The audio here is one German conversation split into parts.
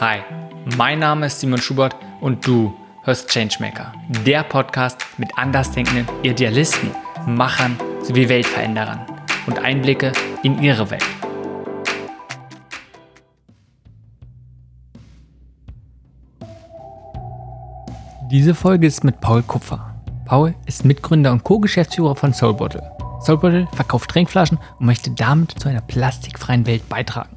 Hi, mein Name ist Simon Schubert und du hörst Changemaker, der Podcast mit andersdenkenden Idealisten, Machern sowie Weltveränderern und Einblicke in ihre Welt. Diese Folge ist mit Paul Kupfer. Paul ist Mitgründer und Co-Geschäftsführer von Soulbottle. Soulbottle verkauft Trinkflaschen und möchte damit zu einer plastikfreien Welt beitragen.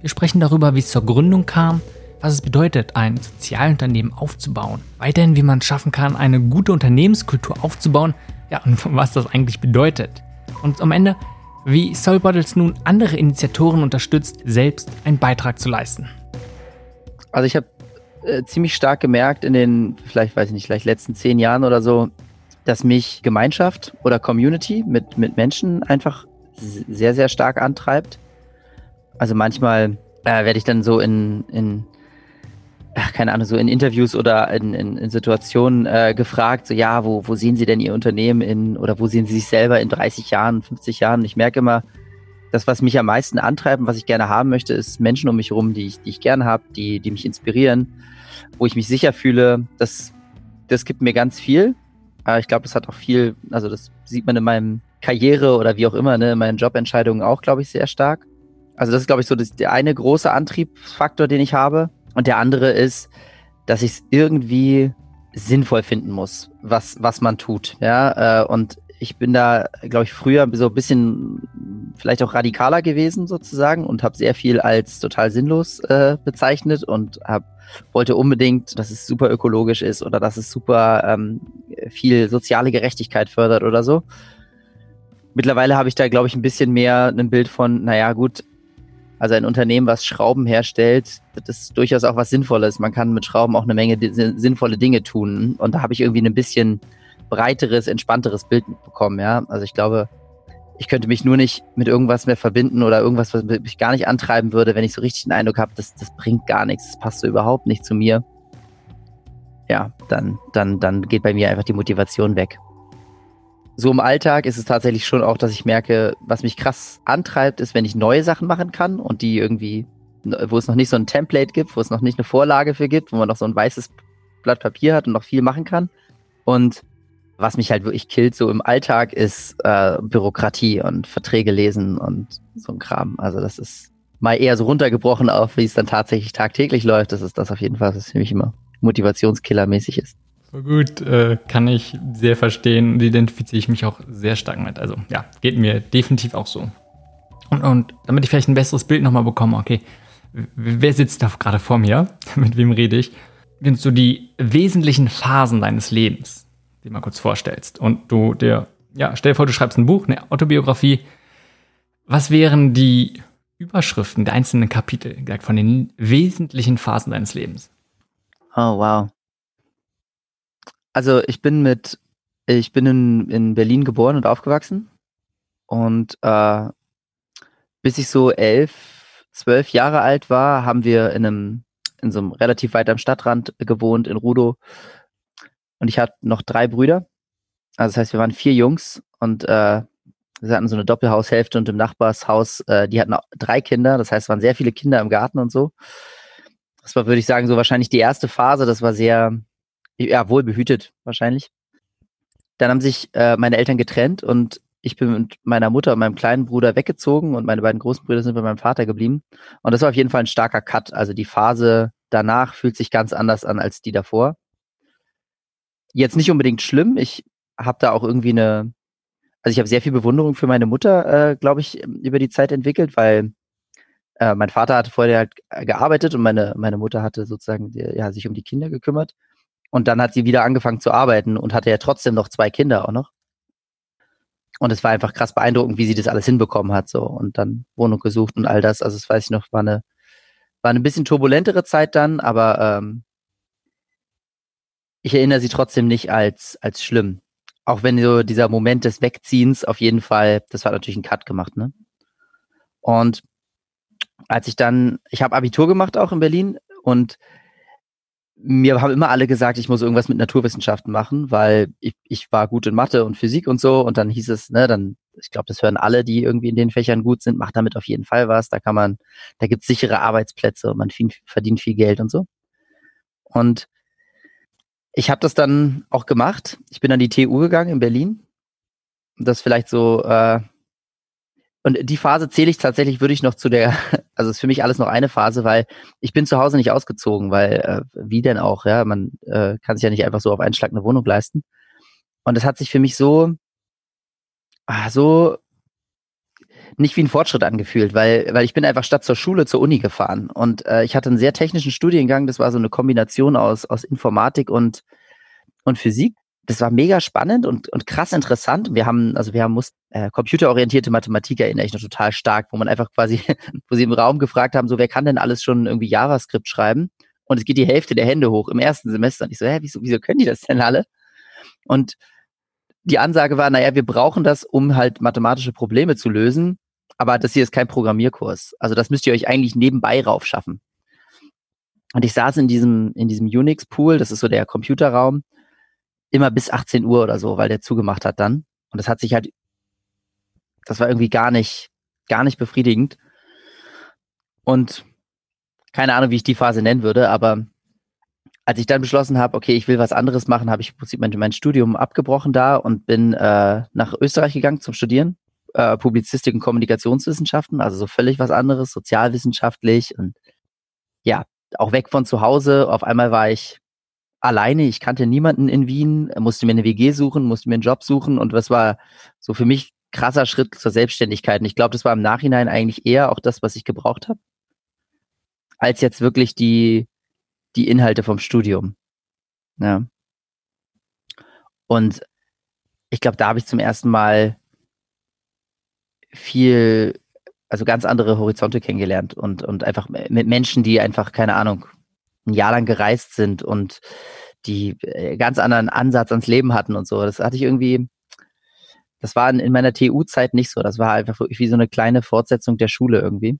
Wir sprechen darüber, wie es zur Gründung kam, was es bedeutet, ein Sozialunternehmen aufzubauen, weiterhin, wie man es schaffen kann, eine gute Unternehmenskultur aufzubauen, ja, und was das eigentlich bedeutet. Und am Ende, wie Soul Bottles nun andere Initiatoren unterstützt, selbst einen Beitrag zu leisten. Also ich habe äh, ziemlich stark gemerkt in den, vielleicht weiß ich nicht, vielleicht letzten zehn Jahren oder so, dass mich Gemeinschaft oder Community mit, mit Menschen einfach sehr, sehr stark antreibt. Also manchmal äh, werde ich dann so in, in ach, keine Ahnung, so in Interviews oder in, in, in Situationen äh, gefragt, so ja, wo, wo sehen Sie denn Ihr Unternehmen in oder wo sehen Sie sich selber in 30 Jahren, 50 Jahren? Ich merke immer, das, was mich am meisten antreibt und was ich gerne haben möchte, ist Menschen um mich herum, die ich, die ich gerne habe, die, die mich inspirieren, wo ich mich sicher fühle. Das, das gibt mir ganz viel. Ich glaube, das hat auch viel, also das sieht man in meinem Karriere oder wie auch immer, ne, in meinen Jobentscheidungen auch, glaube ich, sehr stark. Also das ist, glaube ich, so das, der eine große Antriebsfaktor, den ich habe. Und der andere ist, dass ich es irgendwie sinnvoll finden muss, was, was man tut. Ja, äh, und ich bin da, glaube ich, früher so ein bisschen vielleicht auch radikaler gewesen sozusagen und habe sehr viel als total sinnlos äh, bezeichnet und hab, wollte unbedingt, dass es super ökologisch ist oder dass es super ähm, viel soziale Gerechtigkeit fördert oder so. Mittlerweile habe ich da, glaube ich, ein bisschen mehr ein Bild von, naja, gut, also ein Unternehmen, was Schrauben herstellt, das ist durchaus auch was Sinnvolles. Man kann mit Schrauben auch eine Menge sinnvolle Dinge tun. Und da habe ich irgendwie ein bisschen breiteres, entspannteres Bild mitbekommen, ja. Also ich glaube, ich könnte mich nur nicht mit irgendwas mehr verbinden oder irgendwas, was mich gar nicht antreiben würde, wenn ich so richtig den Eindruck habe, das, das bringt gar nichts, das passt so überhaupt nicht zu mir. Ja, dann, dann, dann geht bei mir einfach die Motivation weg so im Alltag ist es tatsächlich schon auch, dass ich merke, was mich krass antreibt, ist, wenn ich neue Sachen machen kann und die irgendwie, wo es noch nicht so ein Template gibt, wo es noch nicht eine Vorlage für gibt, wo man noch so ein weißes Blatt Papier hat und noch viel machen kann. Und was mich halt wirklich killt so im Alltag ist äh, Bürokratie und Verträge lesen und so ein Kram. Also das ist mal eher so runtergebrochen auf, wie es dann tatsächlich tagtäglich läuft. Das ist das auf jeden Fall, was für mich immer Motivationskiller-mäßig ist. Gut, äh, kann ich sehr verstehen und identifiziere ich mich auch sehr stark mit. Also ja, geht mir definitiv auch so. Und, und damit ich vielleicht ein besseres Bild nochmal bekomme, okay, wer sitzt da gerade vor mir? mit wem rede ich? Wenn du die wesentlichen Phasen deines Lebens, die mal kurz vorstellst, und du dir, ja, stell dir vor, du schreibst ein Buch, eine Autobiografie, was wären die Überschriften der einzelnen Kapitel von den wesentlichen Phasen deines Lebens? Oh, wow. Also ich bin mit, ich bin in, in Berlin geboren und aufgewachsen. Und äh, bis ich so elf, zwölf Jahre alt war, haben wir in einem, in so einem relativ weit am Stadtrand gewohnt, in Rudow. Und ich hatte noch drei Brüder. Also das heißt, wir waren vier Jungs und äh, wir hatten so eine Doppelhaushälfte und im Nachbarshaus, äh, die hatten auch drei Kinder. Das heißt, es waren sehr viele Kinder im Garten und so. Das war, würde ich sagen, so wahrscheinlich die erste Phase. Das war sehr, ja, wohl behütet wahrscheinlich. Dann haben sich äh, meine Eltern getrennt und ich bin mit meiner Mutter und meinem kleinen Bruder weggezogen und meine beiden großen Brüder sind bei meinem Vater geblieben. Und das war auf jeden Fall ein starker Cut. Also die Phase danach fühlt sich ganz anders an als die davor. Jetzt nicht unbedingt schlimm. Ich habe da auch irgendwie eine, also ich habe sehr viel Bewunderung für meine Mutter, äh, glaube ich, über die Zeit entwickelt, weil äh, mein Vater hatte vorher halt gearbeitet und meine, meine Mutter hatte sozusagen ja, sich um die Kinder gekümmert. Und dann hat sie wieder angefangen zu arbeiten und hatte ja trotzdem noch zwei Kinder auch noch. Und es war einfach krass beeindruckend, wie sie das alles hinbekommen hat, so. Und dann Wohnung gesucht und all das. Also, das weiß ich noch, war eine, war eine bisschen turbulentere Zeit dann, aber ähm, ich erinnere sie trotzdem nicht als, als schlimm. Auch wenn so dieser Moment des Wegziehens auf jeden Fall, das war natürlich ein Cut gemacht, ne? Und als ich dann, ich habe Abitur gemacht auch in Berlin und mir haben immer alle gesagt, ich muss irgendwas mit Naturwissenschaften machen, weil ich, ich war gut in Mathe und Physik und so. Und dann hieß es, ne, dann, ich glaube, das hören alle, die irgendwie in den Fächern gut sind, macht damit auf jeden Fall was. Da kann man, da gibt's sichere Arbeitsplätze und man viel, verdient viel Geld und so. Und ich habe das dann auch gemacht. Ich bin an die TU gegangen in Berlin. Das vielleicht so äh, und die Phase zähle ich tatsächlich, würde ich noch zu der, also ist für mich alles noch eine Phase, weil ich bin zu Hause nicht ausgezogen, weil äh, wie denn auch, ja, man äh, kann sich ja nicht einfach so auf einen Schlag eine Wohnung leisten. Und es hat sich für mich so, ah, so nicht wie ein Fortschritt angefühlt, weil, weil ich bin einfach statt zur Schule zur Uni gefahren. Und äh, ich hatte einen sehr technischen Studiengang, das war so eine Kombination aus, aus Informatik und, und Physik das war mega spannend und, und krass interessant. Wir haben, also wir haben muss, äh, computerorientierte Mathematik erinnere ich noch total stark, wo man einfach quasi, wo sie im Raum gefragt haben, so wer kann denn alles schon irgendwie JavaScript schreiben? Und es geht die Hälfte der Hände hoch im ersten Semester. Und ich so, hä, wieso, wieso können die das denn alle? Und die Ansage war, naja, wir brauchen das, um halt mathematische Probleme zu lösen. Aber das hier ist kein Programmierkurs. Also das müsst ihr euch eigentlich nebenbei raufschaffen. Und ich saß in diesem, in diesem Unix-Pool, das ist so der Computerraum, immer bis 18 Uhr oder so, weil der zugemacht hat dann. Und das hat sich halt, das war irgendwie gar nicht, gar nicht befriedigend. Und keine Ahnung, wie ich die Phase nennen würde, aber als ich dann beschlossen habe, okay, ich will was anderes machen, habe ich im Prinzip mein, mein Studium abgebrochen da und bin äh, nach Österreich gegangen zum Studieren. Äh, Publizistik und Kommunikationswissenschaften, also so völlig was anderes, sozialwissenschaftlich und ja, auch weg von zu Hause. Auf einmal war ich alleine. Ich kannte niemanden in Wien, musste mir eine WG suchen, musste mir einen Job suchen und das war so für mich krasser Schritt zur Selbstständigkeit. Und ich glaube, das war im Nachhinein eigentlich eher auch das, was ich gebraucht habe, als jetzt wirklich die, die Inhalte vom Studium. Ja. Und ich glaube, da habe ich zum ersten Mal viel, also ganz andere Horizonte kennengelernt und, und einfach mit Menschen, die einfach, keine Ahnung, ein Jahr lang gereist sind und die äh, ganz anderen Ansatz ans Leben hatten und so. Das hatte ich irgendwie, das war in, meiner TU-Zeit nicht so. Das war einfach wirklich wie so eine kleine Fortsetzung der Schule irgendwie.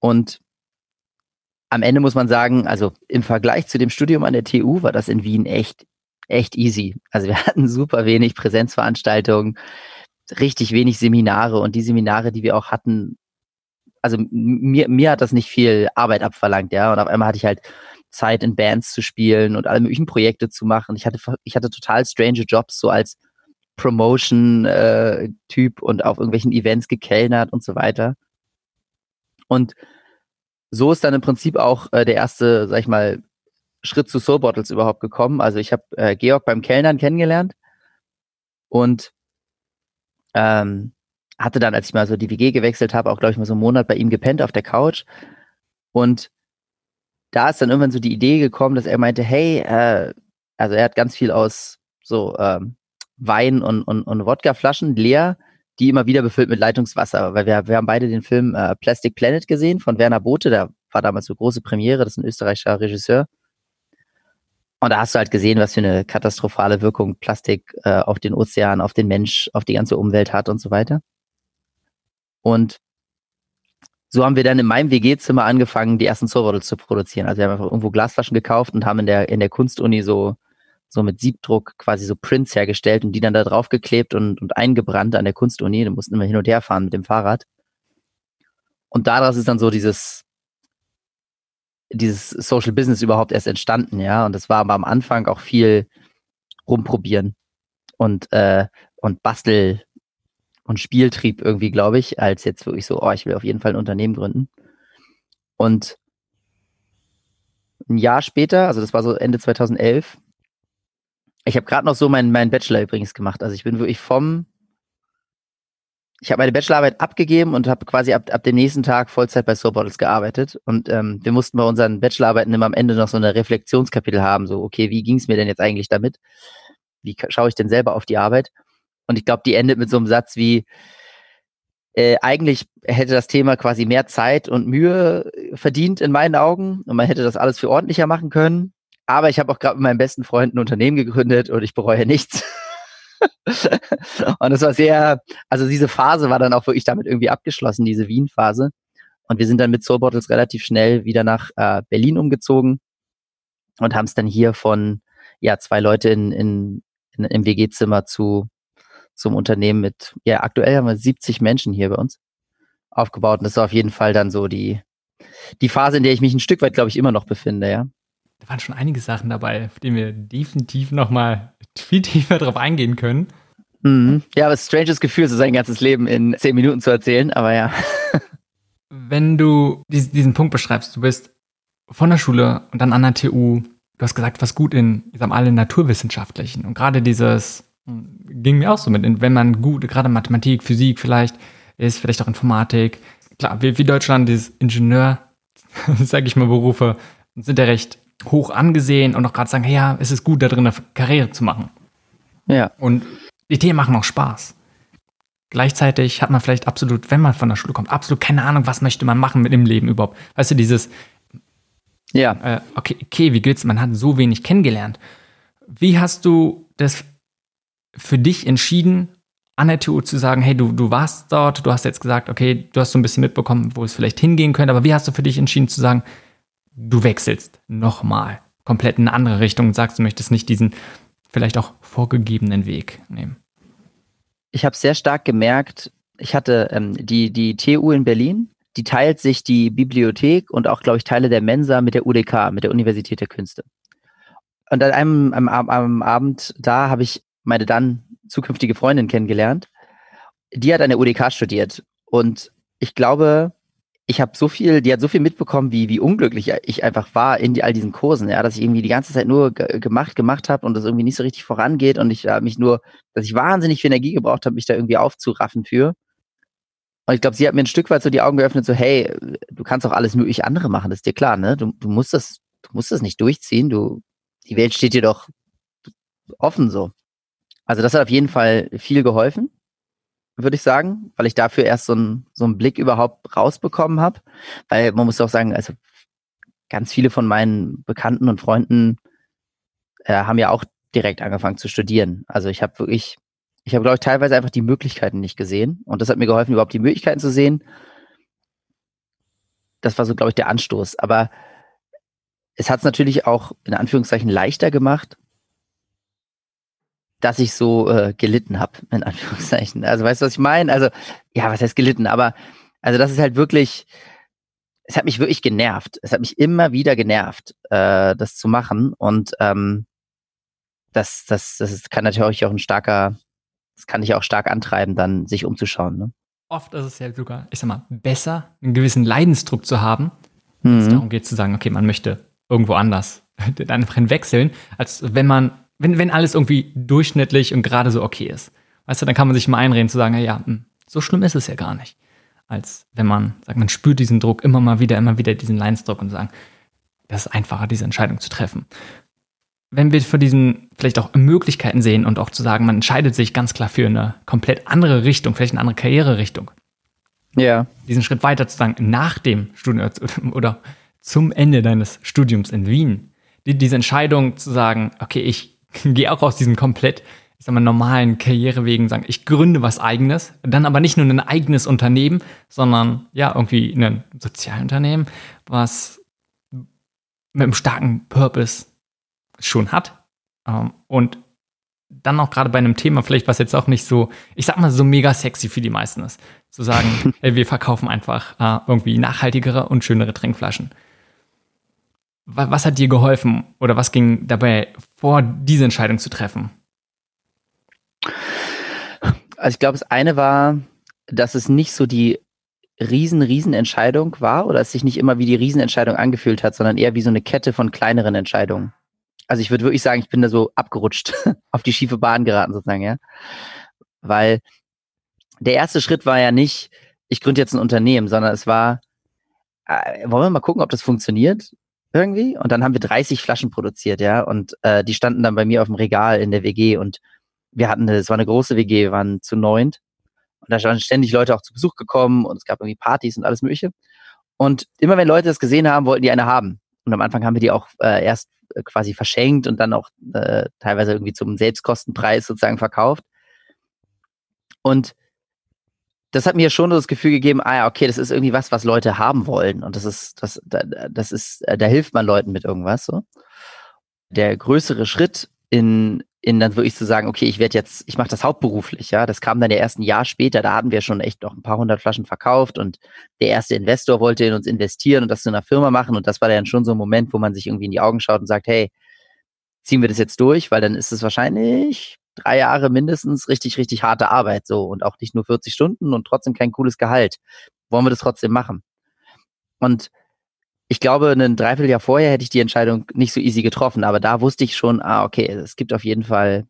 Und am Ende muss man sagen, also im Vergleich zu dem Studium an der TU war das in Wien echt, echt easy. Also wir hatten super wenig Präsenzveranstaltungen, richtig wenig Seminare und die Seminare, die wir auch hatten, also mir, mir hat das nicht viel Arbeit abverlangt, ja. Und auf einmal hatte ich halt Zeit in Bands zu spielen und alle möglichen Projekte zu machen. Ich hatte, ich hatte total strange Jobs, so als Promotion-Typ äh, und auf irgendwelchen Events gekellnert und so weiter. Und so ist dann im Prinzip auch äh, der erste, sag ich mal, Schritt zu Soul Bottles überhaupt gekommen. Also ich habe äh, Georg beim Kellnern kennengelernt und ähm, hatte dann, als ich mal so die WG gewechselt habe, auch, glaube ich, mal so einen Monat bei ihm gepennt auf der Couch. Und da ist dann irgendwann so die Idee gekommen, dass er meinte, hey, äh, also er hat ganz viel aus so ähm, Wein und, und, und Wodkaflaschen leer, die immer wieder befüllt mit Leitungswasser. Weil wir, wir haben beide den Film äh, Plastic Planet gesehen von Werner Bothe, der war damals so große Premiere, das ist ein österreichischer Regisseur. Und da hast du halt gesehen, was für eine katastrophale Wirkung Plastik äh, auf den Ozean, auf den Mensch, auf die ganze Umwelt hat und so weiter. Und so haben wir dann in meinem WG-Zimmer angefangen, die ersten Sorbottle zu produzieren. Also wir haben einfach irgendwo Glasflaschen gekauft und haben in der, in der Kunstuni so, so mit Siebdruck quasi so Prints hergestellt und die dann da drauf geklebt und, und eingebrannt an der Kunstuni. Da mussten immer hin und her fahren mit dem Fahrrad. Und daraus ist dann so dieses, dieses Social Business überhaupt erst entstanden, ja. Und das war aber am Anfang auch viel rumprobieren und, äh, und Bastel, und Spieltrieb irgendwie, glaube ich, als jetzt wirklich so, oh, ich will auf jeden Fall ein Unternehmen gründen. Und ein Jahr später, also das war so Ende 2011, ich habe gerade noch so meinen mein Bachelor übrigens gemacht. Also ich bin wirklich vom, ich habe meine Bachelorarbeit abgegeben und habe quasi ab, ab dem nächsten Tag Vollzeit bei Soul Bottles gearbeitet. Und ähm, wir mussten bei unseren Bachelorarbeiten immer am Ende noch so eine Reflexionskapitel haben, so, okay, wie ging es mir denn jetzt eigentlich damit? Wie schaue ich denn selber auf die Arbeit? Und ich glaube, die endet mit so einem Satz wie, äh, eigentlich hätte das Thema quasi mehr Zeit und Mühe verdient in meinen Augen und man hätte das alles viel ordentlicher machen können. Aber ich habe auch gerade mit meinem besten Freund ein Unternehmen gegründet und ich bereue nichts. und es war sehr, also diese Phase war dann auch wirklich damit irgendwie abgeschlossen, diese Wien-Phase. Und wir sind dann mit Soul Bottles relativ schnell wieder nach äh, Berlin umgezogen und haben es dann hier von ja zwei Leute in, in, in im WG-Zimmer zu zum Unternehmen mit ja aktuell haben wir 70 Menschen hier bei uns aufgebaut und das war auf jeden Fall dann so die die Phase, in der ich mich ein Stück weit glaube ich immer noch befinde, ja. Da waren schon einige Sachen dabei, auf die wir definitiv noch mal viel tiefer drauf eingehen können. Mhm. Ja, aber es ist ein stranges Gefühl, so sein ganzes Leben in zehn Minuten zu erzählen, aber ja. Wenn du diesen Punkt beschreibst, du bist von der Schule und dann an der TU, du hast gesagt, was gut in, ich sag mal, alle naturwissenschaftlichen. Und gerade dieses ging mir auch so mit, wenn man gut, gerade Mathematik, Physik vielleicht, ist vielleicht auch Informatik. Klar, wie, wie Deutschland, dieses Ingenieur, sag ich mal, Berufe sind ja recht hoch angesehen und auch gerade sagen, hey, ja, es ist gut, da drin eine Karriere zu machen. Ja. Und die Themen machen auch Spaß. Gleichzeitig hat man vielleicht absolut, wenn man von der Schule kommt, absolut keine Ahnung, was möchte man machen mit dem Leben überhaupt. Weißt du, dieses, ja. Äh, okay, okay, wie geht's? Man hat so wenig kennengelernt. Wie hast du das für dich entschieden, an der TU zu sagen, hey, du, du warst dort, du hast jetzt gesagt, okay, du hast so ein bisschen mitbekommen, wo es vielleicht hingehen könnte, aber wie hast du für dich entschieden zu sagen, du wechselst nochmal komplett in eine andere Richtung und sagst, du möchtest nicht diesen vielleicht auch vorgegebenen Weg nehmen? Ich habe sehr stark gemerkt, ich hatte ähm, die, die TU in Berlin, die teilt sich die Bibliothek und auch, glaube ich, Teile der Mensa mit der UDK, mit der Universität der Künste. Und an einem am, am Abend da habe ich meine dann zukünftige Freundin kennengelernt. Die hat an der UDK studiert und ich glaube, ich habe so viel, die hat so viel mitbekommen, wie, wie unglücklich ich einfach war in die, all diesen Kursen, ja, dass ich irgendwie die ganze Zeit nur gemacht, gemacht habe und das irgendwie nicht so richtig vorangeht und ich äh, mich nur, dass ich wahnsinnig viel Energie gebraucht habe, mich da irgendwie aufzuraffen für. Und ich glaube, sie hat mir ein Stück weit so die Augen geöffnet, so, hey, du kannst auch alles mögliche andere machen, das ist dir klar, ne? Du, du musst das, du musst das nicht durchziehen, du, die Welt steht dir doch offen so. Also das hat auf jeden Fall viel geholfen würde ich sagen, weil ich dafür erst so, ein, so einen Blick überhaupt rausbekommen habe. Weil man muss auch sagen, also ganz viele von meinen Bekannten und Freunden äh, haben ja auch direkt angefangen zu studieren. Also ich habe wirklich, ich habe, glaube ich, teilweise einfach die Möglichkeiten nicht gesehen. Und das hat mir geholfen, überhaupt die Möglichkeiten zu sehen. Das war so, glaube ich, der Anstoß. Aber es hat es natürlich auch in Anführungszeichen leichter gemacht, dass ich so äh, gelitten habe, in Anführungszeichen. Also weißt du, was ich meine? Also, ja, was heißt gelitten? Aber also das ist halt wirklich, es hat mich wirklich genervt. Es hat mich immer wieder genervt, äh, das zu machen. Und ähm, das, das, das ist, kann natürlich auch ein starker, das kann dich auch stark antreiben, dann sich umzuschauen. Ne? Oft ist es ja sogar, ich sag mal, besser, einen gewissen Leidensdruck zu haben, mhm. es darum geht zu sagen, okay, man möchte irgendwo anders einfach hinwechseln, als wenn man wenn, wenn alles irgendwie durchschnittlich und gerade so okay ist. Weißt du, dann kann man sich mal einreden zu sagen, ja, hm, so schlimm ist es ja gar nicht. Als wenn man sagt, man spürt diesen Druck immer mal wieder, immer wieder diesen Leinsdruck und sagen, das ist einfacher, diese Entscheidung zu treffen. Wenn wir für diesen vielleicht auch Möglichkeiten sehen und auch zu sagen, man entscheidet sich ganz klar für eine komplett andere Richtung, vielleicht eine andere Karriererichtung. Ja. Diesen Schritt weiter zu sagen, nach dem Studium oder zum Ende deines Studiums in Wien, die, diese Entscheidung zu sagen, okay, ich gehe auch aus diesem komplett, ich sag mal, normalen Karrierewegen sagen, ich gründe was eigenes, dann aber nicht nur ein eigenes Unternehmen, sondern ja, irgendwie ein Sozialunternehmen, was mit einem starken Purpose schon hat. Ähm, und dann auch gerade bei einem Thema, vielleicht was jetzt auch nicht so, ich sag mal, so mega sexy für die meisten ist, zu sagen, ey, wir verkaufen einfach äh, irgendwie nachhaltigere und schönere Trinkflaschen was hat dir geholfen oder was ging dabei vor, diese Entscheidung zu treffen? Also ich glaube, das eine war, dass es nicht so die riesen, riesen Entscheidung war oder es sich nicht immer wie die Riesenentscheidung angefühlt hat, sondern eher wie so eine Kette von kleineren Entscheidungen. Also ich würde wirklich sagen, ich bin da so abgerutscht, auf die schiefe Bahn geraten sozusagen, ja. Weil der erste Schritt war ja nicht, ich gründe jetzt ein Unternehmen, sondern es war, äh, wollen wir mal gucken, ob das funktioniert? Irgendwie. Und dann haben wir 30 Flaschen produziert, ja. Und äh, die standen dann bei mir auf dem Regal in der WG und wir hatten, es war eine große WG, wir waren zu neunt. Und da waren ständig Leute auch zu Besuch gekommen und es gab irgendwie Partys und alles Mögliche. Und immer wenn Leute das gesehen haben, wollten die eine haben. Und am Anfang haben wir die auch äh, erst äh, quasi verschenkt und dann auch äh, teilweise irgendwie zum Selbstkostenpreis sozusagen verkauft. Und das hat mir schon das Gefühl gegeben, ah ja, okay, das ist irgendwie was, was Leute haben wollen. Und das ist, das, das ist, da hilft man Leuten mit irgendwas so. der größere Schritt in, in dann wirklich zu sagen, okay, ich werde jetzt, ich mache das hauptberuflich, ja. Das kam dann ja erst ein Jahr später, da hatten wir schon echt noch ein paar hundert Flaschen verkauft und der erste Investor wollte in uns investieren und das zu einer Firma machen und das war dann schon so ein Moment, wo man sich irgendwie in die Augen schaut und sagt, hey, ziehen wir das jetzt durch, weil dann ist es wahrscheinlich drei Jahre mindestens richtig, richtig harte Arbeit so und auch nicht nur 40 Stunden und trotzdem kein cooles Gehalt. Wollen wir das trotzdem machen? Und ich glaube, ein Dreivierteljahr vorher hätte ich die Entscheidung nicht so easy getroffen, aber da wusste ich schon, ah, okay, es gibt auf jeden Fall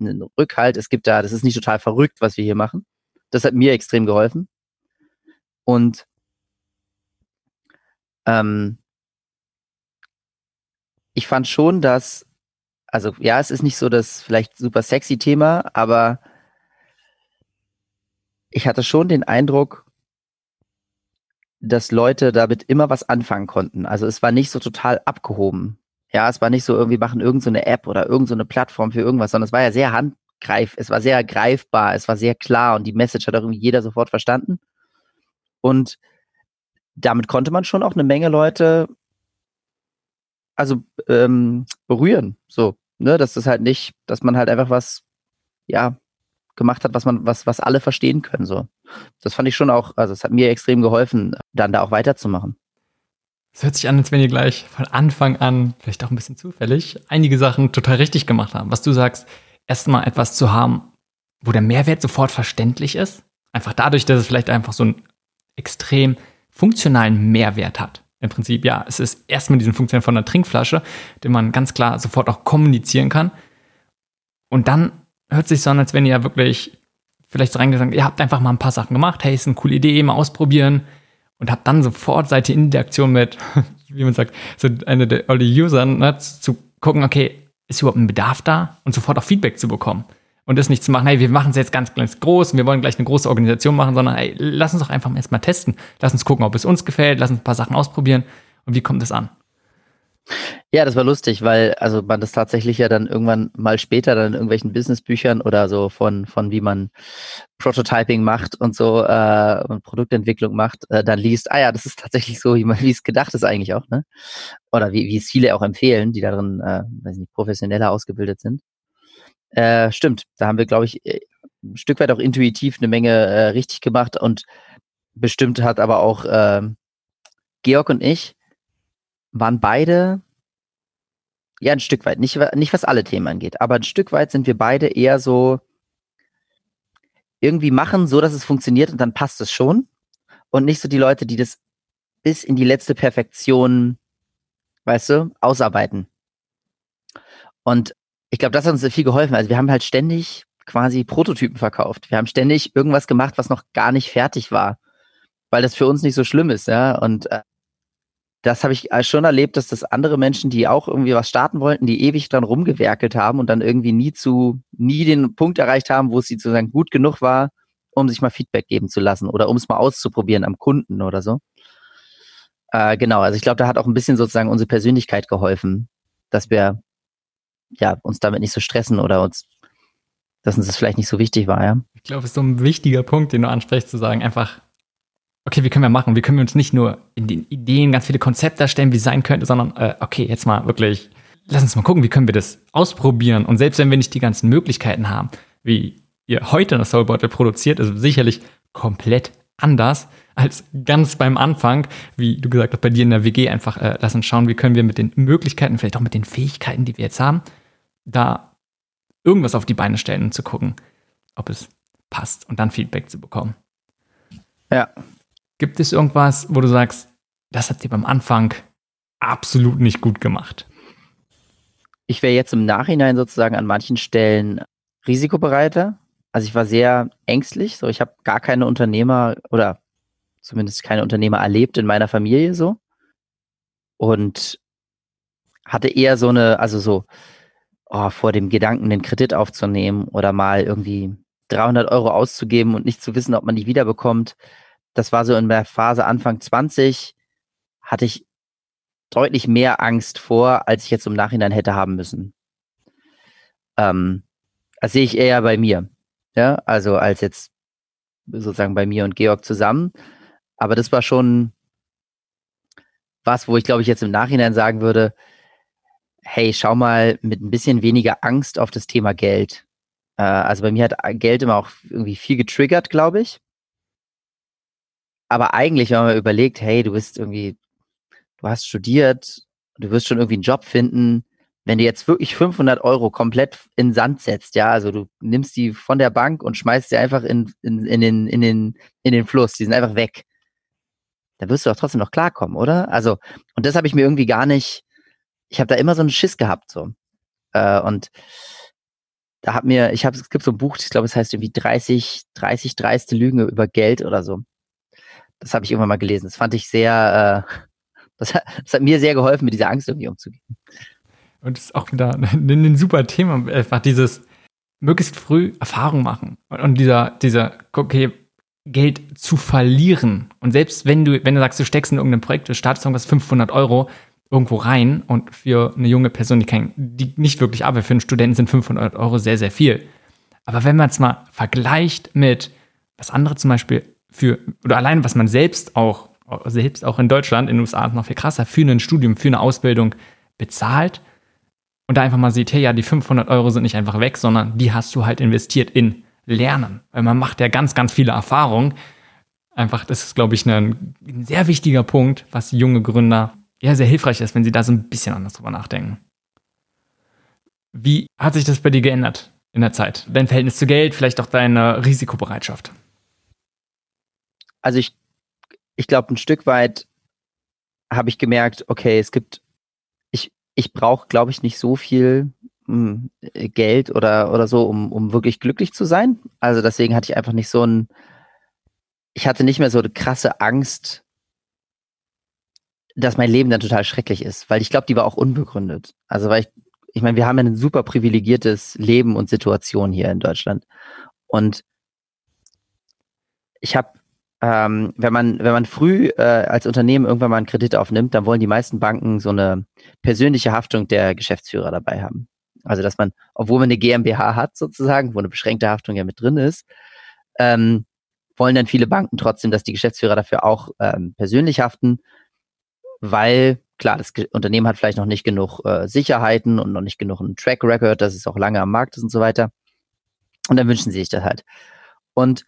einen Rückhalt, es gibt da, das ist nicht total verrückt, was wir hier machen. Das hat mir extrem geholfen. Und ähm, ich fand schon, dass, also ja, es ist nicht so das vielleicht super sexy Thema, aber ich hatte schon den Eindruck, dass Leute damit immer was anfangen konnten. Also es war nicht so total abgehoben. Ja, es war nicht so irgendwie machen irgendeine so App oder irgendeine so Plattform für irgendwas, sondern es war ja sehr handgreif, es war sehr greifbar, es war sehr klar und die Message hat auch irgendwie jeder sofort verstanden. Und damit konnte man schon auch eine Menge Leute also ähm, berühren. So, ne, dass das halt nicht, dass man halt einfach was, ja, gemacht hat, was man, was, was alle verstehen können. So. Das fand ich schon auch, also es hat mir extrem geholfen, dann da auch weiterzumachen. Es hört sich an, als wenn ihr gleich von Anfang an, vielleicht auch ein bisschen zufällig, einige Sachen total richtig gemacht haben. Was du sagst, erstmal etwas zu haben, wo der Mehrwert sofort verständlich ist. Einfach dadurch, dass es vielleicht einfach so einen extrem funktionalen Mehrwert hat. Im Prinzip, ja, es ist erstmal diesen Funktion von einer Trinkflasche, den man ganz klar sofort auch kommunizieren kann. Und dann hört sich so an, als wenn ihr wirklich vielleicht so reingesagt, ihr habt einfach mal ein paar Sachen gemacht, hey, ist eine coole Idee, mal ausprobieren und habt dann sofort seid ihr in Interaktion mit, wie man sagt, so eine der early Usern, ne, zu gucken, okay, ist überhaupt ein Bedarf da und sofort auch Feedback zu bekommen. Und das nicht zu machen, hey, wir machen es jetzt ganz, ganz groß und wir wollen gleich eine große Organisation machen, sondern hey, lass uns doch einfach erstmal testen. Lass uns gucken, ob es uns gefällt, lass uns ein paar Sachen ausprobieren und wie kommt es an. Ja, das war lustig, weil also man das tatsächlich ja dann irgendwann mal später dann in irgendwelchen Businessbüchern oder so von von wie man Prototyping macht und so äh, und Produktentwicklung macht, äh, dann liest, ah ja, das ist tatsächlich so, wie wie es gedacht ist eigentlich auch, ne? Oder wie, wie es viele auch empfehlen, die darin, äh, weiß nicht, professioneller ausgebildet sind. Äh, stimmt, da haben wir, glaube ich, äh, ein Stück weit auch intuitiv eine Menge äh, richtig gemacht und bestimmt hat aber auch äh, Georg und ich waren beide, ja, ein Stück weit, nicht, nicht was alle Themen angeht, aber ein Stück weit sind wir beide eher so irgendwie machen, so dass es funktioniert und dann passt es schon. Und nicht so die Leute, die das bis in die letzte Perfektion, weißt du, ausarbeiten. Und ich glaube, das hat uns viel geholfen. Also wir haben halt ständig quasi Prototypen verkauft. Wir haben ständig irgendwas gemacht, was noch gar nicht fertig war, weil das für uns nicht so schlimm ist, ja. Und äh, das habe ich schon erlebt, dass das andere Menschen, die auch irgendwie was starten wollten, die ewig dann rumgewerkelt haben und dann irgendwie nie zu, nie den Punkt erreicht haben, wo es sie sozusagen gut genug war, um sich mal Feedback geben zu lassen oder um es mal auszuprobieren am Kunden oder so. Äh, genau, also ich glaube, da hat auch ein bisschen sozusagen unsere Persönlichkeit geholfen, dass wir ja uns damit nicht so stressen oder uns, dass uns das vielleicht nicht so wichtig war, ja. Ich glaube, es ist so ein wichtiger Punkt, den du ansprichst, zu sagen, einfach okay, wie können wir machen? Wie können wir uns nicht nur in den Ideen ganz viele Konzepte erstellen, wie es sein könnte, sondern äh, okay, jetzt mal wirklich, lass uns mal gucken, wie können wir das ausprobieren? Und selbst wenn wir nicht die ganzen Möglichkeiten haben, wie ihr heute eine Soulbeutel produziert, ist sicherlich komplett anders als ganz beim Anfang, wie du gesagt hast, bei dir in der WG einfach, äh, lass uns schauen, wie können wir mit den Möglichkeiten, vielleicht auch mit den Fähigkeiten, die wir jetzt haben, da irgendwas auf die Beine stellen und zu gucken, ob es passt und dann Feedback zu bekommen. Ja, Gibt es irgendwas, wo du sagst, das habt ihr beim Anfang absolut nicht gut gemacht? Ich wäre jetzt im Nachhinein sozusagen an manchen Stellen risikobereiter. Also ich war sehr ängstlich. So, ich habe gar keine Unternehmer oder zumindest keine Unternehmer erlebt in meiner Familie so. Und hatte eher so eine, also so, oh, vor dem Gedanken, den Kredit aufzunehmen oder mal irgendwie 300 Euro auszugeben und nicht zu wissen, ob man die wiederbekommt das war so in der Phase Anfang 20, hatte ich deutlich mehr Angst vor, als ich jetzt im Nachhinein hätte haben müssen. Ähm, das sehe ich eher bei mir. Ja, also als jetzt sozusagen bei mir und Georg zusammen. Aber das war schon was, wo ich glaube ich jetzt im Nachhinein sagen würde, hey, schau mal mit ein bisschen weniger Angst auf das Thema Geld. Äh, also bei mir hat Geld immer auch irgendwie viel getriggert, glaube ich. Aber eigentlich, wenn man überlegt, hey, du bist irgendwie, du hast studiert, du wirst schon irgendwie einen Job finden, wenn du jetzt wirklich 500 Euro komplett in Sand setzt, ja, also du nimmst die von der Bank und schmeißt sie einfach in, in, in, den, in, den, in den Fluss, die sind einfach weg. Da wirst du doch trotzdem noch klarkommen, oder? Also, und das habe ich mir irgendwie gar nicht, ich habe da immer so einen Schiss gehabt, so. Äh, und da hat mir, ich habe, es gibt so ein Buch, ich glaube, es heißt irgendwie 30, 30 dreiste Lügen über Geld oder so. Das habe ich irgendwann mal gelesen. Das fand ich sehr, äh, das, hat, das hat mir sehr geholfen, mit dieser Angst irgendwie umzugehen. Und das ist auch wieder ein, ein super Thema, einfach dieses möglichst früh Erfahrung machen. Und, und dieser, dieser, okay, Geld zu verlieren. Und selbst wenn du, wenn du sagst, du steckst in irgendein Projekt, du startest irgendwas 500 Euro irgendwo rein und für eine junge Person, die, kein, die nicht wirklich arbeitet, für einen Studenten sind 500 Euro sehr, sehr viel. Aber wenn man es mal vergleicht mit, was andere zum Beispiel für, oder allein was man selbst auch, selbst auch in Deutschland, in den USA ist noch viel krasser, für ein Studium, für eine Ausbildung bezahlt, und da einfach mal sieht, hey, ja, die 500 Euro sind nicht einfach weg, sondern die hast du halt investiert in Lernen. Weil man macht ja ganz, ganz viele Erfahrungen. Einfach, das ist, glaube ich, ein, ein sehr wichtiger Punkt, was junge Gründer ja sehr hilfreich ist, wenn sie da so ein bisschen anders drüber nachdenken. Wie hat sich das bei dir geändert in der Zeit? Dein Verhältnis zu Geld, vielleicht auch deine Risikobereitschaft? Also ich, ich glaube, ein Stück weit habe ich gemerkt, okay, es gibt ich brauche, glaube ich, nicht so viel Geld oder, oder so, um, um wirklich glücklich zu sein. Also deswegen hatte ich einfach nicht so ein, ich hatte nicht mehr so eine krasse Angst, dass mein Leben dann total schrecklich ist, weil ich glaube, die war auch unbegründet. Also weil ich, ich meine, wir haben ja ein super privilegiertes Leben und Situation hier in Deutschland. Und ich habe ähm, wenn man, wenn man früh äh, als Unternehmen irgendwann mal einen Kredit aufnimmt, dann wollen die meisten Banken so eine persönliche Haftung der Geschäftsführer dabei haben. Also dass man, obwohl man eine GmbH hat sozusagen, wo eine beschränkte Haftung ja mit drin ist, ähm, wollen dann viele Banken trotzdem, dass die Geschäftsführer dafür auch ähm, persönlich haften, weil klar, das Unternehmen hat vielleicht noch nicht genug äh, Sicherheiten und noch nicht genug einen Track Record, dass es auch lange am Markt ist und so weiter. Und dann wünschen sie sich das halt. Und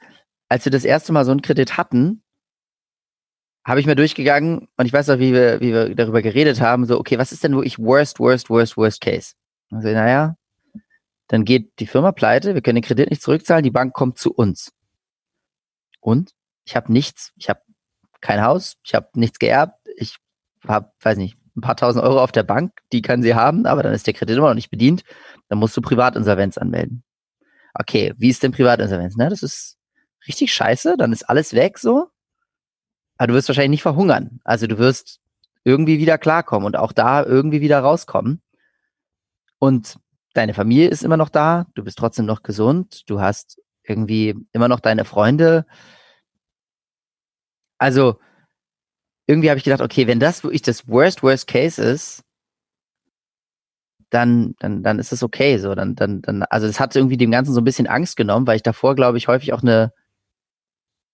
als wir das erste Mal so einen Kredit hatten, habe ich mir durchgegangen und ich weiß auch, wie wir, wie wir darüber geredet haben, so, okay, was ist denn wirklich worst, worst, worst, worst case? Also, naja, dann geht die Firma pleite, wir können den Kredit nicht zurückzahlen, die Bank kommt zu uns. Und ich habe nichts, ich habe kein Haus, ich habe nichts geerbt, ich habe, weiß nicht, ein paar tausend Euro auf der Bank, die kann sie haben, aber dann ist der Kredit immer noch nicht bedient, dann musst du Privatinsolvenz anmelden. Okay, wie ist denn Privatinsolvenz? Ne, das ist richtig scheiße, dann ist alles weg so. Aber du wirst wahrscheinlich nicht verhungern. Also du wirst irgendwie wieder klarkommen und auch da irgendwie wieder rauskommen. Und deine Familie ist immer noch da, du bist trotzdem noch gesund, du hast irgendwie immer noch deine Freunde. Also irgendwie habe ich gedacht, okay, wenn das wirklich das Worst, Worst Case ist, dann, dann, dann ist es okay. So, dann, dann, dann, also es hat irgendwie dem Ganzen so ein bisschen Angst genommen, weil ich davor, glaube ich, häufig auch eine,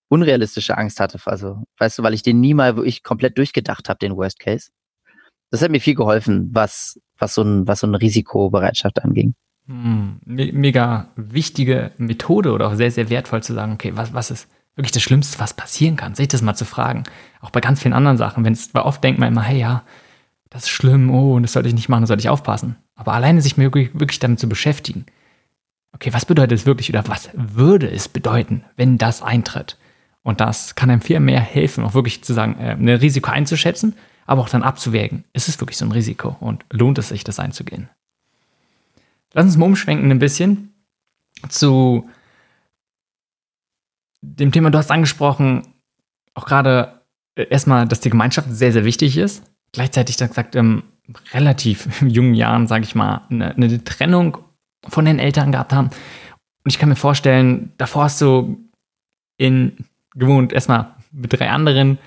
unrealistische Angst hatte. Also, weißt du, weil ich den nie mal wirklich komplett durchgedacht habe, den Worst Case. Das hat mir viel geholfen, was, was so ein, was so eine Risikobereitschaft anging. Hm, mega wichtige Methode oder auch sehr, sehr wertvoll zu sagen, okay, was, was ist wirklich das Schlimmste, was passieren kann, sich das mal zu fragen. Auch bei ganz vielen anderen Sachen, wenn es, weil oft denkt man immer, hey, ja, das ist schlimm, oh, und das sollte ich nicht machen, das sollte ich aufpassen. Aber alleine sich wirklich, wirklich damit zu beschäftigen. Okay, was bedeutet es wirklich oder was würde es bedeuten, wenn das eintritt? Und das kann einem viel mehr helfen, auch wirklich zu sagen, äh, ein Risiko einzuschätzen, aber auch dann abzuwägen, ist es wirklich so ein Risiko und lohnt es sich, das einzugehen? Lass uns mal umschwenken ein bisschen zu dem Thema, du hast angesprochen, auch gerade äh, erstmal, dass die Gemeinschaft sehr, sehr wichtig ist. Gleichzeitig, dann gesagt, im relativ jungen Jahren, sage ich mal, eine, eine Trennung von den Eltern gehabt haben. Und ich kann mir vorstellen, davor hast du in gewohnt, erstmal mit drei anderen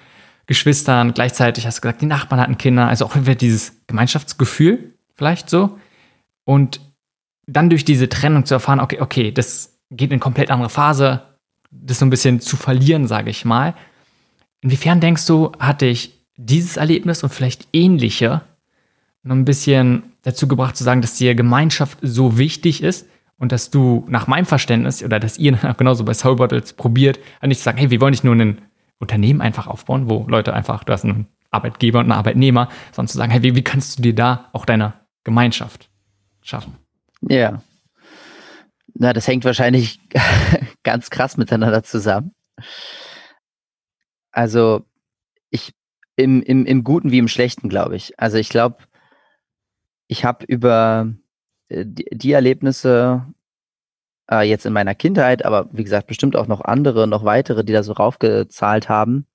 Geschwistern. Gleichzeitig hast du gesagt, die Nachbarn hatten Kinder. Also auch wieder dieses Gemeinschaftsgefühl vielleicht so. Und dann durch diese Trennung zu erfahren, okay, okay, das geht in eine komplett andere Phase, das so ein bisschen zu verlieren, sage ich mal. Inwiefern denkst du, hatte ich dieses Erlebnis und vielleicht ähnliche noch ein bisschen dazu gebracht zu sagen, dass dir Gemeinschaft so wichtig ist und dass du nach meinem Verständnis oder dass ihr genauso bei Soul Bottles probiert, nicht zu sagen, hey, wir wollen nicht nur ein Unternehmen einfach aufbauen, wo Leute einfach, du hast einen Arbeitgeber und einen Arbeitnehmer, sondern zu sagen, hey, wie, wie kannst du dir da auch deine Gemeinschaft schaffen? Ja. Na, das hängt wahrscheinlich ganz krass miteinander zusammen. Also, ich, im, im, im Guten wie im Schlechten, glaube ich. Also, ich glaube, ich habe über äh, die, die Erlebnisse äh, jetzt in meiner Kindheit, aber wie gesagt, bestimmt auch noch andere, noch weitere, die da so raufgezahlt haben.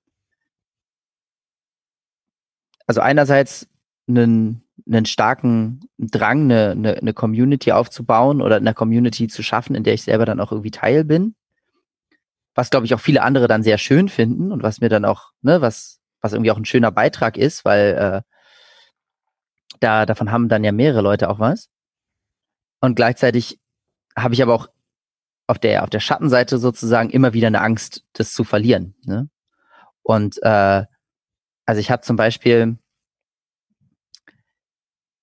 Also einerseits einen, einen starken Drang, eine, eine, eine Community aufzubauen oder eine Community zu schaffen, in der ich selber dann auch irgendwie Teil bin. Was, glaube ich, auch viele andere dann sehr schön finden und was mir dann auch, ne, was, was irgendwie auch ein schöner Beitrag ist, weil äh, da, davon haben dann ja mehrere Leute auch was. Und gleichzeitig habe ich aber auch auf der, auf der Schattenseite sozusagen immer wieder eine Angst, das zu verlieren. Ne? Und äh, also ich habe zum Beispiel,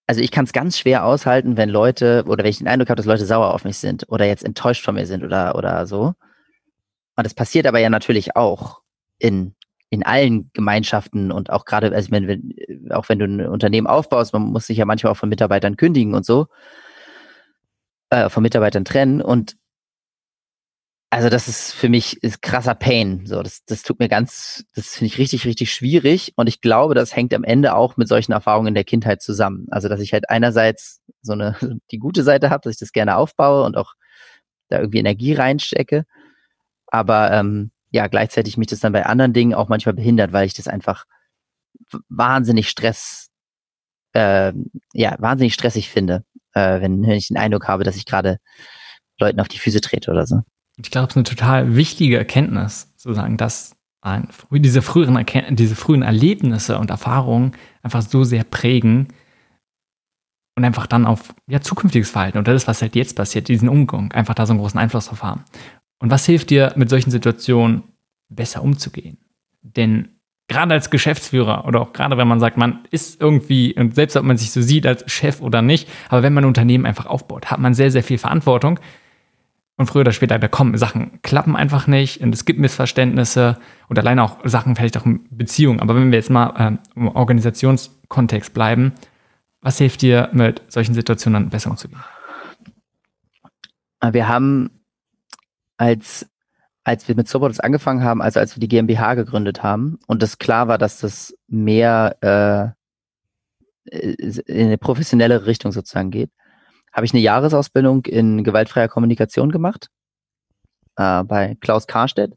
also ich kann es ganz schwer aushalten, wenn Leute, oder wenn ich den Eindruck habe, dass Leute sauer auf mich sind oder jetzt enttäuscht von mir sind oder, oder so. Und das passiert aber ja natürlich auch in, in allen Gemeinschaften und auch gerade, also wenn, wenn, auch wenn du ein Unternehmen aufbaust, man muss sich ja manchmal auch von Mitarbeitern kündigen und so, äh, von Mitarbeitern trennen. Und also das ist für mich ist krasser Pain. So, das, das tut mir ganz, das finde ich richtig, richtig schwierig. Und ich glaube, das hängt am Ende auch mit solchen Erfahrungen in der Kindheit zusammen. Also, dass ich halt einerseits so eine, die gute Seite habe, dass ich das gerne aufbaue und auch da irgendwie Energie reinstecke. Aber ähm, ja, gleichzeitig mich das dann bei anderen Dingen auch manchmal behindert, weil ich das einfach wahnsinnig Stress, äh, ja, wahnsinnig stressig finde, äh, wenn, wenn ich den Eindruck habe, dass ich gerade Leuten auf die Füße trete oder so ich glaube, es ist eine total wichtige Erkenntnis, zu sagen, dass ein, diese, früheren Erkennt diese frühen Erlebnisse und Erfahrungen einfach so sehr prägen und einfach dann auf ja, zukünftiges Verhalten oder das, was halt jetzt passiert, diesen Umgang, einfach da so einen großen Einfluss drauf haben. Und was hilft dir, mit solchen Situationen besser umzugehen? Denn gerade als Geschäftsführer oder auch gerade wenn man sagt, man ist irgendwie, und selbst ob man sich so sieht als Chef oder nicht, aber wenn man ein Unternehmen einfach aufbaut, hat man sehr, sehr viel Verantwortung und früher oder später, da kommen Sachen, klappen einfach nicht und es gibt Missverständnisse und alleine auch Sachen vielleicht auch in Beziehungen. Aber wenn wir jetzt mal ähm, im Organisationskontext bleiben, was hilft dir, mit solchen Situationen besser umzugehen? Wir haben, als, als wir mit Sobots angefangen haben, also als wir die GmbH gegründet haben und es klar war, dass das mehr äh, in eine professionelle Richtung sozusagen geht, habe ich eine Jahresausbildung in gewaltfreier Kommunikation gemacht äh, bei Klaus Karstedt.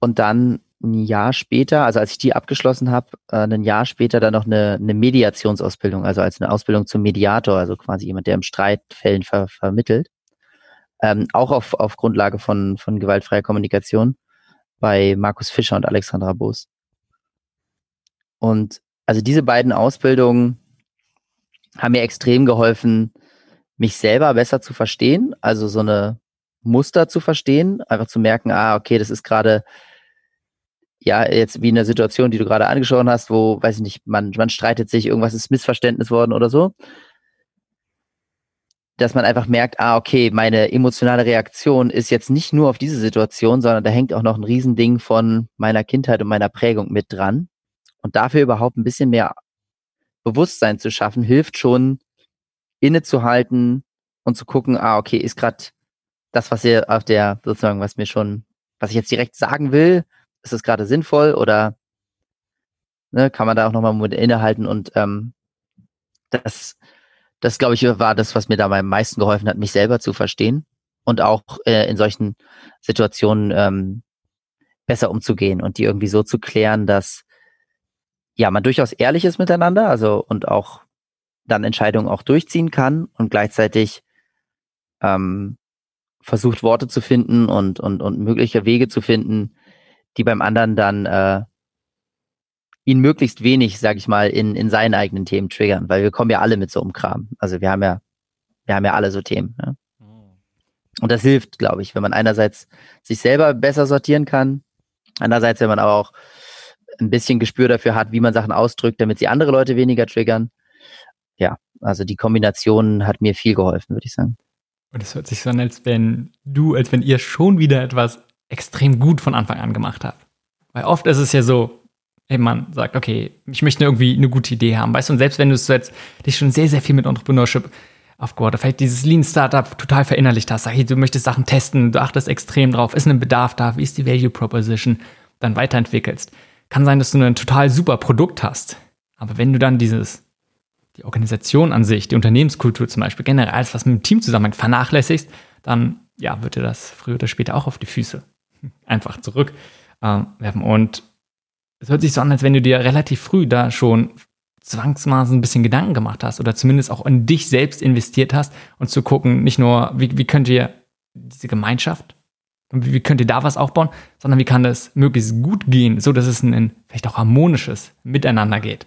Und dann ein Jahr später, also als ich die abgeschlossen habe, äh, ein Jahr später dann noch eine, eine Mediationsausbildung, also als eine Ausbildung zum Mediator, also quasi jemand, der im Streitfällen ver vermittelt. Ähm, auch auf, auf Grundlage von, von gewaltfreier Kommunikation bei Markus Fischer und Alexandra Boos. Und also diese beiden Ausbildungen haben mir extrem geholfen, mich selber besser zu verstehen, also so eine Muster zu verstehen, einfach zu merken, ah, okay, das ist gerade ja jetzt wie eine Situation, die du gerade angeschaut hast, wo, weiß ich nicht, man, man streitet sich, irgendwas ist Missverständnis worden oder so. Dass man einfach merkt, ah, okay, meine emotionale Reaktion ist jetzt nicht nur auf diese Situation, sondern da hängt auch noch ein Riesending von meiner Kindheit und meiner Prägung mit dran. Und dafür überhaupt ein bisschen mehr Bewusstsein zu schaffen, hilft schon, innezuhalten und zu gucken, ah, okay, ist gerade das, was ihr auf der, sozusagen, was mir schon, was ich jetzt direkt sagen will, ist es gerade sinnvoll oder ne, kann man da auch nochmal mit innehalten und ähm, das, das glaube ich, war das, was mir da am meisten geholfen hat, mich selber zu verstehen und auch äh, in solchen Situationen ähm, besser umzugehen und die irgendwie so zu klären, dass ja, man durchaus ehrlich ist miteinander, also und auch dann Entscheidungen auch durchziehen kann und gleichzeitig ähm, versucht Worte zu finden und, und, und mögliche Wege zu finden, die beim anderen dann äh, ihn möglichst wenig, sag ich mal, in, in seinen eigenen Themen triggern, weil wir kommen ja alle mit so einem Kram. Also wir haben ja, wir haben ja alle so Themen. Ja? Mhm. Und das hilft, glaube ich, wenn man einerseits sich selber besser sortieren kann, andererseits, wenn man aber auch ein bisschen Gespür dafür hat, wie man Sachen ausdrückt, damit sie andere Leute weniger triggern. Ja, Also die Kombination hat mir viel geholfen, würde ich sagen. Und es hört sich so an, als wenn du, als wenn ihr schon wieder etwas extrem gut von Anfang an gemacht habt. Weil oft ist es ja so, hey, man sagt, okay, ich möchte irgendwie eine gute Idee haben, weißt du, und selbst wenn du es jetzt dich schon sehr, sehr viel mit Entrepreneurship aufgebaut hast, vielleicht dieses Lean Startup total verinnerlicht hast, sag, hey, du möchtest Sachen testen, du achtest extrem drauf, ist ein Bedarf da, wie ist die Value Proposition, dann weiterentwickelst. Kann sein, dass du ein total super Produkt hast, aber wenn du dann dieses, die Organisation an sich, die Unternehmenskultur zum Beispiel, generell alles, was mit dem Team zusammenhängt, vernachlässigst, dann, ja, wird dir das früher oder später auch auf die Füße. Einfach zurück. Äh, werfen. Und es hört sich so an, als wenn du dir relativ früh da schon zwangsmaßen ein bisschen Gedanken gemacht hast oder zumindest auch in dich selbst investiert hast und zu gucken, nicht nur, wie, wie könnt ihr diese Gemeinschaft, wie, wie könnt ihr da was aufbauen, sondern wie kann das möglichst gut gehen, so dass es ein vielleicht auch harmonisches Miteinander geht.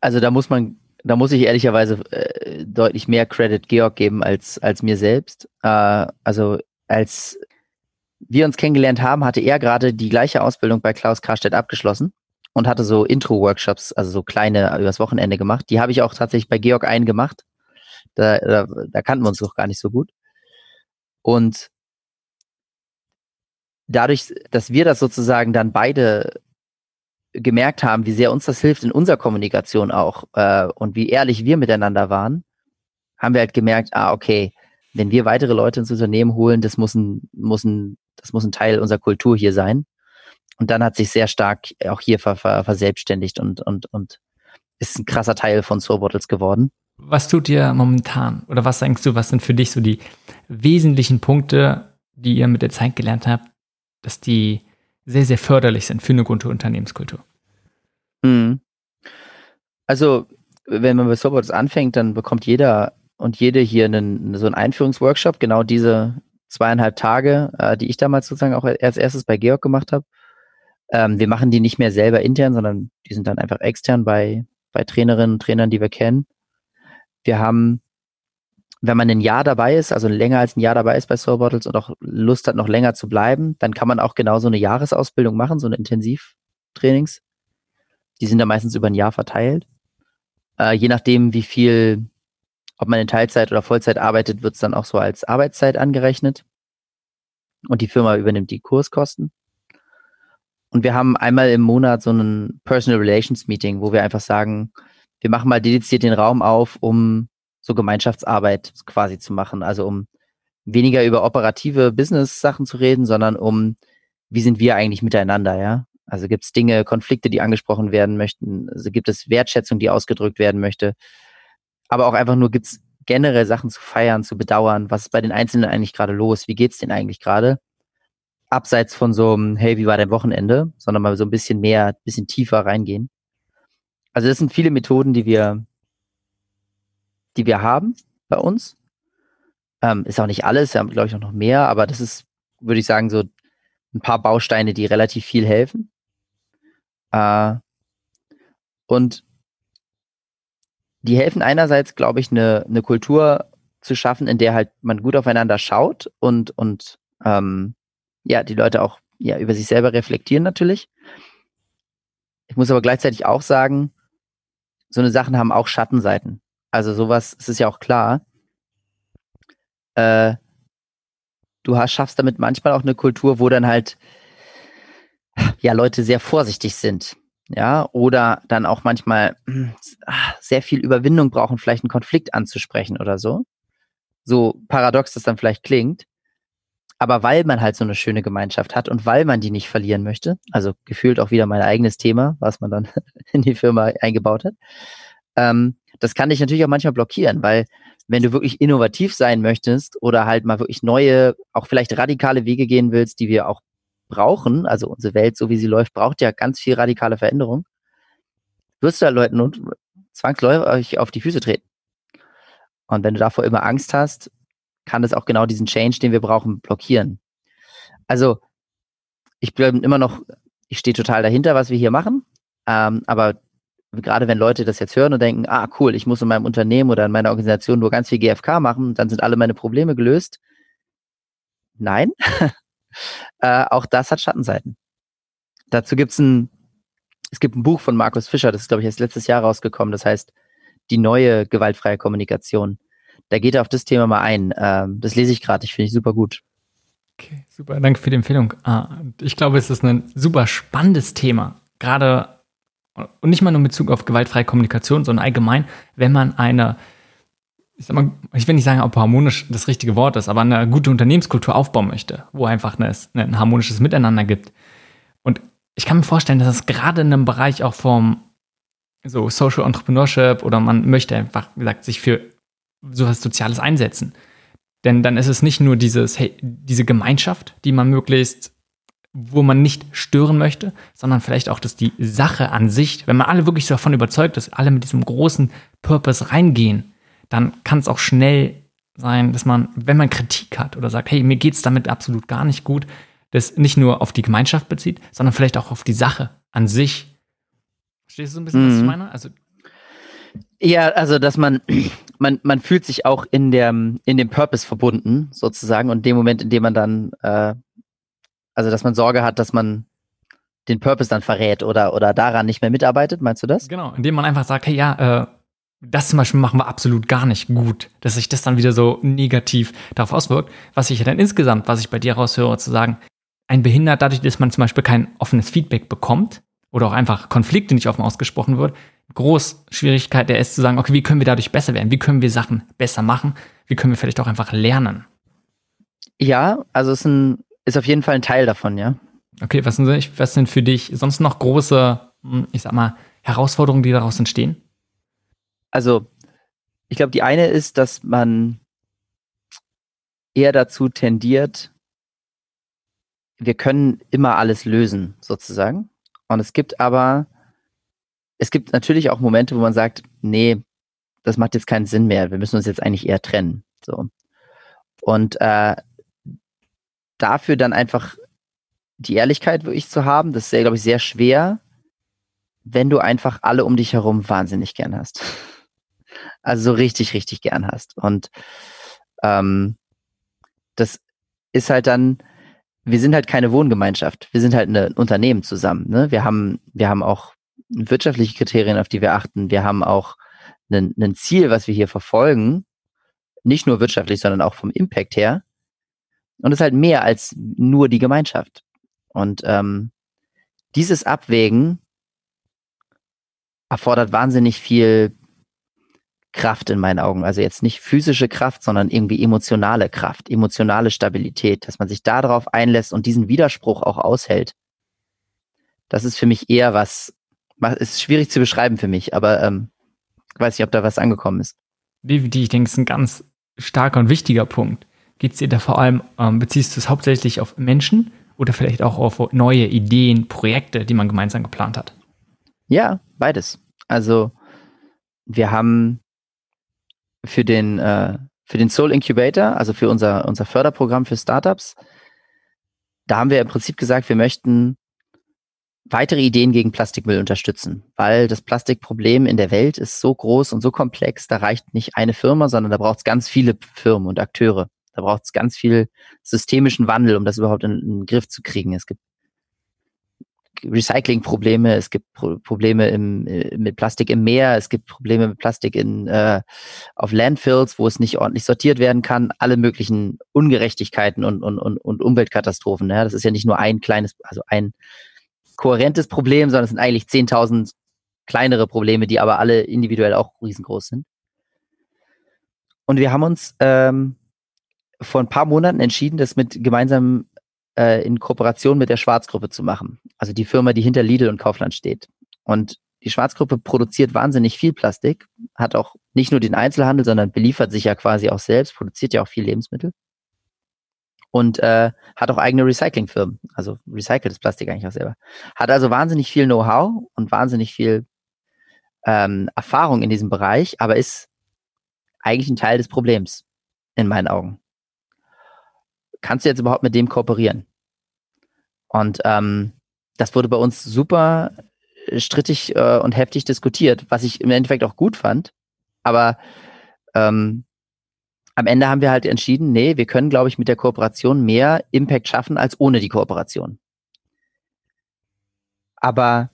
Also da muss man, da muss ich ehrlicherweise äh, deutlich mehr Credit Georg geben als, als mir selbst. Äh, also als wir uns kennengelernt haben, hatte er gerade die gleiche Ausbildung bei Klaus Karstedt abgeschlossen und hatte so Intro-Workshops, also so kleine übers Wochenende gemacht. Die habe ich auch tatsächlich bei Georg einen gemacht. Da, da, da kannten wir uns doch gar nicht so gut. Und dadurch, dass wir das sozusagen dann beide gemerkt haben, wie sehr uns das hilft in unserer Kommunikation auch äh, und wie ehrlich wir miteinander waren, haben wir halt gemerkt, ah, okay, wenn wir weitere Leute ins Unternehmen holen, das muss ein, muss ein das muss ein Teil unserer Kultur hier sein. Und dann hat sich sehr stark auch hier ver, ver, verselbstständigt und, und, und ist ein krasser Teil von Soul Bottles geworden. Was tut ihr momentan? Oder was denkst du, was sind für dich so die wesentlichen Punkte, die ihr mit der Zeit gelernt habt, dass die sehr, sehr förderlich sind für eine gute Unternehmenskultur? Mhm. Also, wenn man bei Soul Bottles anfängt, dann bekommt jeder und jede hier einen, so einen Einführungsworkshop, genau diese, zweieinhalb Tage, äh, die ich damals sozusagen auch als erstes bei Georg gemacht habe. Ähm, wir machen die nicht mehr selber intern, sondern die sind dann einfach extern bei, bei Trainerinnen und Trainern, die wir kennen. Wir haben, wenn man ein Jahr dabei ist, also länger als ein Jahr dabei ist bei Soul Bottles und auch Lust hat, noch länger zu bleiben, dann kann man auch genau so eine Jahresausbildung machen, so eine Intensivtrainings. Die sind dann meistens über ein Jahr verteilt. Äh, je nachdem, wie viel ob man in Teilzeit oder Vollzeit arbeitet, wird es dann auch so als Arbeitszeit angerechnet. Und die Firma übernimmt die Kurskosten. Und wir haben einmal im Monat so ein Personal Relations Meeting, wo wir einfach sagen, wir machen mal dediziert den Raum auf, um so Gemeinschaftsarbeit quasi zu machen. Also um weniger über operative Business-Sachen zu reden, sondern um, wie sind wir eigentlich miteinander, ja? Also gibt es Dinge, Konflikte, die angesprochen werden möchten? Also gibt es Wertschätzung, die ausgedrückt werden möchte? aber auch einfach nur gibt es generell Sachen zu feiern, zu bedauern, was ist bei den Einzelnen eigentlich gerade los, wie geht's denen eigentlich gerade? Abseits von so einem, hey, wie war dein Wochenende, sondern mal so ein bisschen mehr, bisschen tiefer reingehen. Also das sind viele Methoden, die wir, die wir haben bei uns. Ähm, ist auch nicht alles, wir haben, glaube ich, noch mehr, aber das ist, würde ich sagen, so ein paar Bausteine, die relativ viel helfen. Äh, und die helfen einerseits, glaube ich, eine, eine Kultur zu schaffen, in der halt man gut aufeinander schaut und, und ähm, ja, die Leute auch ja, über sich selber reflektieren natürlich. Ich muss aber gleichzeitig auch sagen, so eine Sachen haben auch Schattenseiten. Also sowas, es ist ja auch klar. Äh, du hast, schaffst damit manchmal auch eine Kultur, wo dann halt ja Leute sehr vorsichtig sind ja, oder dann auch manchmal ah, sehr viel Überwindung brauchen, vielleicht einen Konflikt anzusprechen oder so. So paradox das dann vielleicht klingt. Aber weil man halt so eine schöne Gemeinschaft hat und weil man die nicht verlieren möchte, also gefühlt auch wieder mein eigenes Thema, was man dann in die Firma eingebaut hat, ähm, das kann dich natürlich auch manchmal blockieren, weil wenn du wirklich innovativ sein möchtest oder halt mal wirklich neue, auch vielleicht radikale Wege gehen willst, die wir auch brauchen, also unsere Welt, so wie sie läuft, braucht ja ganz viel radikale Veränderung, wirst du ja Leuten und zwangsläufig auf die Füße treten. Und wenn du davor immer Angst hast, kann das auch genau diesen Change, den wir brauchen, blockieren. Also, ich bin immer noch, ich stehe total dahinter, was wir hier machen. Ähm, aber gerade wenn Leute das jetzt hören und denken, ah, cool, ich muss in meinem Unternehmen oder in meiner Organisation nur ganz viel GFK machen, dann sind alle meine Probleme gelöst. Nein, Äh, auch das hat Schattenseiten. Dazu gibt es ein, es gibt ein Buch von Markus Fischer, das ist, glaube ich, erst letztes Jahr rausgekommen. Das heißt die neue gewaltfreie Kommunikation. Da geht er auf das Thema mal ein. Ähm, das lese ich gerade, ich finde ich super gut. Okay, super, danke für die Empfehlung. Ah, ich glaube, es ist ein super spannendes Thema. Gerade und nicht mal nur in Bezug auf gewaltfreie Kommunikation, sondern allgemein, wenn man eine, ich, mal, ich will nicht sagen, ob harmonisch das richtige Wort ist, aber eine gute Unternehmenskultur aufbauen möchte, wo einfach eine, ein harmonisches Miteinander gibt. Und ich kann mir vorstellen, dass es gerade in einem Bereich auch vom so Social Entrepreneurship oder man möchte einfach, wie gesagt, sich für sowas Soziales einsetzen. Denn dann ist es nicht nur dieses, hey, diese Gemeinschaft, die man möglichst wo man nicht stören möchte, sondern vielleicht auch, dass die Sache an sich, wenn man alle wirklich davon überzeugt ist, alle mit diesem großen Purpose reingehen, dann kann es auch schnell sein, dass man, wenn man Kritik hat oder sagt, hey, mir geht es damit absolut gar nicht gut, das nicht nur auf die Gemeinschaft bezieht, sondern vielleicht auch auf die Sache an sich. Verstehst du so ein bisschen, mhm. was ich mhm. meine? Also ja, also dass man, man, man fühlt sich auch in, der, in dem Purpose verbunden, sozusagen, und dem Moment, in dem man dann äh, also, dass man Sorge hat, dass man den Purpose dann verrät oder, oder daran nicht mehr mitarbeitet, meinst du das? Genau, indem man einfach sagt, hey, ja, äh, das zum Beispiel machen wir absolut gar nicht gut, dass sich das dann wieder so negativ darauf auswirkt. Was ich dann insgesamt, was ich bei dir raushöre, zu sagen, ein Behindert dadurch, dass man zum Beispiel kein offenes Feedback bekommt oder auch einfach Konflikte nicht offen ausgesprochen wird, groß Schwierigkeit der ist zu sagen, okay, wie können wir dadurch besser werden? Wie können wir Sachen besser machen? Wie können wir vielleicht auch einfach lernen? Ja, also es ist ein ist auf jeden Fall ein Teil davon, ja. Okay, was sind, was sind für dich sonst noch große, hm, ich sag mal, Herausforderungen, die daraus entstehen? Also, ich glaube, die eine ist, dass man eher dazu tendiert, wir können immer alles lösen, sozusagen. Und es gibt aber, es gibt natürlich auch Momente, wo man sagt, nee, das macht jetzt keinen Sinn mehr. Wir müssen uns jetzt eigentlich eher trennen. So. Und äh, dafür dann einfach die Ehrlichkeit wirklich zu haben, das ist, glaube ich, sehr schwer, wenn du einfach alle um dich herum wahnsinnig gern hast. Also so richtig, richtig gern hast. Und ähm, das ist halt dann, wir sind halt keine Wohngemeinschaft. Wir sind halt ein Unternehmen zusammen. Ne? Wir haben, wir haben auch wirtschaftliche Kriterien, auf die wir achten. Wir haben auch ein Ziel, was wir hier verfolgen. Nicht nur wirtschaftlich, sondern auch vom Impact her. Und es ist halt mehr als nur die Gemeinschaft. Und ähm, dieses Abwägen erfordert wahnsinnig viel Kraft in meinen Augen. Also jetzt nicht physische Kraft, sondern irgendwie emotionale Kraft, emotionale Stabilität, dass man sich darauf einlässt und diesen Widerspruch auch aushält. Das ist für mich eher was, ist schwierig zu beschreiben für mich, aber ähm, weiß nicht, ob da was angekommen ist. Definitiv, ich denke, ist ein ganz starker und wichtiger Punkt. Geht es dir da vor allem, ähm, beziehst du es hauptsächlich auf Menschen oder vielleicht auch auf neue Ideen, Projekte, die man gemeinsam geplant hat? Ja, beides. Also wir haben für den, äh, für den Soul Incubator, also für unser, unser Förderprogramm für Startups, da haben wir im Prinzip gesagt, wir möchten weitere Ideen gegen Plastikmüll unterstützen, weil das Plastikproblem in der Welt ist so groß und so komplex, da reicht nicht eine Firma, sondern da braucht es ganz viele Firmen und Akteure. Da braucht es ganz viel systemischen Wandel, um das überhaupt in, in den Griff zu kriegen. Es gibt Recyclingprobleme, es gibt Pro Probleme im, äh, mit Plastik im Meer, es gibt Probleme mit Plastik in, äh, auf Landfills, wo es nicht ordentlich sortiert werden kann, alle möglichen Ungerechtigkeiten und, und, und, und Umweltkatastrophen. Ja? Das ist ja nicht nur ein kleines, also ein kohärentes Problem, sondern es sind eigentlich 10.000 kleinere Probleme, die aber alle individuell auch riesengroß sind. Und wir haben uns ähm, vor ein paar Monaten entschieden, das mit gemeinsam äh, in Kooperation mit der Schwarzgruppe zu machen. Also die Firma, die hinter Lidl und Kaufland steht. Und die Schwarzgruppe produziert wahnsinnig viel Plastik, hat auch nicht nur den Einzelhandel, sondern beliefert sich ja quasi auch selbst, produziert ja auch viel Lebensmittel und äh, hat auch eigene Recyclingfirmen, also recyceltes Plastik eigentlich auch selber. Hat also wahnsinnig viel Know-how und wahnsinnig viel ähm, Erfahrung in diesem Bereich, aber ist eigentlich ein Teil des Problems in meinen Augen kannst du jetzt überhaupt mit dem kooperieren? Und ähm, das wurde bei uns super äh, strittig äh, und heftig diskutiert, was ich im Endeffekt auch gut fand. Aber ähm, am Ende haben wir halt entschieden, nee, wir können, glaube ich, mit der Kooperation mehr Impact schaffen als ohne die Kooperation. Aber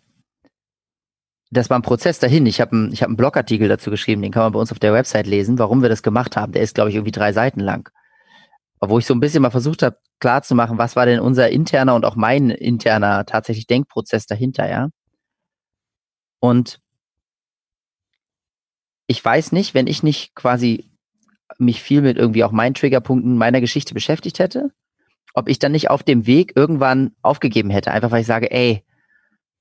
das war ein Prozess dahin. Ich habe einen, hab einen Blogartikel dazu geschrieben, den kann man bei uns auf der Website lesen, warum wir das gemacht haben. Der ist, glaube ich, irgendwie drei Seiten lang. Wo ich so ein bisschen mal versucht habe, klarzumachen, was war denn unser interner und auch mein interner tatsächlich Denkprozess dahinter, ja. Und ich weiß nicht, wenn ich nicht quasi mich viel mit irgendwie auch meinen Triggerpunkten meiner Geschichte beschäftigt hätte, ob ich dann nicht auf dem Weg irgendwann aufgegeben hätte, einfach weil ich sage, ey,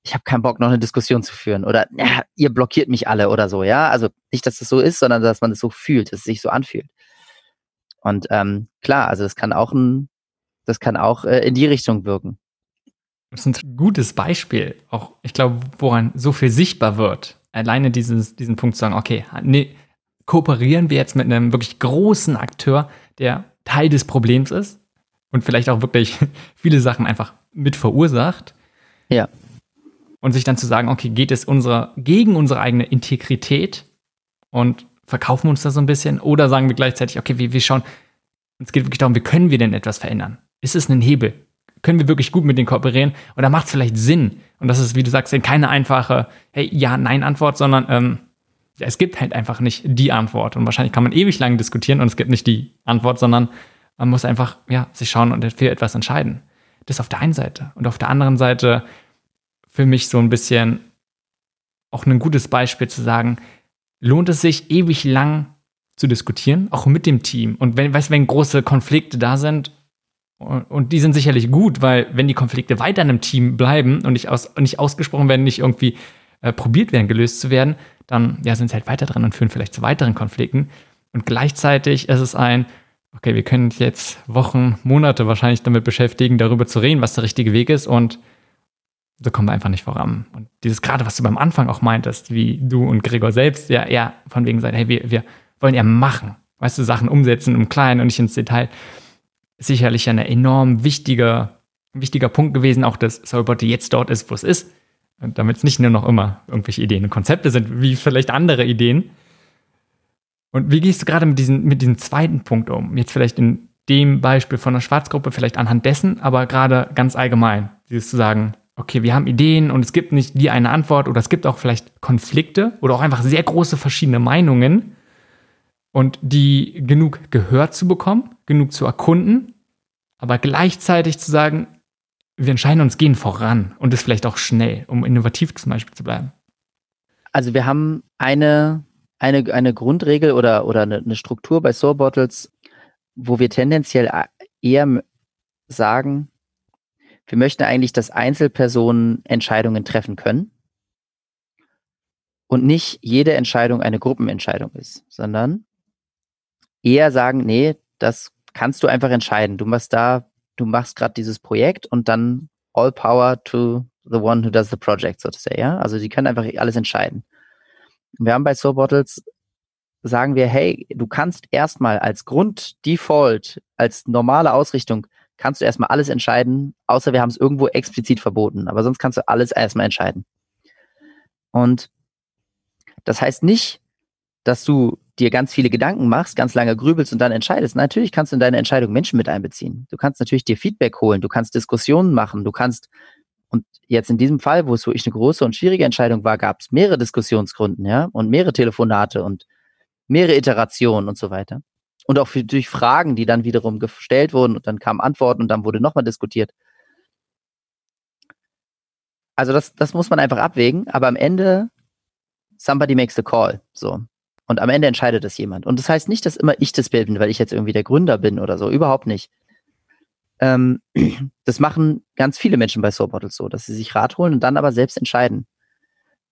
ich habe keinen Bock, noch eine Diskussion zu führen oder ja, ihr blockiert mich alle oder so, ja. Also nicht, dass das so ist, sondern dass man es das so fühlt, dass es sich so anfühlt. Und ähm, klar, also das kann auch ein, das kann auch äh, in die Richtung wirken. Das ist ein gutes Beispiel, auch ich glaube, woran so viel sichtbar wird. Alleine dieses, diesen Punkt zu sagen, okay, nee, kooperieren wir jetzt mit einem wirklich großen Akteur, der Teil des Problems ist und vielleicht auch wirklich viele Sachen einfach mit verursacht. Ja und sich dann zu sagen, okay, geht es unsere, gegen unsere eigene Integrität und verkaufen wir uns da so ein bisschen oder sagen wir gleichzeitig, okay, wir, wir schauen, es geht wirklich darum, wie können wir denn etwas verändern? Ist es ein Hebel? Können wir wirklich gut mit denen kooperieren? Oder macht es vielleicht Sinn? Und das ist, wie du sagst, keine einfache Hey, ja, nein Antwort, sondern ähm, ja, es gibt halt einfach nicht die Antwort. Und wahrscheinlich kann man ewig lang diskutieren und es gibt nicht die Antwort, sondern man muss einfach ja, sich schauen und für etwas entscheiden. Das auf der einen Seite. Und auf der anderen Seite für mich so ein bisschen auch ein gutes Beispiel zu sagen, lohnt es sich ewig lang zu diskutieren, auch mit dem Team. Und wenn, weißt, wenn große Konflikte da sind, und die sind sicherlich gut, weil wenn die Konflikte weiter in einem Team bleiben und nicht, aus, nicht ausgesprochen werden, nicht irgendwie äh, probiert werden, gelöst zu werden, dann ja, sind sie halt weiter dran und führen vielleicht zu weiteren Konflikten. Und gleichzeitig ist es ein, okay, wir können jetzt Wochen, Monate wahrscheinlich damit beschäftigen, darüber zu reden, was der richtige Weg ist. Und so kommen wir einfach nicht voran. Und dieses gerade, was du beim Anfang auch meintest, wie du und Gregor selbst, ja eher von wegen sagen, hey, wir, wir wollen ja machen, weißt du, Sachen umsetzen im Kleinen und nicht ins Detail, ist sicherlich ein enorm wichtiger, wichtiger Punkt gewesen, auch dass Soulbody jetzt dort ist, wo es ist. Damit es nicht nur noch immer irgendwelche Ideen und Konzepte sind, wie vielleicht andere Ideen. Und wie gehst du gerade mit, diesen, mit diesem zweiten Punkt um? Jetzt vielleicht in dem Beispiel von einer Schwarzgruppe, vielleicht anhand dessen, aber gerade ganz allgemein, dieses zu sagen, okay, wir haben Ideen und es gibt nicht die eine Antwort oder es gibt auch vielleicht Konflikte oder auch einfach sehr große verschiedene Meinungen und die genug Gehör zu bekommen, genug zu erkunden, aber gleichzeitig zu sagen, wir entscheiden uns, gehen voran und es vielleicht auch schnell, um innovativ zum Beispiel zu bleiben. Also wir haben eine, eine, eine Grundregel oder, oder eine, eine Struktur bei Soul Bottles, wo wir tendenziell eher sagen, wir möchten eigentlich, dass Einzelpersonen Entscheidungen treffen können und nicht jede Entscheidung eine Gruppenentscheidung ist, sondern eher sagen, nee, das kannst du einfach entscheiden. Du machst da, du machst gerade dieses Projekt und dann all power to the one who does the project, sozusagen, ja. Also die können einfach alles entscheiden. Wir haben bei Soul Bottles sagen wir, hey, du kannst erstmal als Grund Default, als normale Ausrichtung kannst du erstmal alles entscheiden, außer wir haben es irgendwo explizit verboten. Aber sonst kannst du alles erstmal entscheiden. Und das heißt nicht, dass du dir ganz viele Gedanken machst, ganz lange grübelst und dann entscheidest. Natürlich kannst du in deine Entscheidung Menschen mit einbeziehen. Du kannst natürlich dir Feedback holen, du kannst Diskussionen machen, du kannst, und jetzt in diesem Fall, wo es wirklich eine große und schwierige Entscheidung war, gab es mehrere Diskussionsgründen, ja, und mehrere Telefonate und mehrere Iterationen und so weiter und auch für, durch Fragen, die dann wiederum gestellt wurden und dann kamen Antworten und dann wurde nochmal diskutiert. Also das, das muss man einfach abwägen, aber am Ende somebody makes the call, so. Und am Ende entscheidet es jemand. Und das heißt nicht, dass immer ich das bin, weil ich jetzt irgendwie der Gründer bin oder so, überhaupt nicht. Ähm, das machen ganz viele Menschen bei Soul Bottles so, dass sie sich Rat holen und dann aber selbst entscheiden.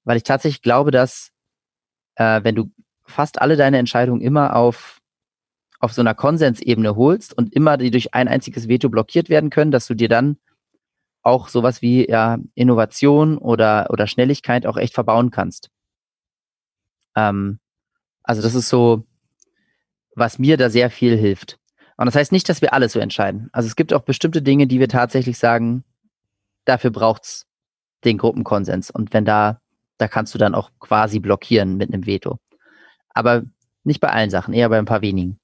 Weil ich tatsächlich glaube, dass äh, wenn du fast alle deine Entscheidungen immer auf auf so einer Konsensebene holst und immer die durch ein einziges Veto blockiert werden können, dass du dir dann auch sowas wie ja, Innovation oder, oder Schnelligkeit auch echt verbauen kannst. Ähm, also das ist so, was mir da sehr viel hilft. Und das heißt nicht, dass wir alles so entscheiden. Also es gibt auch bestimmte Dinge, die wir tatsächlich sagen, dafür braucht's den Gruppenkonsens. Und wenn da, da kannst du dann auch quasi blockieren mit einem Veto. Aber nicht bei allen Sachen, eher bei ein paar wenigen.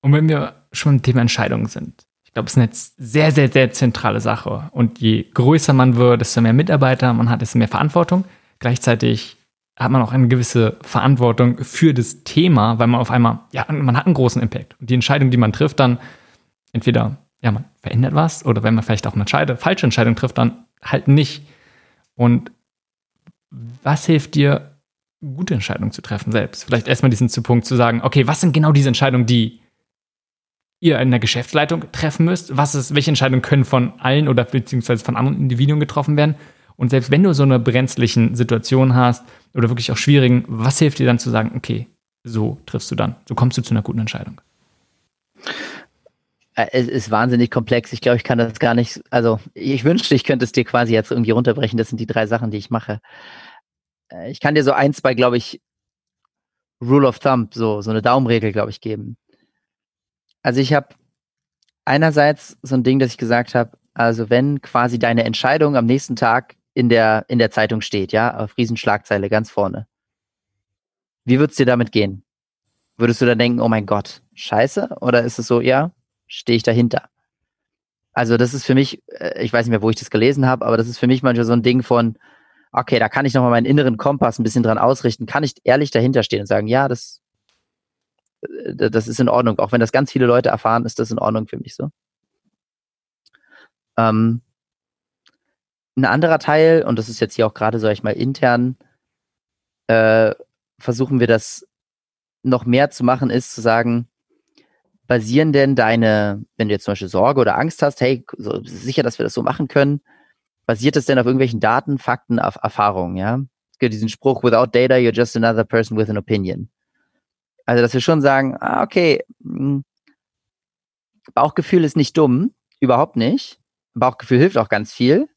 Und wenn wir schon im Thema Entscheidungen sind, ich glaube, es ist eine sehr, sehr, sehr zentrale Sache. Und je größer man wird, desto mehr Mitarbeiter man hat, desto mehr Verantwortung. Gleichzeitig hat man auch eine gewisse Verantwortung für das Thema, weil man auf einmal, ja, man hat einen großen Impact. Und die Entscheidung, die man trifft, dann entweder, ja, man verändert was oder wenn man vielleicht auch eine Entscheidung, falsche Entscheidung trifft, dann halt nicht. Und was hilft dir, gute Entscheidungen zu treffen selbst? Vielleicht erstmal diesen Punkt zu sagen, okay, was sind genau diese Entscheidungen, die ihr in der Geschäftsleitung treffen müsst? Was ist, welche Entscheidungen können von allen oder beziehungsweise von anderen Individuen getroffen werden? Und selbst wenn du so eine brenzlichen Situation hast oder wirklich auch schwierigen, was hilft dir dann zu sagen, okay, so triffst du dann, so kommst du zu einer guten Entscheidung? Äh, es ist wahnsinnig komplex. Ich glaube, ich kann das gar nicht. Also, ich wünschte, ich könnte es dir quasi jetzt irgendwie runterbrechen. Das sind die drei Sachen, die ich mache. Äh, ich kann dir so ein, zwei, glaube ich, Rule of Thumb, so, so eine Daumenregel, glaube ich, geben. Also, ich habe einerseits so ein Ding, dass ich gesagt habe, also, wenn quasi deine Entscheidung am nächsten Tag in der, in der Zeitung steht, ja, auf Riesenschlagzeile ganz vorne. Wie würdest dir damit gehen? Würdest du dann denken, oh mein Gott, scheiße? Oder ist es so, ja, stehe ich dahinter? Also das ist für mich, äh, ich weiß nicht mehr, wo ich das gelesen habe, aber das ist für mich manchmal so ein Ding von, okay, da kann ich nochmal meinen inneren Kompass ein bisschen dran ausrichten, kann ich ehrlich dahinter stehen und sagen, ja, das, das ist in Ordnung. Auch wenn das ganz viele Leute erfahren, ist das in Ordnung für mich so. Ähm, ein anderer Teil, und das ist jetzt hier auch gerade, sag ich mal, intern, äh, versuchen wir das noch mehr zu machen, ist zu sagen, basieren denn deine, wenn du jetzt zum Beispiel Sorge oder Angst hast, hey, so, sicher, dass wir das so machen können, basiert das denn auf irgendwelchen Daten, Fakten, auf Erfahrungen, ja? Es gibt diesen Spruch, without data, you're just another person with an opinion. Also, dass wir schon sagen, ah, okay, hm, Bauchgefühl ist nicht dumm, überhaupt nicht. Bauchgefühl hilft auch ganz viel.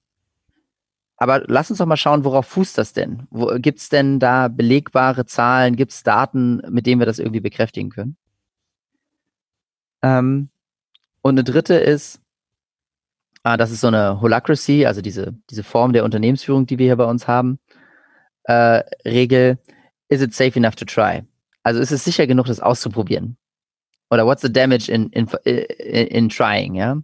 Aber lass uns doch mal schauen, worauf fußt das denn? Gibt es denn da belegbare Zahlen? Gibt es Daten, mit denen wir das irgendwie bekräftigen können? Ähm, und eine dritte ist, ah, das ist so eine Holacracy, also diese, diese Form der Unternehmensführung, die wir hier bei uns haben. Äh, Regel, is it safe enough to try? Also ist es sicher genug, das auszuprobieren? Oder what's the damage in, in, in, in trying, ja?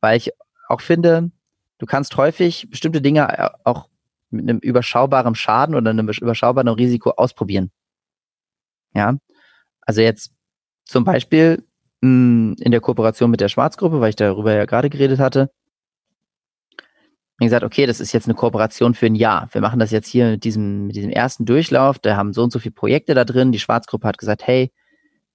Weil ich auch finde, du kannst häufig bestimmte Dinge äh, auch mit einem überschaubaren Schaden oder einem überschaubaren Risiko ausprobieren. Ja, also jetzt zum Beispiel mh, hm, in der Kooperation mit der Schwarzgruppe, weil ich darüber ja gerade geredet hatte, mir gesagt, okay, das ist jetzt eine Kooperation für ein Jahr. Wir machen das jetzt hier mit diesem, mit diesem ersten Durchlauf. Da haben so und so viele Projekte da drin. Die Schwarzgruppe hat gesagt, hey,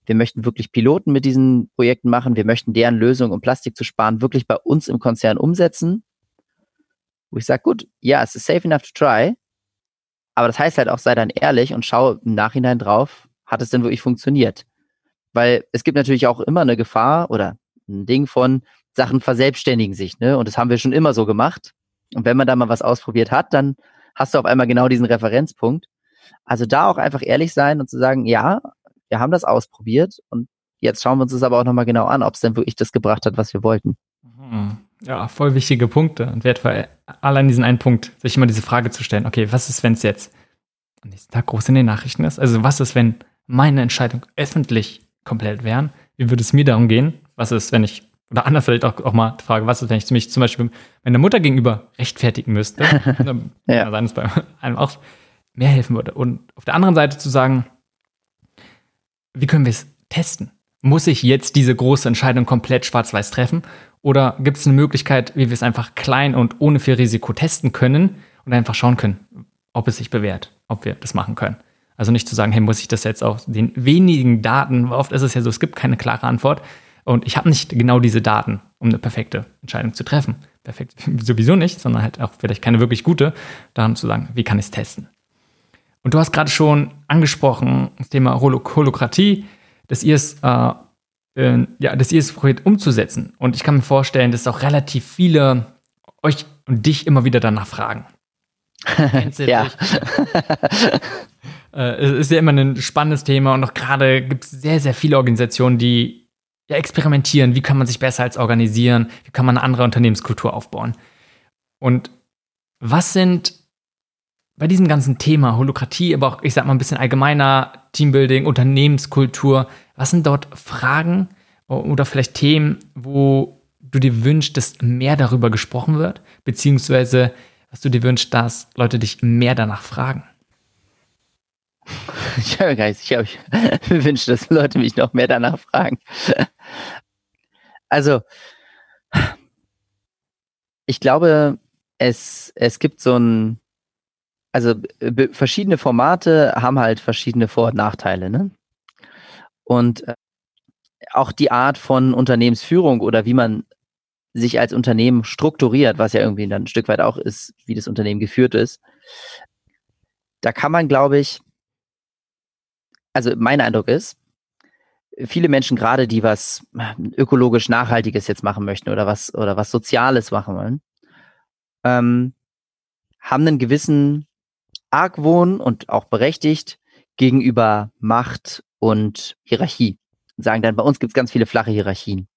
wir möchten wirklich Piloten mit diesen Projekten machen. Wir möchten deren Lösung, um Plastik zu sparen, wirklich bei uns im Konzern umsetzen wo ich sage, gut, ja, es ist safe enough to try, aber das heißt halt auch, sei dann ehrlich und schau im Nachhinein drauf, hat es denn wirklich funktioniert? Weil es gibt natürlich auch immer eine Gefahr oder ein Ding von Sachen verselbstständigen sich, ne? Und das haben wir schon immer so gemacht. Und wenn man da mal was ausprobiert hat, dann hast du auf einmal genau diesen Referenzpunkt. Also da auch einfach ehrlich sein und zu sagen, ja, wir haben das ausprobiert und jetzt schauen wir uns das aber auch nochmal genau an, ob es denn wirklich das gebracht hat, was wir wollten. Mhm. Ja, voll wichtige Punkte und wertvoll. Allein diesen einen Punkt, sich immer diese Frage zu stellen, okay, was ist, wenn es jetzt am nächsten Tag groß in den Nachrichten ist? Also was ist, wenn meine Entscheidung öffentlich komplett wären? Wie würde es mir darum gehen? Was ist, wenn ich, oder anders vielleicht auch, auch mal die Frage, was ist, wenn ich mich zum Beispiel meiner Mutter gegenüber rechtfertigen müsste? ja. Dann es bei einem auch mehr helfen würde. Und auf der anderen Seite zu sagen, wie können wir es testen? Muss ich jetzt diese große Entscheidung komplett schwarz-weiß treffen? Oder gibt es eine Möglichkeit, wie wir es einfach klein und ohne viel Risiko testen können und einfach schauen können, ob es sich bewährt, ob wir das machen können? Also nicht zu sagen, hey, muss ich das jetzt aus den wenigen Daten, oft ist es ja so, es gibt keine klare Antwort und ich habe nicht genau diese Daten, um eine perfekte Entscheidung zu treffen. Perfekt sowieso nicht, sondern halt auch vielleicht keine wirklich gute, daran zu sagen, wie kann ich es testen? Und du hast gerade schon angesprochen, das Thema Holokratie, dass ihr es äh, äh, ja, das IS-Projekt umzusetzen. Und ich kann mir vorstellen, dass auch relativ viele euch und dich immer wieder danach fragen. ja. äh, es ist ja immer ein spannendes Thema und auch gerade gibt es sehr, sehr viele Organisationen, die ja, experimentieren, wie kann man sich besser als organisieren, wie kann man eine andere Unternehmenskultur aufbauen. Und was sind bei diesem ganzen Thema Holokratie, aber auch, ich sag mal, ein bisschen allgemeiner Teambuilding, Unternehmenskultur, was sind dort Fragen oder vielleicht Themen, wo du dir wünschst, dass mehr darüber gesprochen wird, beziehungsweise was du dir wünschst, dass Leute dich mehr danach fragen? Ich habe gar nicht sicher, ich mir wünsche, dass Leute mich noch mehr danach fragen. Also, ich glaube, es, es gibt so ein, also verschiedene Formate haben halt verschiedene Vor- und Nachteile, ne? Und äh, auch die Art von Unternehmensführung oder wie man sich als Unternehmen strukturiert, was ja irgendwie dann ein Stück weit auch ist, wie das Unternehmen geführt ist, da kann man, glaube ich, also mein Eindruck ist, viele Menschen gerade, die was ökologisch Nachhaltiges jetzt machen möchten oder was oder was Soziales machen wollen, ähm, haben einen gewissen Argwohn und auch berechtigt gegenüber Macht und Hierarchie. Und sagen dann, bei uns gibt es ganz viele flache Hierarchien.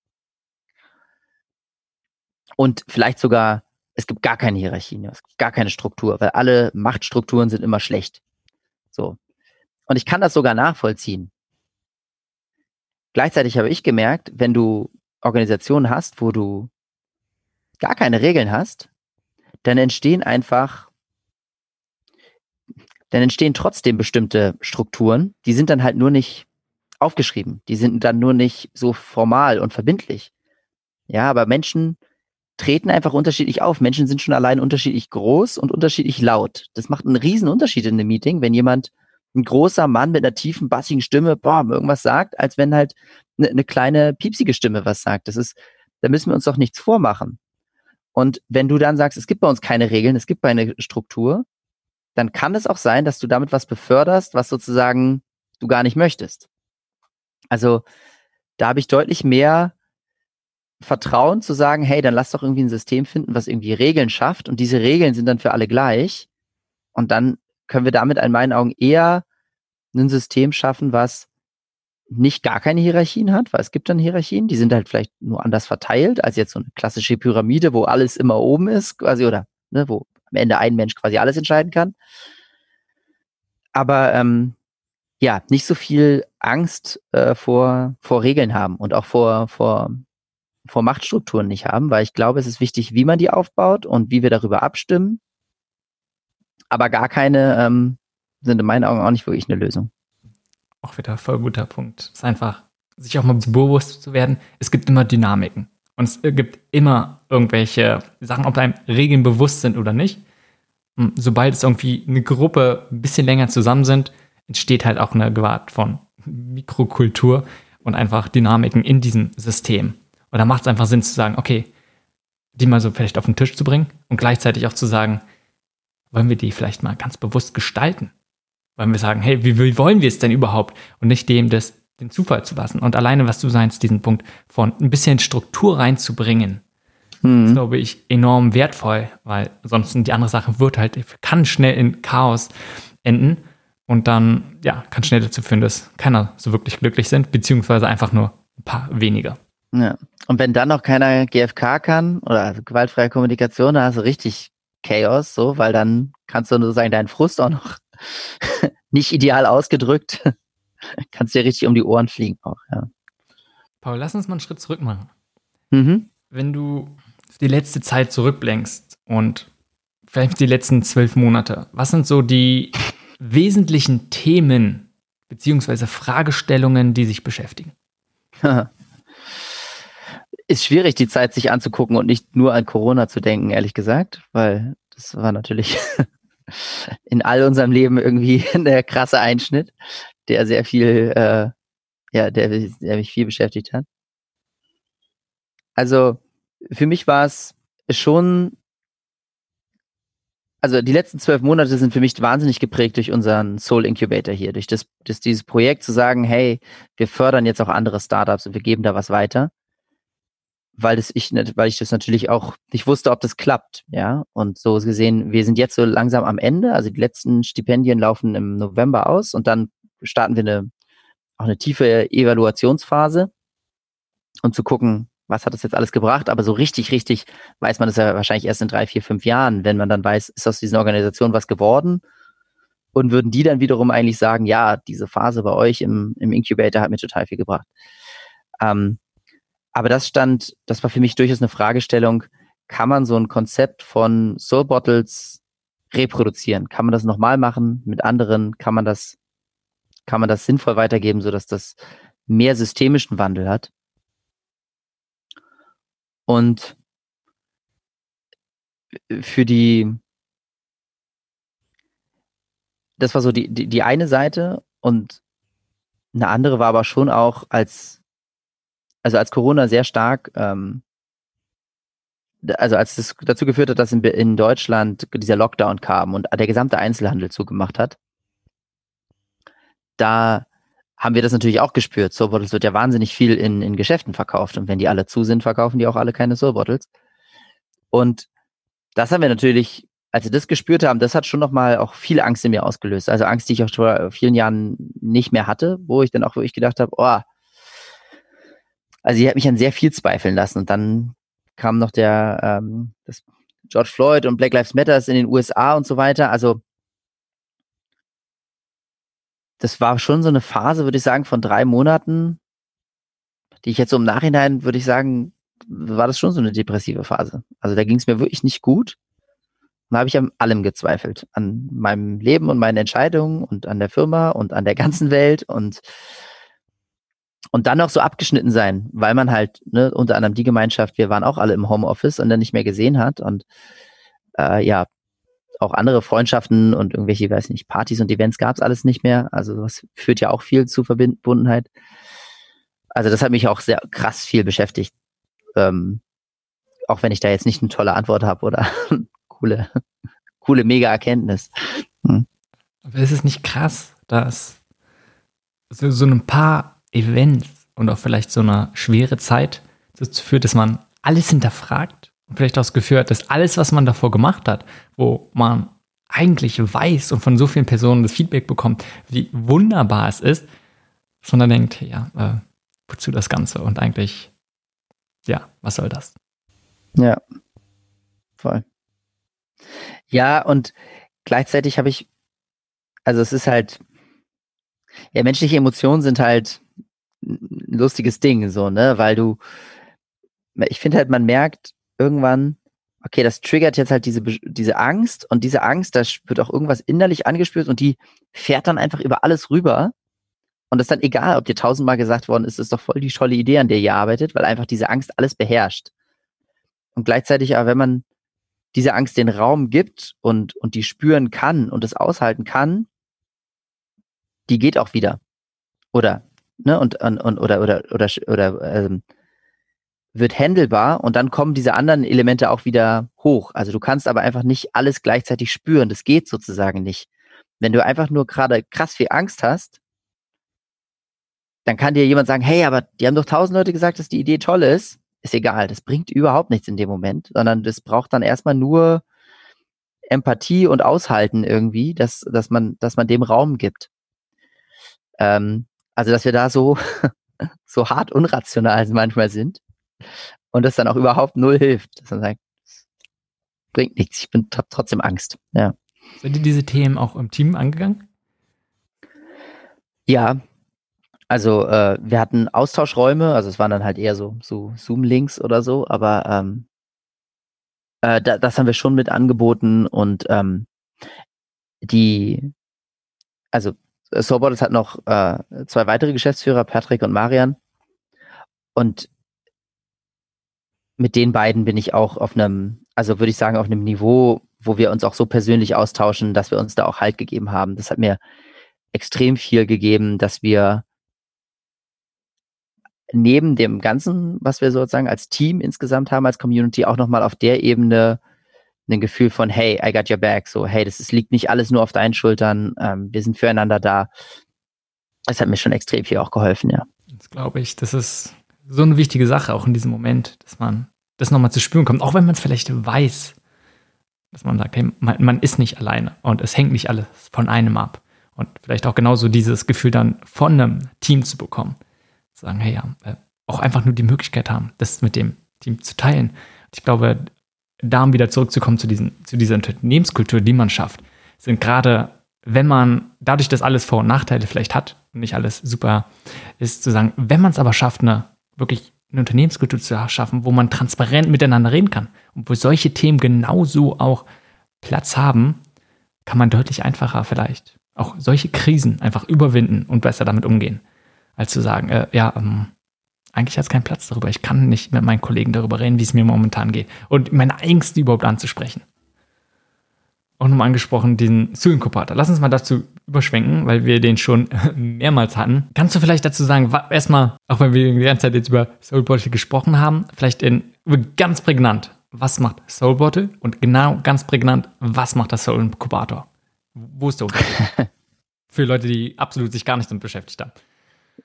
Und vielleicht sogar, es gibt gar keine Hierarchien, es gibt gar keine Struktur, weil alle Machtstrukturen sind immer schlecht. So. Und ich kann das sogar nachvollziehen. Gleichzeitig habe ich gemerkt, wenn du Organisationen hast, wo du gar keine Regeln hast, dann entstehen einfach, dann entstehen trotzdem bestimmte Strukturen, die sind dann halt nur nicht aufgeschrieben, die sind dann nur nicht so formal und verbindlich. Ja, aber Menschen treten einfach unterschiedlich auf. Menschen sind schon allein unterschiedlich groß und unterschiedlich laut. Das macht einen riesen Unterschied in einem Meeting, wenn jemand ein großer Mann mit einer tiefen, bassigen Stimme, boah, irgendwas sagt, als wenn halt eine, eine kleine, piepsige Stimme was sagt. Das ist, da müssen wir uns doch nichts vormachen. Und wenn du dann sagst, es gibt bei uns keine Regeln, es gibt keine Struktur, dann kann es auch sein, dass du damit was beförderst, was sozusagen du gar nicht möchtest. Also da habe ich deutlich mehr Vertrauen zu sagen, hey, dann lass doch irgendwie ein System finden, was irgendwie Regeln schafft und diese Regeln sind dann für alle gleich. Und dann können wir damit in meinen Augen eher ein System schaffen, was nicht gar keine Hierarchien hat, weil es gibt dann Hierarchien, die sind halt vielleicht nur anders verteilt als jetzt so eine klassische Pyramide, wo alles immer oben ist, quasi, oder ne, wo am Ende ein Mensch quasi alles entscheiden kann. Aber ähm, ja, nicht so viel Angst äh, vor, vor Regeln haben und auch vor, vor, vor Machtstrukturen nicht haben, weil ich glaube, es ist wichtig, wie man die aufbaut und wie wir darüber abstimmen. Aber gar keine ähm, sind in meinen Augen auch nicht wirklich eine Lösung auch wieder voll guter Punkt. Es ist einfach, sich auch mal bewusst zu werden, es gibt immer Dynamiken. Und es gibt immer irgendwelche Sachen, ob einem Regeln bewusst sind oder nicht. Und sobald es irgendwie eine Gruppe ein bisschen länger zusammen sind, entsteht halt auch eine Gewalt von Mikrokultur und einfach Dynamiken in diesem System. Und da macht es einfach Sinn zu sagen, okay, die mal so vielleicht auf den Tisch zu bringen und gleichzeitig auch zu sagen, wollen wir die vielleicht mal ganz bewusst gestalten? Weil wir sagen, hey, wie, wie wollen wir es denn überhaupt? Und nicht dem das, den Zufall zu lassen. Und alleine, was du sagst, diesen Punkt von ein bisschen Struktur reinzubringen, mhm. ist, glaube ich, enorm wertvoll, weil sonst die andere Sache wird halt, kann schnell in Chaos enden und dann, ja, kann schnell dazu führen, dass keiner so wirklich glücklich sind, beziehungsweise einfach nur ein paar weniger. Ja. Und wenn dann noch keiner GFK kann oder also gewaltfreie Kommunikation, dann hast du richtig Chaos, so, weil dann kannst du nur sagen, deinen Frust auch noch nicht ideal ausgedrückt, kannst dir richtig um die Ohren fliegen auch, ja. Paul, lass uns mal einen Schritt zurück machen. Mhm. Wenn du die letzte Zeit zurückblickst und vielleicht die letzten zwölf Monate, was sind so die wesentlichen Themen beziehungsweise Fragestellungen, die sich beschäftigen? Ist schwierig, die Zeit sich anzugucken und nicht nur an Corona zu denken, ehrlich gesagt, weil das war natürlich in all unserem Leben irgendwie der krasse Einschnitt, der sehr viel, äh, ja, der, der mich viel beschäftigt hat. Also für mich war es schon, also die letzten zwölf Monate sind für mich wahnsinnig geprägt durch unseren Soul Incubator hier, durch das, das dieses Projekt zu sagen, hey, wir fördern jetzt auch andere Startups und wir geben da was weiter weil das ich weil ich das natürlich auch nicht wusste, ob das klappt, ja. Und so gesehen, wir sind jetzt so langsam am Ende. Also die letzten Stipendien laufen im November aus und dann starten wir eine auch eine tiefe Evaluationsphase, um zu gucken, was hat das jetzt alles gebracht. Aber so richtig, richtig weiß man das ja wahrscheinlich erst in drei, vier, fünf Jahren, wenn man dann weiß, ist aus diesen Organisationen was geworden. Und würden die dann wiederum eigentlich sagen, ja, diese Phase bei euch im, im Incubator hat mir total viel gebracht. Ähm, aber das stand, das war für mich durchaus eine Fragestellung, kann man so ein Konzept von Soul Bottles reproduzieren? Kann man das nochmal machen mit anderen? Kann man das kann man das sinnvoll weitergeben, sodass das mehr systemischen Wandel hat. Und für die, das war so die, die, die eine Seite und eine andere war aber schon auch als, also als Corona sehr stark, ähm, also als es dazu geführt hat, dass in, in Deutschland dieser Lockdown kam und der gesamte Einzelhandel zugemacht hat, da haben wir das natürlich auch gespürt. Soul Bottles wird ja wahnsinnig viel in, in Geschäften verkauft und wenn die alle zu sind, verkaufen die auch alle keine Soul Bottles. Und das haben wir natürlich, als wir das gespürt haben, das hat schon nochmal auch viel Angst in mir ausgelöst. Also Angst, die ich auch vor vielen Jahren nicht mehr hatte, wo ich dann auch wirklich gedacht habe, oh, also die hat mich an sehr viel zweifeln lassen. Und dann kam noch der ähm, das George Floyd und Black Lives Matter in den USA und so weiter. Also das war schon so eine Phase, würde ich sagen, von drei Monaten, die ich jetzt so im Nachhinein, würde ich sagen, war das schon so eine depressive Phase. Also da ging es mir wirklich nicht gut. Da habe ich an allem gezweifelt. An meinem Leben und meinen Entscheidungen und an der Firma und an der ganzen Welt und und dann noch so abgeschnitten sein, weil man halt, ne, unter anderem die Gemeinschaft, wir waren auch alle im Homeoffice und dann nicht mehr gesehen hat und äh, ja, auch andere Freundschaften und irgendwelche, weiß nicht, Partys und Events gab es alles nicht mehr. Also das führt ja auch viel zu Verbundenheit. Also das hat mich auch sehr krass viel beschäftigt. Ähm, auch wenn ich da jetzt nicht eine tolle Antwort habe oder coole, coole Mega-Erkenntnis. Hm. Aber ist es nicht krass, dass so, so ein paar Events und auch vielleicht so eine schwere Zeit dazu führt, dass man alles hinterfragt und vielleicht auch das Gefühl hat, dass alles, was man davor gemacht hat, wo man eigentlich weiß und von so vielen Personen das Feedback bekommt, wie wunderbar es ist, sondern denkt, ja, äh, wozu das Ganze? Und eigentlich, ja, was soll das? Ja, voll. Ja, und gleichzeitig habe ich, also es ist halt, ja, menschliche Emotionen sind halt ein lustiges Ding, so, ne, weil du, ich finde halt, man merkt, irgendwann, okay, das triggert jetzt halt diese, diese Angst und diese Angst, da wird auch irgendwas innerlich angespürt und die fährt dann einfach über alles rüber. Und das ist dann egal, ob dir tausendmal gesagt worden ist, ist doch voll die tolle Idee, an der ihr arbeitet, weil einfach diese Angst alles beherrscht. Und gleichzeitig aber, wenn man dieser Angst den Raum gibt und, und die spüren kann und es aushalten kann, die geht auch wieder. Oder, ne, und, und, und oder, oder, oder, oder, ähm, wird handelbar und dann kommen diese anderen Elemente auch wieder hoch. Also du kannst aber einfach nicht alles gleichzeitig spüren. Das geht sozusagen nicht. Wenn du einfach nur gerade krass viel Angst hast, dann kann dir jemand sagen, hey, aber die haben doch tausend Leute gesagt, dass die Idee toll ist. Ist egal, das bringt überhaupt nichts in dem Moment, sondern das braucht dann erstmal nur Empathie und Aushalten irgendwie, dass, dass man, dass man dem Raum gibt. Ähm, also, dass wir da so, so hart unrational manchmal sind und das dann auch überhaupt null hilft. Dass man sagt, bringt nichts, ich bin trotzdem Angst. Ja. Sind ihr diese Themen auch im Team angegangen? Ja, also äh, wir hatten Austauschräume, also es waren dann halt eher so, so Zoom-Links oder so, aber ähm, äh, da, das haben wir schon mit angeboten und ähm, die, also Soulbottles hat noch äh, zwei weitere Geschäftsführer, Patrick und Marian. Und mit den beiden bin ich auch auf einem, also würde ich sagen, auf einem Niveau, wo wir uns auch so persönlich austauschen, dass wir uns da auch Halt gegeben haben. Das hat mir extrem viel gegeben, dass wir neben dem Ganzen, was wir sozusagen als Team insgesamt haben, als Community, auch nochmal auf der Ebene ein Gefühl von, hey, I got your back. So, hey, das ist, liegt nicht alles nur auf deinen Schultern. Ähm, wir sind füreinander da. Das hat mir schon extrem viel auch geholfen, ja. Das glaube ich. Das ist so eine wichtige Sache auch in diesem Moment, dass man das nochmal zu spüren kommt, auch wenn man es vielleicht weiß, dass man sagt, hey, man, man, ist nicht alleine und es hängt nicht alles von einem ab. Und vielleicht auch genauso dieses Gefühl dann von einem Team zu bekommen. Zu sagen, hey, ja, äh, auch einfach nur die Möglichkeit haben, das mit dem Team zu teilen. Ich glaube, da um wieder zurückzukommen zu, diesen, zu dieser Unternehmenskultur, die man schafft, sind gerade, wenn man dadurch, dass alles Vor- und Nachteile vielleicht hat und nicht alles super ist, zu sagen, wenn man es aber schafft, eine wirklich eine Unternehmenskultur zu schaffen, wo man transparent miteinander reden kann und wo solche Themen genauso auch Platz haben, kann man deutlich einfacher vielleicht auch solche Krisen einfach überwinden und besser damit umgehen, als zu sagen, äh, ja, ähm, eigentlich hat es keinen Platz darüber. Ich kann nicht mit meinen Kollegen darüber reden, wie es mir momentan geht und meine Ängste überhaupt anzusprechen. Auch nochmal angesprochen, den Zoo-Inkubator. Lass uns mal dazu überschwenken, weil wir den schon mehrmals hatten. Kannst du vielleicht dazu sagen, erstmal, auch wenn wir die ganze Zeit jetzt über Soul Bottle gesprochen haben, vielleicht in ganz prägnant, was macht Soul Bottle und genau ganz prägnant, was macht das Soul Inkubator? Wo ist der Unterschied? Für Leute, die absolut sich gar nicht damit beschäftigt haben.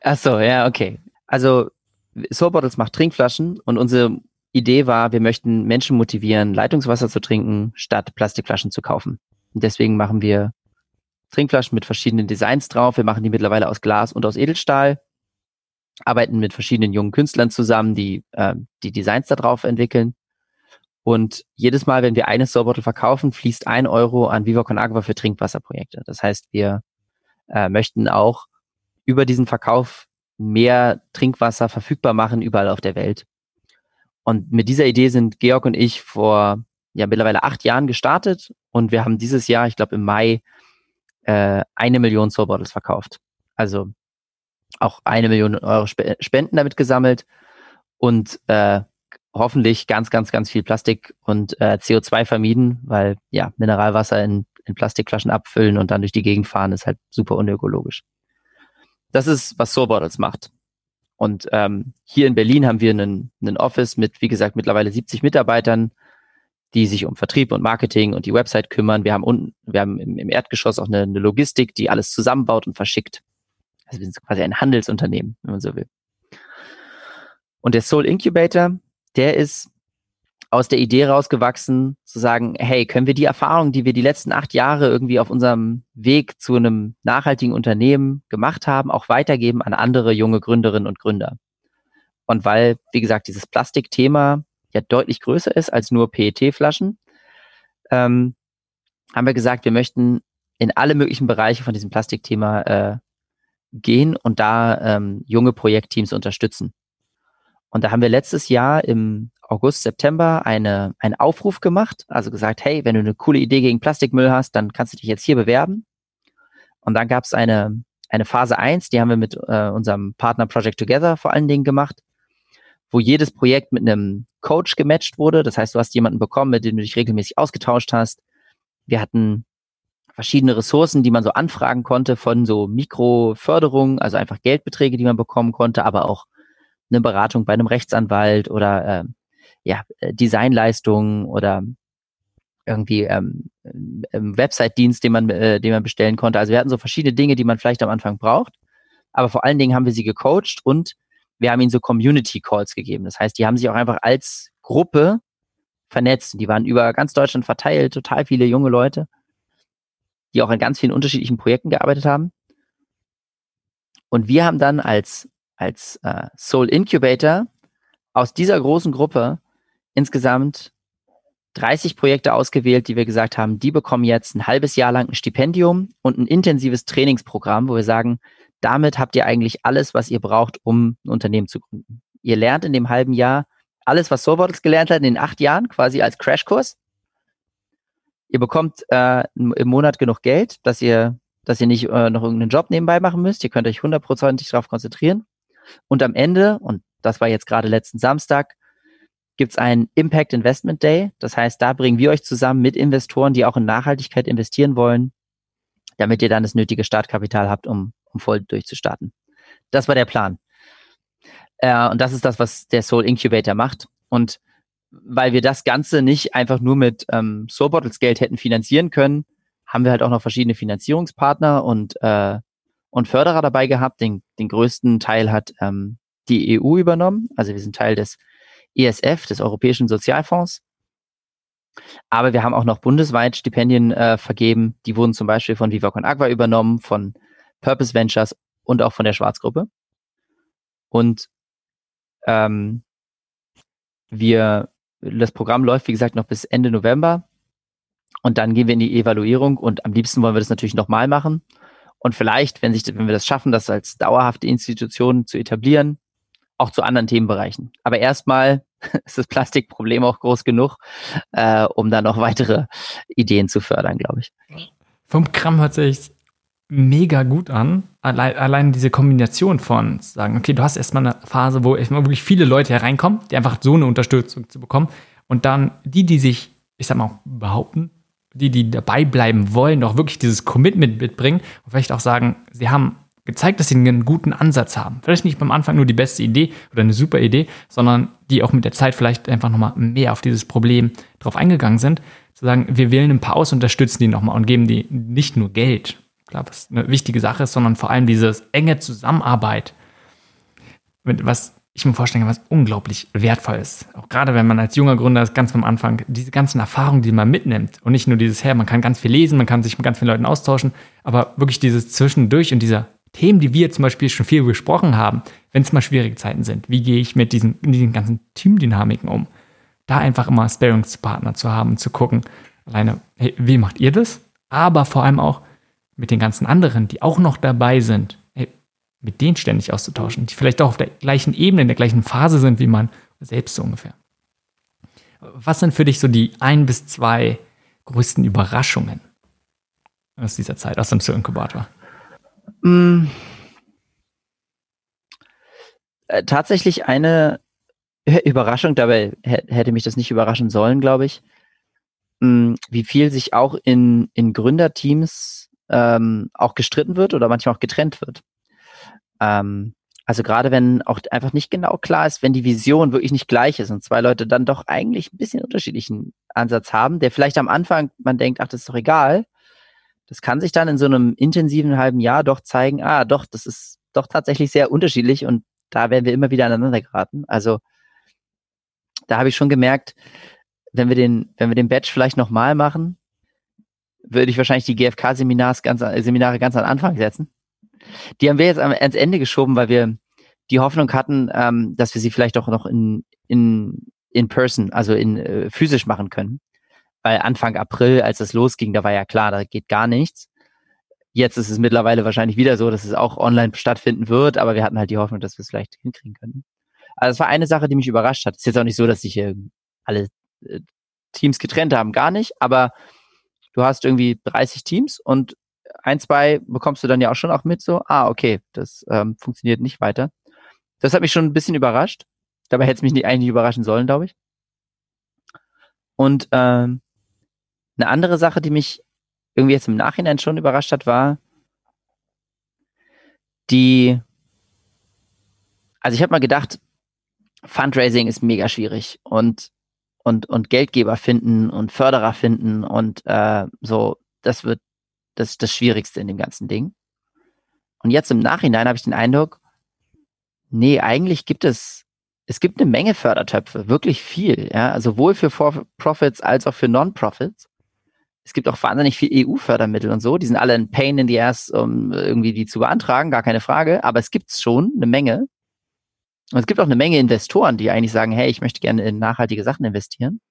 Ach so, ja, okay. Also Soul Bottles macht Trinkflaschen und unsere Idee war, wir möchten Menschen motivieren, Leitungswasser zu trinken, statt Plastikflaschen zu kaufen. Und deswegen machen wir Trinkflaschen mit verschiedenen Designs drauf. Wir machen die mittlerweile aus Glas und aus Edelstahl, arbeiten mit verschiedenen jungen Künstlern zusammen, die äh, die Designs da drauf entwickeln. Und jedes Mal, wenn wir eine Sorbottle verkaufen, fließt ein Euro an Viva Con Agua für Trinkwasserprojekte. Das heißt, wir äh, möchten auch über diesen Verkauf mehr Trinkwasser verfügbar machen überall auf der Welt. Und mit dieser Idee sind Georg und ich vor ja mittlerweile acht Jahren gestartet und wir haben dieses Jahr, ich glaube im Mai, äh, eine Million Soul Bottles verkauft. Also auch eine Million Euro Spenden damit gesammelt und äh, hoffentlich ganz, ganz, ganz viel Plastik und äh, CO2 vermieden, weil ja, Mineralwasser in, in Plastikflaschen abfüllen und dann durch die Gegend fahren ist halt super unökologisch. Das ist, was Soul Bottles macht. Und ähm, hier in Berlin haben wir einen, einen Office mit, wie gesagt, mittlerweile 70 Mitarbeitern, die sich um Vertrieb und Marketing und die Website kümmern. Wir haben unten, wir haben im, im Erdgeschoss auch eine, eine Logistik, die alles zusammenbaut und verschickt. Also wir sind quasi ein Handelsunternehmen, wenn man so will. Und der Soul Incubator, der ist aus der Idee rausgewachsen, zu sagen, hey, können wir die Erfahrung, die wir die letzten acht Jahre irgendwie auf unserem Weg zu einem nachhaltigen Unternehmen gemacht haben, auch weitergeben an andere junge Gründerinnen und Gründer. Und weil, wie gesagt, dieses Plastikthema ja deutlich größer ist als nur PET-Flaschen, ähm, haben wir gesagt, wir möchten in alle möglichen Bereiche von diesem Plastikthema äh, gehen und da ähm, junge Projektteams unterstützen. Und da haben wir letztes Jahr im August, September eine, einen Aufruf gemacht, also gesagt, hey, wenn du eine coole Idee gegen Plastikmüll hast, dann kannst du dich jetzt hier bewerben. Und dann gab es eine, eine Phase eins, die haben wir mit äh, unserem Partner Project Together vor allen Dingen gemacht, wo jedes Projekt mit einem Coach gematcht wurde. Das heißt, du hast jemanden bekommen, mit dem du dich regelmäßig ausgetauscht hast. Wir hatten verschiedene Ressourcen, die man so anfragen konnte von so Mikroförderungen, also einfach Geldbeträge, die man bekommen konnte, aber auch eine Beratung bei einem Rechtsanwalt oder äh, ja, Designleistungen oder irgendwie ähm, ähm, Website-Dienst, den man, äh, den man bestellen konnte. Also wir hatten so verschiedene Dinge, die man vielleicht am Anfang braucht. Aber vor allen Dingen haben wir sie gecoacht und wir haben ihnen so Community Calls gegeben. Das heißt, die haben sich auch einfach als Gruppe vernetzt. Die waren über ganz Deutschland verteilt, total viele junge Leute, die auch in ganz vielen unterschiedlichen Projekten gearbeitet haben. Und wir haben dann als, als äh, Soul Incubator aus dieser großen Gruppe insgesamt 30 Projekte ausgewählt, die wir gesagt haben, die bekommen jetzt ein halbes Jahr lang ein Stipendium und ein intensives Trainingsprogramm, wo wir sagen, damit habt ihr eigentlich alles, was ihr braucht, um ein Unternehmen zu gründen. Ihr lernt in dem halben Jahr alles, was Soulbottles gelernt hat in den acht Jahren, quasi als Crashkurs. Ihr bekommt äh, im Monat genug Geld, dass ihr, dass ihr nicht äh, noch irgendeinen Job nebenbei machen müsst. Ihr könnt euch hundertprozentig darauf konzentrieren. Und am Ende, und das war jetzt gerade letzten Samstag, gibt es einen Impact Investment Day. Das heißt, da bringen wir euch zusammen mit Investoren, die auch in Nachhaltigkeit investieren wollen, damit ihr dann das nötige Startkapital habt, um, um voll durchzustarten. Das war der Plan. Äh, und das ist das, was der Soul Incubator macht. Und weil wir das Ganze nicht einfach nur mit ähm, Soul Bottles Geld hätten finanzieren können, haben wir halt auch noch verschiedene Finanzierungspartner und, äh, und Förderer dabei gehabt. Den, den größten Teil hat ähm, die EU übernommen. Also wir sind Teil des ESF, des Europäischen Sozialfonds. Aber wir haben auch noch bundesweit Stipendien äh, vergeben. Die wurden zum Beispiel von Viva Con Agua übernommen, von Purpose Ventures und auch von der Schwarzgruppe. Und ähm, wir, das Programm läuft, wie gesagt, noch bis Ende November. Und dann gehen wir in die Evaluierung und am liebsten wollen wir das natürlich nochmal machen. Und vielleicht, wenn, sich, wenn wir das schaffen, das als dauerhafte Institution zu etablieren, auch zu anderen Themenbereichen. Aber erstmal ist das Plastikproblem auch groß genug, äh, um da noch weitere Ideen zu fördern, glaube ich. Vom Kram hört sich mega gut an. Allein, allein diese Kombination von sagen, okay, du hast erstmal eine Phase, wo wirklich viele Leute hereinkommen, die einfach so eine Unterstützung zu bekommen. Und dann die, die sich, ich sag mal, behaupten, die, die dabei bleiben wollen, auch wirklich dieses Commitment mitbringen und vielleicht auch sagen, sie haben gezeigt, dass sie einen guten Ansatz haben. Vielleicht nicht beim Anfang nur die beste Idee oder eine super Idee, sondern die auch mit der Zeit vielleicht einfach nochmal mehr auf dieses Problem drauf eingegangen sind. Zu sagen, wir wählen ein paar aus, unterstützen die nochmal und geben die nicht nur Geld, klar, was eine wichtige Sache ist, sondern vor allem diese enge Zusammenarbeit, was ich mir vorstellen kann, was unglaublich wertvoll ist. Auch gerade wenn man als junger Gründer ganz am Anfang diese ganzen Erfahrungen, die man mitnimmt und nicht nur dieses her, man kann ganz viel lesen, man kann sich mit ganz vielen Leuten austauschen, aber wirklich dieses Zwischendurch und dieser Themen, die wir zum Beispiel schon viel besprochen haben, wenn es mal schwierige Zeiten sind, wie gehe ich mit diesen, diesen ganzen Teamdynamiken um? Da einfach immer Sparringspartner zu haben, zu gucken, alleine, hey, wie macht ihr das? Aber vor allem auch mit den ganzen anderen, die auch noch dabei sind, mit denen ständig auszutauschen, die vielleicht auch auf der gleichen Ebene, in der gleichen Phase sind wie man selbst so ungefähr. Was sind für dich so die ein bis zwei größten Überraschungen aus dieser Zeit, aus dem Inkubator? Mm. Äh, tatsächlich eine Überraschung, dabei hätte mich das nicht überraschen sollen, glaube ich, mm, wie viel sich auch in, in Gründerteams ähm, auch gestritten wird oder manchmal auch getrennt wird. Ähm, also gerade wenn auch einfach nicht genau klar ist, wenn die Vision wirklich nicht gleich ist und zwei Leute dann doch eigentlich ein bisschen unterschiedlichen Ansatz haben, der vielleicht am Anfang man denkt, ach, das ist doch egal, das kann sich dann in so einem intensiven halben Jahr doch zeigen, ah, doch, das ist doch tatsächlich sehr unterschiedlich und da werden wir immer wieder aneinander geraten. Also da habe ich schon gemerkt, wenn wir den, wenn wir den Batch vielleicht nochmal machen, würde ich wahrscheinlich die GFK-Seminare ganz, Seminare ganz an Anfang setzen. Die haben wir jetzt ans Ende geschoben, weil wir die Hoffnung hatten, ähm, dass wir sie vielleicht auch noch in, in, in person, also in äh, physisch machen können. Weil Anfang April, als es losging, da war ja klar, da geht gar nichts. Jetzt ist es mittlerweile wahrscheinlich wieder so, dass es auch online stattfinden wird, aber wir hatten halt die Hoffnung, dass wir es vielleicht hinkriegen können. Also es war eine Sache, die mich überrascht hat. Es ist jetzt auch nicht so, dass sich hier alle äh, Teams getrennt haben, gar nicht, aber du hast irgendwie 30 Teams und ein, zwei bekommst du dann ja auch schon auch mit, so, ah, okay, das ähm, funktioniert nicht weiter. Das hat mich schon ein bisschen überrascht. Dabei hätte es mich nicht, eigentlich überraschen sollen, glaube ich. Und ähm, eine andere Sache, die mich irgendwie jetzt im Nachhinein schon überrascht hat, war die, also ich habe mal gedacht, Fundraising ist mega schwierig und und und Geldgeber finden und Förderer finden und äh, so, das wird das ist das Schwierigste in dem ganzen Ding. Und jetzt im Nachhinein habe ich den Eindruck, nee, eigentlich gibt es es gibt eine Menge Fördertöpfe, wirklich viel, ja, sowohl für For Profits als auch für Non-Profits es gibt auch wahnsinnig viel EU-Fördermittel und so. Die sind alle ein Pain in the Ass, um irgendwie die zu beantragen, gar keine Frage. Aber es gibt schon eine Menge. Und es gibt auch eine Menge Investoren, die eigentlich sagen, hey, ich möchte gerne in nachhaltige Sachen investieren.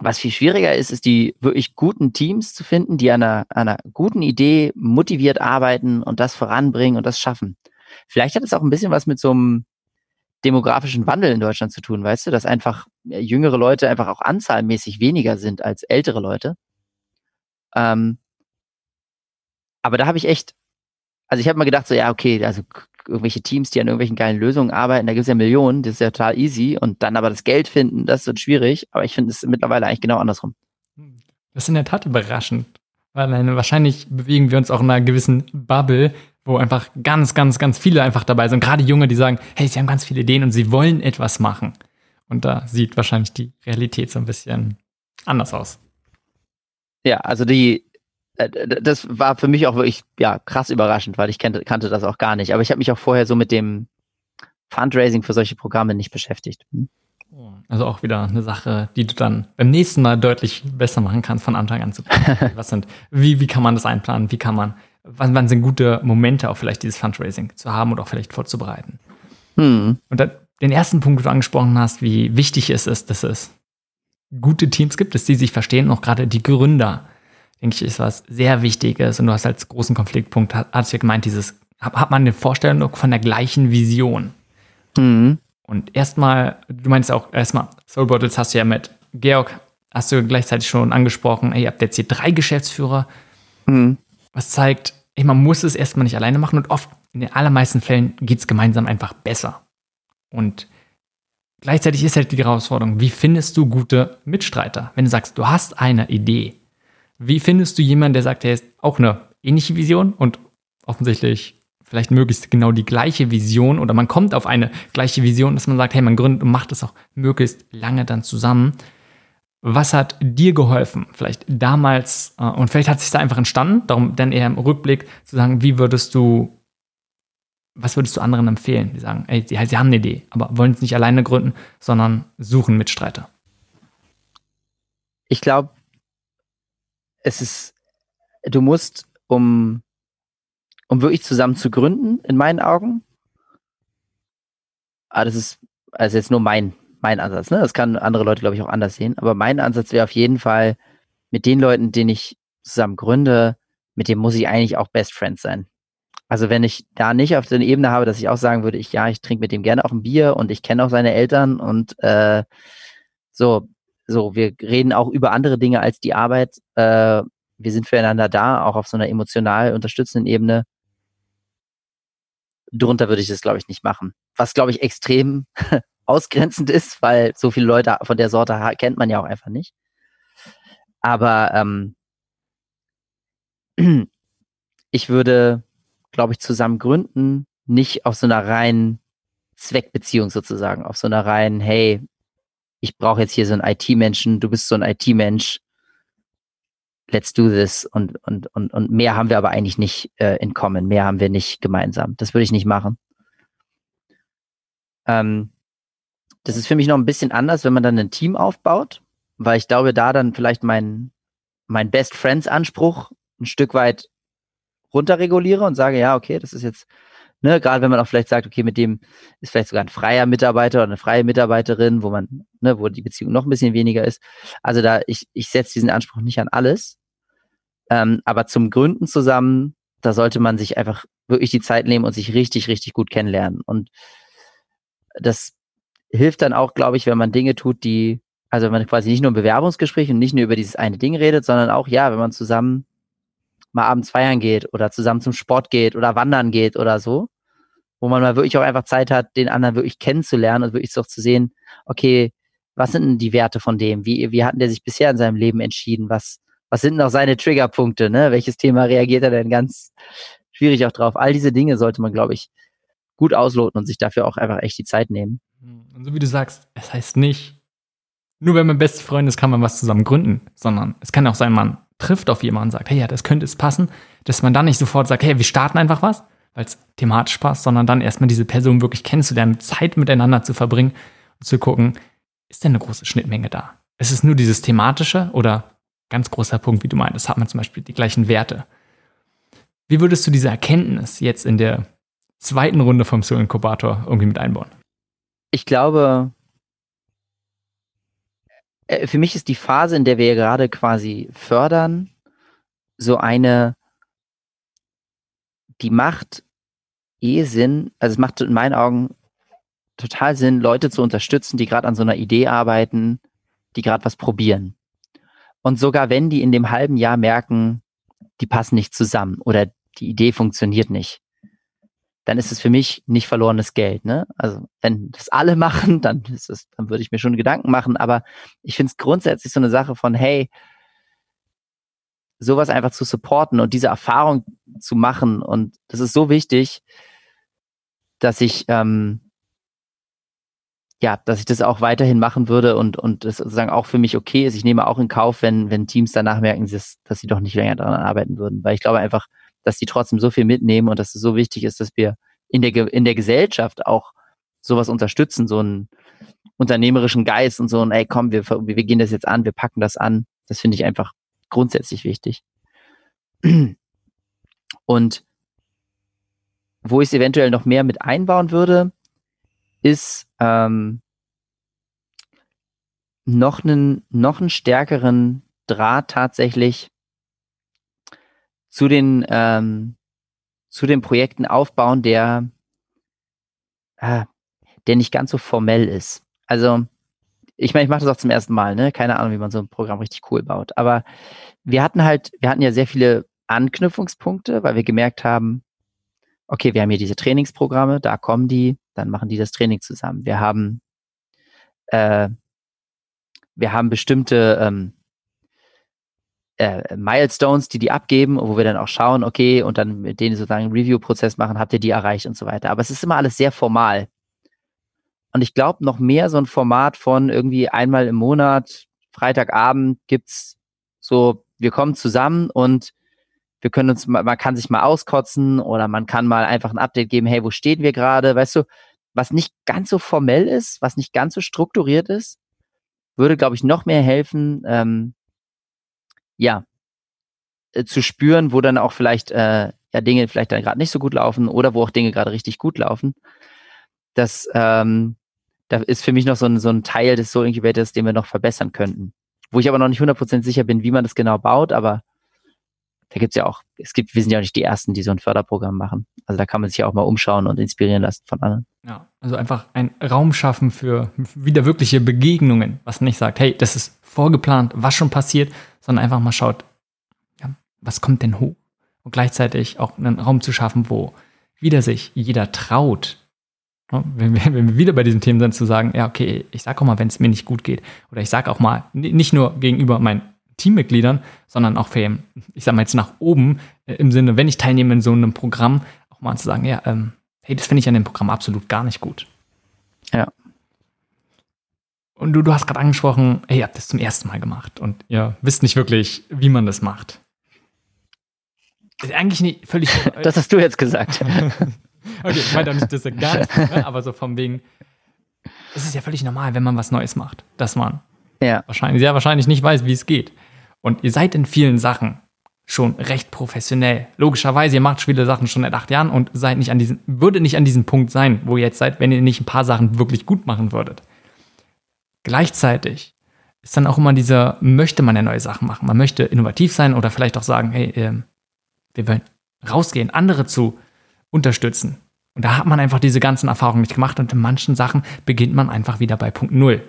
Was viel schwieriger ist, ist die wirklich guten Teams zu finden, die an einer, einer guten Idee motiviert arbeiten und das voranbringen und das schaffen. Vielleicht hat es auch ein bisschen was mit so einem demografischen Wandel in Deutschland zu tun, weißt du, dass einfach äh, jüngere Leute einfach auch anzahlmäßig weniger sind als ältere Leute. Ähm, aber da habe ich echt, also ich habe mal gedacht, so ja, okay, also irgendwelche Teams, die an irgendwelchen geilen Lösungen arbeiten, da gibt es ja Millionen, das ist ja total easy und dann aber das Geld finden, das wird schwierig, aber ich finde es mittlerweile eigentlich genau andersrum. Das ist in der Tat überraschend, weil wahrscheinlich bewegen wir uns auch in einer gewissen Bubble, wo einfach ganz, ganz, ganz viele einfach dabei sind. Gerade Junge, die sagen, hey, sie haben ganz viele Ideen und sie wollen etwas machen. Und da sieht wahrscheinlich die Realität so ein bisschen anders aus. Ja, also die, äh, das war für mich auch wirklich ja krass überraschend, weil ich kannte, kannte das auch gar nicht. Aber ich habe mich auch vorher so mit dem Fundraising für solche Programme nicht beschäftigt. Hm? Also auch wieder eine Sache, die du dann beim nächsten Mal deutlich besser machen kannst, von Anfang an zu planen. Was sind, wie, wie kann man das einplanen? Wie kann man wann, wann sind gute Momente auch vielleicht dieses Fundraising zu haben oder auch vielleicht vorzubereiten. Hm. Und dann, den ersten Punkt, den du angesprochen hast, wie wichtig es ist, dass es gute Teams gibt, dass die sich verstehen, auch gerade die Gründer, denke ich, ist was sehr Wichtiges. Und du hast als großen Konfliktpunkt, hast du ja gemeint, dieses, hat man eine Vorstellung von der gleichen Vision. Mhm. Und erstmal, du meinst auch erstmal, Soul Bottles hast du ja mit Georg, hast du gleichzeitig schon angesprochen, ey, ihr habt jetzt hier drei Geschäftsführer, Mhm. Was zeigt, ey, man muss es erstmal nicht alleine machen und oft, in den allermeisten Fällen, geht es gemeinsam einfach besser. Und gleichzeitig ist halt die Herausforderung, wie findest du gute Mitstreiter? Wenn du sagst, du hast eine Idee, wie findest du jemanden, der sagt, er ist auch eine ähnliche Vision und offensichtlich vielleicht möglichst genau die gleiche Vision oder man kommt auf eine gleiche Vision, dass man sagt, hey, man gründet und macht es auch möglichst lange dann zusammen. Was hat dir geholfen? Vielleicht damals, äh, und vielleicht hat sich da einfach entstanden, darum dann eher im Rückblick zu sagen, wie würdest du, was würdest du anderen empfehlen? Die sagen, ey, sie, sie haben eine Idee, aber wollen es nicht alleine gründen, sondern suchen Mitstreiter. Ich glaube, es ist, du musst, um um wirklich zusammen zu gründen, in meinen Augen. Ah, das ist also jetzt nur mein, mein Ansatz. Ne? Das kann andere Leute, glaube ich, auch anders sehen. Aber mein Ansatz wäre auf jeden Fall, mit den Leuten, denen ich zusammen gründe, mit dem muss ich eigentlich auch Best Friends sein. Also wenn ich da nicht auf der Ebene habe, dass ich auch sagen würde, ich ja, ich trinke mit dem gerne auch ein Bier und ich kenne auch seine Eltern und äh, so, so, wir reden auch über andere Dinge als die Arbeit. Äh, wir sind füreinander da, auch auf so einer emotional unterstützenden Ebene drunter würde ich das, glaube ich, nicht machen. Was, glaube ich, extrem ausgrenzend ist, weil so viele Leute von der Sorte kennt man ja auch einfach nicht. Aber ähm, ich würde, glaube ich, zusammen gründen, nicht auf so einer reinen Zweckbeziehung sozusagen, auf so einer reinen, hey, ich brauche jetzt hier so einen IT-Menschen, du bist so ein IT-Mensch, let's do this und, und, und, und mehr haben wir aber eigentlich nicht äh, in common, mehr haben wir nicht gemeinsam. Das würde ich nicht machen. Ähm, das ist für mich noch ein bisschen anders, wenn man dann ein Team aufbaut, weil ich glaube, da dann vielleicht mein, mein Best Friends Anspruch ein Stück weit runterreguliere und sage, ja, okay, das ist jetzt, ne, gerade wenn man auch vielleicht sagt, okay, mit dem ist vielleicht sogar ein freier Mitarbeiter oder eine freie Mitarbeiterin, wo man, ne, wo die Beziehung noch ein bisschen weniger ist. Also da, ich, ich setze diesen Anspruch nicht an alles, ähm, aber zum Gründen zusammen, da sollte man sich einfach wirklich die Zeit nehmen und sich richtig, richtig gut kennenlernen. Und das hilft dann auch, glaube ich, wenn man Dinge tut, die, also wenn man quasi nicht nur im Bewerbungsgespräch und nicht nur über dieses eine Ding redet, sondern auch, ja, wenn man zusammen mal abends feiern geht oder zusammen zum Sport geht oder wandern geht oder so, wo man mal wirklich auch einfach Zeit hat, den anderen wirklich kennenzulernen und wirklich so zu sehen, okay, was sind denn die Werte von dem? Wie, wie hat der sich bisher in seinem Leben entschieden? Was, was sind noch seine Triggerpunkte, ne? Welches Thema reagiert er denn ganz schwierig auch drauf? All diese Dinge sollte man, glaube ich, gut ausloten und sich dafür auch einfach echt die Zeit nehmen. Und so wie du sagst, es heißt nicht, nur wenn man beste Freund ist, kann man was zusammen gründen, sondern es kann auch sein, man trifft auf jemanden und sagt, hey, ja, das könnte es passen, dass man dann nicht sofort sagt, hey, wir starten einfach was, weil es thematisch passt, sondern dann erstmal diese Person wirklich kennenzulernen, Zeit miteinander zu verbringen und zu gucken, ist denn eine große Schnittmenge da? Ist es nur dieses thematische oder Ganz großer Punkt, wie du meintest, hat man zum Beispiel die gleichen Werte. Wie würdest du diese Erkenntnis jetzt in der zweiten Runde vom Soul Inkubator irgendwie mit einbauen? Ich glaube, äh, für mich ist die Phase, in der wir gerade quasi fördern, so eine, die macht eh Sinn, also es macht in meinen Augen total Sinn, Leute zu unterstützen, die gerade an so einer Idee arbeiten, die gerade was probieren. Und sogar wenn die in dem halben Jahr merken, die passen nicht zusammen oder die Idee funktioniert nicht, dann ist es für mich nicht verlorenes Geld. Ne? Also wenn das alle machen, dann ist es, dann würde ich mir schon Gedanken machen. Aber ich finde es grundsätzlich so eine Sache von, hey, sowas einfach zu supporten und diese Erfahrung zu machen. Und das ist so wichtig, dass ich ähm, ja, dass ich das auch weiterhin machen würde und, und das sozusagen auch für mich okay ist. Ich nehme auch in Kauf, wenn, wenn Teams danach merken, dass, dass sie doch nicht länger daran arbeiten würden. Weil ich glaube einfach, dass die trotzdem so viel mitnehmen und dass es so wichtig ist, dass wir in der, in der Gesellschaft auch sowas unterstützen, so einen unternehmerischen Geist und so ein, ey, komm, wir, wir gehen das jetzt an, wir packen das an. Das finde ich einfach grundsätzlich wichtig. Und wo ich es eventuell noch mehr mit einbauen würde, ist ähm, noch einen noch einen stärkeren Draht tatsächlich zu den ähm, zu den Projekten aufbauen, der äh, der nicht ganz so formell ist. Also ich meine, ich mache das auch zum ersten Mal, ne? Keine Ahnung, wie man so ein Programm richtig cool baut. Aber wir hatten halt, wir hatten ja sehr viele Anknüpfungspunkte, weil wir gemerkt haben, okay, wir haben hier diese Trainingsprogramme, da kommen die, dann machen die das Training zusammen. Wir haben, äh, wir haben bestimmte ähm, äh, Milestones, die die abgeben, wo wir dann auch schauen, okay, und dann mit denen sozusagen Review-Prozess machen, habt ihr die erreicht und so weiter. Aber es ist immer alles sehr formal. Und ich glaube, noch mehr so ein Format von irgendwie einmal im Monat, Freitagabend gibt's so, wir kommen zusammen und wir können uns, man kann sich mal auskotzen oder man kann mal einfach ein Update geben, hey, wo stehen wir gerade? Weißt du, was nicht ganz so formell ist, was nicht ganz so strukturiert ist, würde, glaube ich, noch mehr helfen, ähm, ja, äh, zu spüren, wo dann auch vielleicht äh, ja Dinge vielleicht dann gerade nicht so gut laufen oder wo auch Dinge gerade richtig gut laufen. Das, ähm, da ist für mich noch so ein, so ein Teil des Soul Incubators, den wir noch verbessern könnten. Wo ich aber noch nicht 100% sicher bin, wie man das genau baut, aber da gibt's ja auch, es gibt, wir sind ja auch nicht die Ersten, die so ein Förderprogramm machen. Also da kann man sich ja auch mal umschauen und inspirieren lassen von anderen. Ja, also einfach ein Raum schaffen für wieder wirkliche Begegnungen, was nicht sagt, hey, das ist vorgeplant, was schon passiert, sondern einfach mal schaut, ja, was kommt denn hoch? Und gleichzeitig auch einen Raum zu schaffen, wo wieder sich jeder traut, wenn wir, wenn wir wieder bei diesen Themen sind, zu sagen, ja, okay, ich sag auch mal, wenn es mir nicht gut geht. Oder ich sag auch mal, nicht nur gegenüber meinen Teammitgliedern, sondern auch für, ich sag mal jetzt nach oben, äh, im Sinne, wenn ich teilnehme in so einem Programm, auch mal zu sagen, ja, ähm, hey, das finde ich an dem Programm absolut gar nicht gut. Ja. Und du, du hast gerade angesprochen, hey, ihr habt das zum ersten Mal gemacht und ihr wisst nicht wirklich, wie man das macht. Ist eigentlich nicht völlig. das hast du jetzt gesagt. okay, ich meine nicht, dass er gar nicht, ne? aber so vom wegen, es ist ja völlig normal, wenn man was Neues macht, dass man ja. wahrscheinlich, sehr wahrscheinlich nicht weiß, wie es geht. Und ihr seid in vielen Sachen schon recht professionell. Logischerweise, ihr macht viele Sachen schon seit acht Jahren und seid nicht an diesem, würde nicht an diesem Punkt sein, wo ihr jetzt seid, wenn ihr nicht ein paar Sachen wirklich gut machen würdet. Gleichzeitig ist dann auch immer dieser, möchte man ja neue Sachen machen. Man möchte innovativ sein oder vielleicht auch sagen, hey, äh, wir wollen rausgehen, andere zu unterstützen. Und da hat man einfach diese ganzen Erfahrungen nicht gemacht und in manchen Sachen beginnt man einfach wieder bei Punkt Null.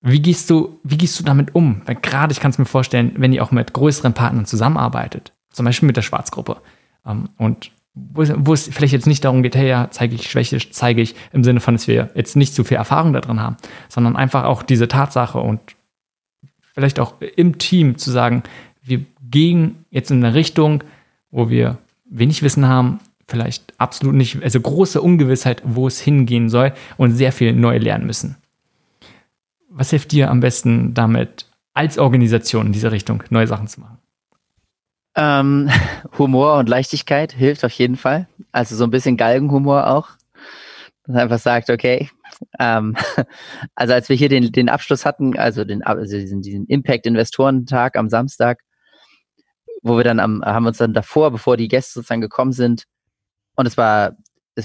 Wie gehst du, wie gehst du damit um? Weil gerade, ich kann es mir vorstellen, wenn ihr auch mit größeren Partnern zusammenarbeitet, zum Beispiel mit der Schwarzgruppe, ähm, und wo, wo, es vielleicht jetzt nicht darum geht, hey, ja, zeige ich Schwäche, zeige ich im Sinne von, dass wir jetzt nicht zu viel Erfahrung da drin haben, sondern einfach auch diese Tatsache und vielleicht auch im Team zu sagen, wir gehen jetzt in eine Richtung, wo wir wenig Wissen haben, vielleicht absolut nicht, also große Ungewissheit, wo es hingehen soll und sehr viel neu lernen müssen. Was hilft dir am besten damit, als Organisation in diese Richtung neue Sachen zu machen? Ähm, Humor und Leichtigkeit hilft auf jeden Fall. Also so ein bisschen Galgenhumor auch. Dass einfach sagt, okay, ähm, also als wir hier den, den Abschluss hatten, also, den, also diesen, diesen Impact-Investorentag am Samstag, wo wir dann am, haben uns dann davor, bevor die Gäste sozusagen gekommen sind, und es war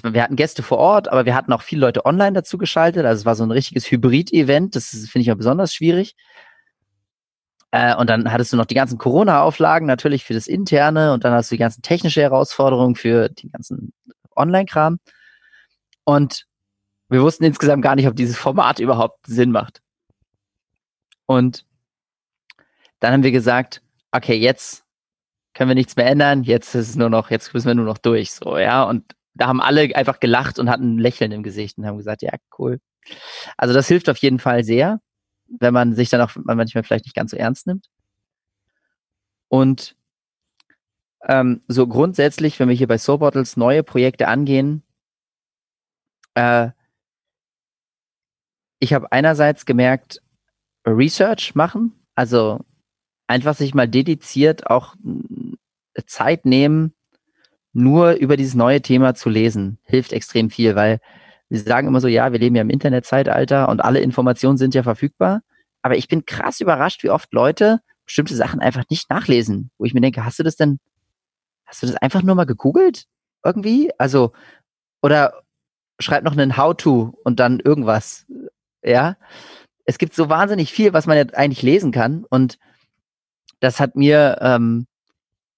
wir hatten Gäste vor Ort, aber wir hatten auch viele Leute online dazu geschaltet. Also es war so ein richtiges Hybrid-Event. Das finde ich ja besonders schwierig. Äh, und dann hattest du noch die ganzen Corona-Auflagen natürlich für das Interne und dann hast du die ganzen technische Herausforderungen für den ganzen Online-Kram. Und wir wussten insgesamt gar nicht, ob dieses Format überhaupt Sinn macht. Und dann haben wir gesagt, okay, jetzt können wir nichts mehr ändern, jetzt ist es nur noch, jetzt müssen wir nur noch durch, so, ja. Und da haben alle einfach gelacht und hatten ein Lächeln im Gesicht und haben gesagt, ja, cool. Also das hilft auf jeden Fall sehr, wenn man sich dann auch manchmal vielleicht nicht ganz so ernst nimmt. Und ähm, so grundsätzlich, wenn wir hier bei Soul Bottles neue Projekte angehen, äh, ich habe einerseits gemerkt, Research machen, also einfach sich mal dediziert auch Zeit nehmen, nur über dieses neue Thema zu lesen, hilft extrem viel, weil wir sagen immer so, ja, wir leben ja im Internetzeitalter und alle Informationen sind ja verfügbar. Aber ich bin krass überrascht, wie oft Leute bestimmte Sachen einfach nicht nachlesen, wo ich mir denke, hast du das denn, hast du das einfach nur mal gegoogelt? Irgendwie? Also, oder schreib noch einen How-to und dann irgendwas. Ja. Es gibt so wahnsinnig viel, was man ja eigentlich lesen kann. Und das hat mir ähm,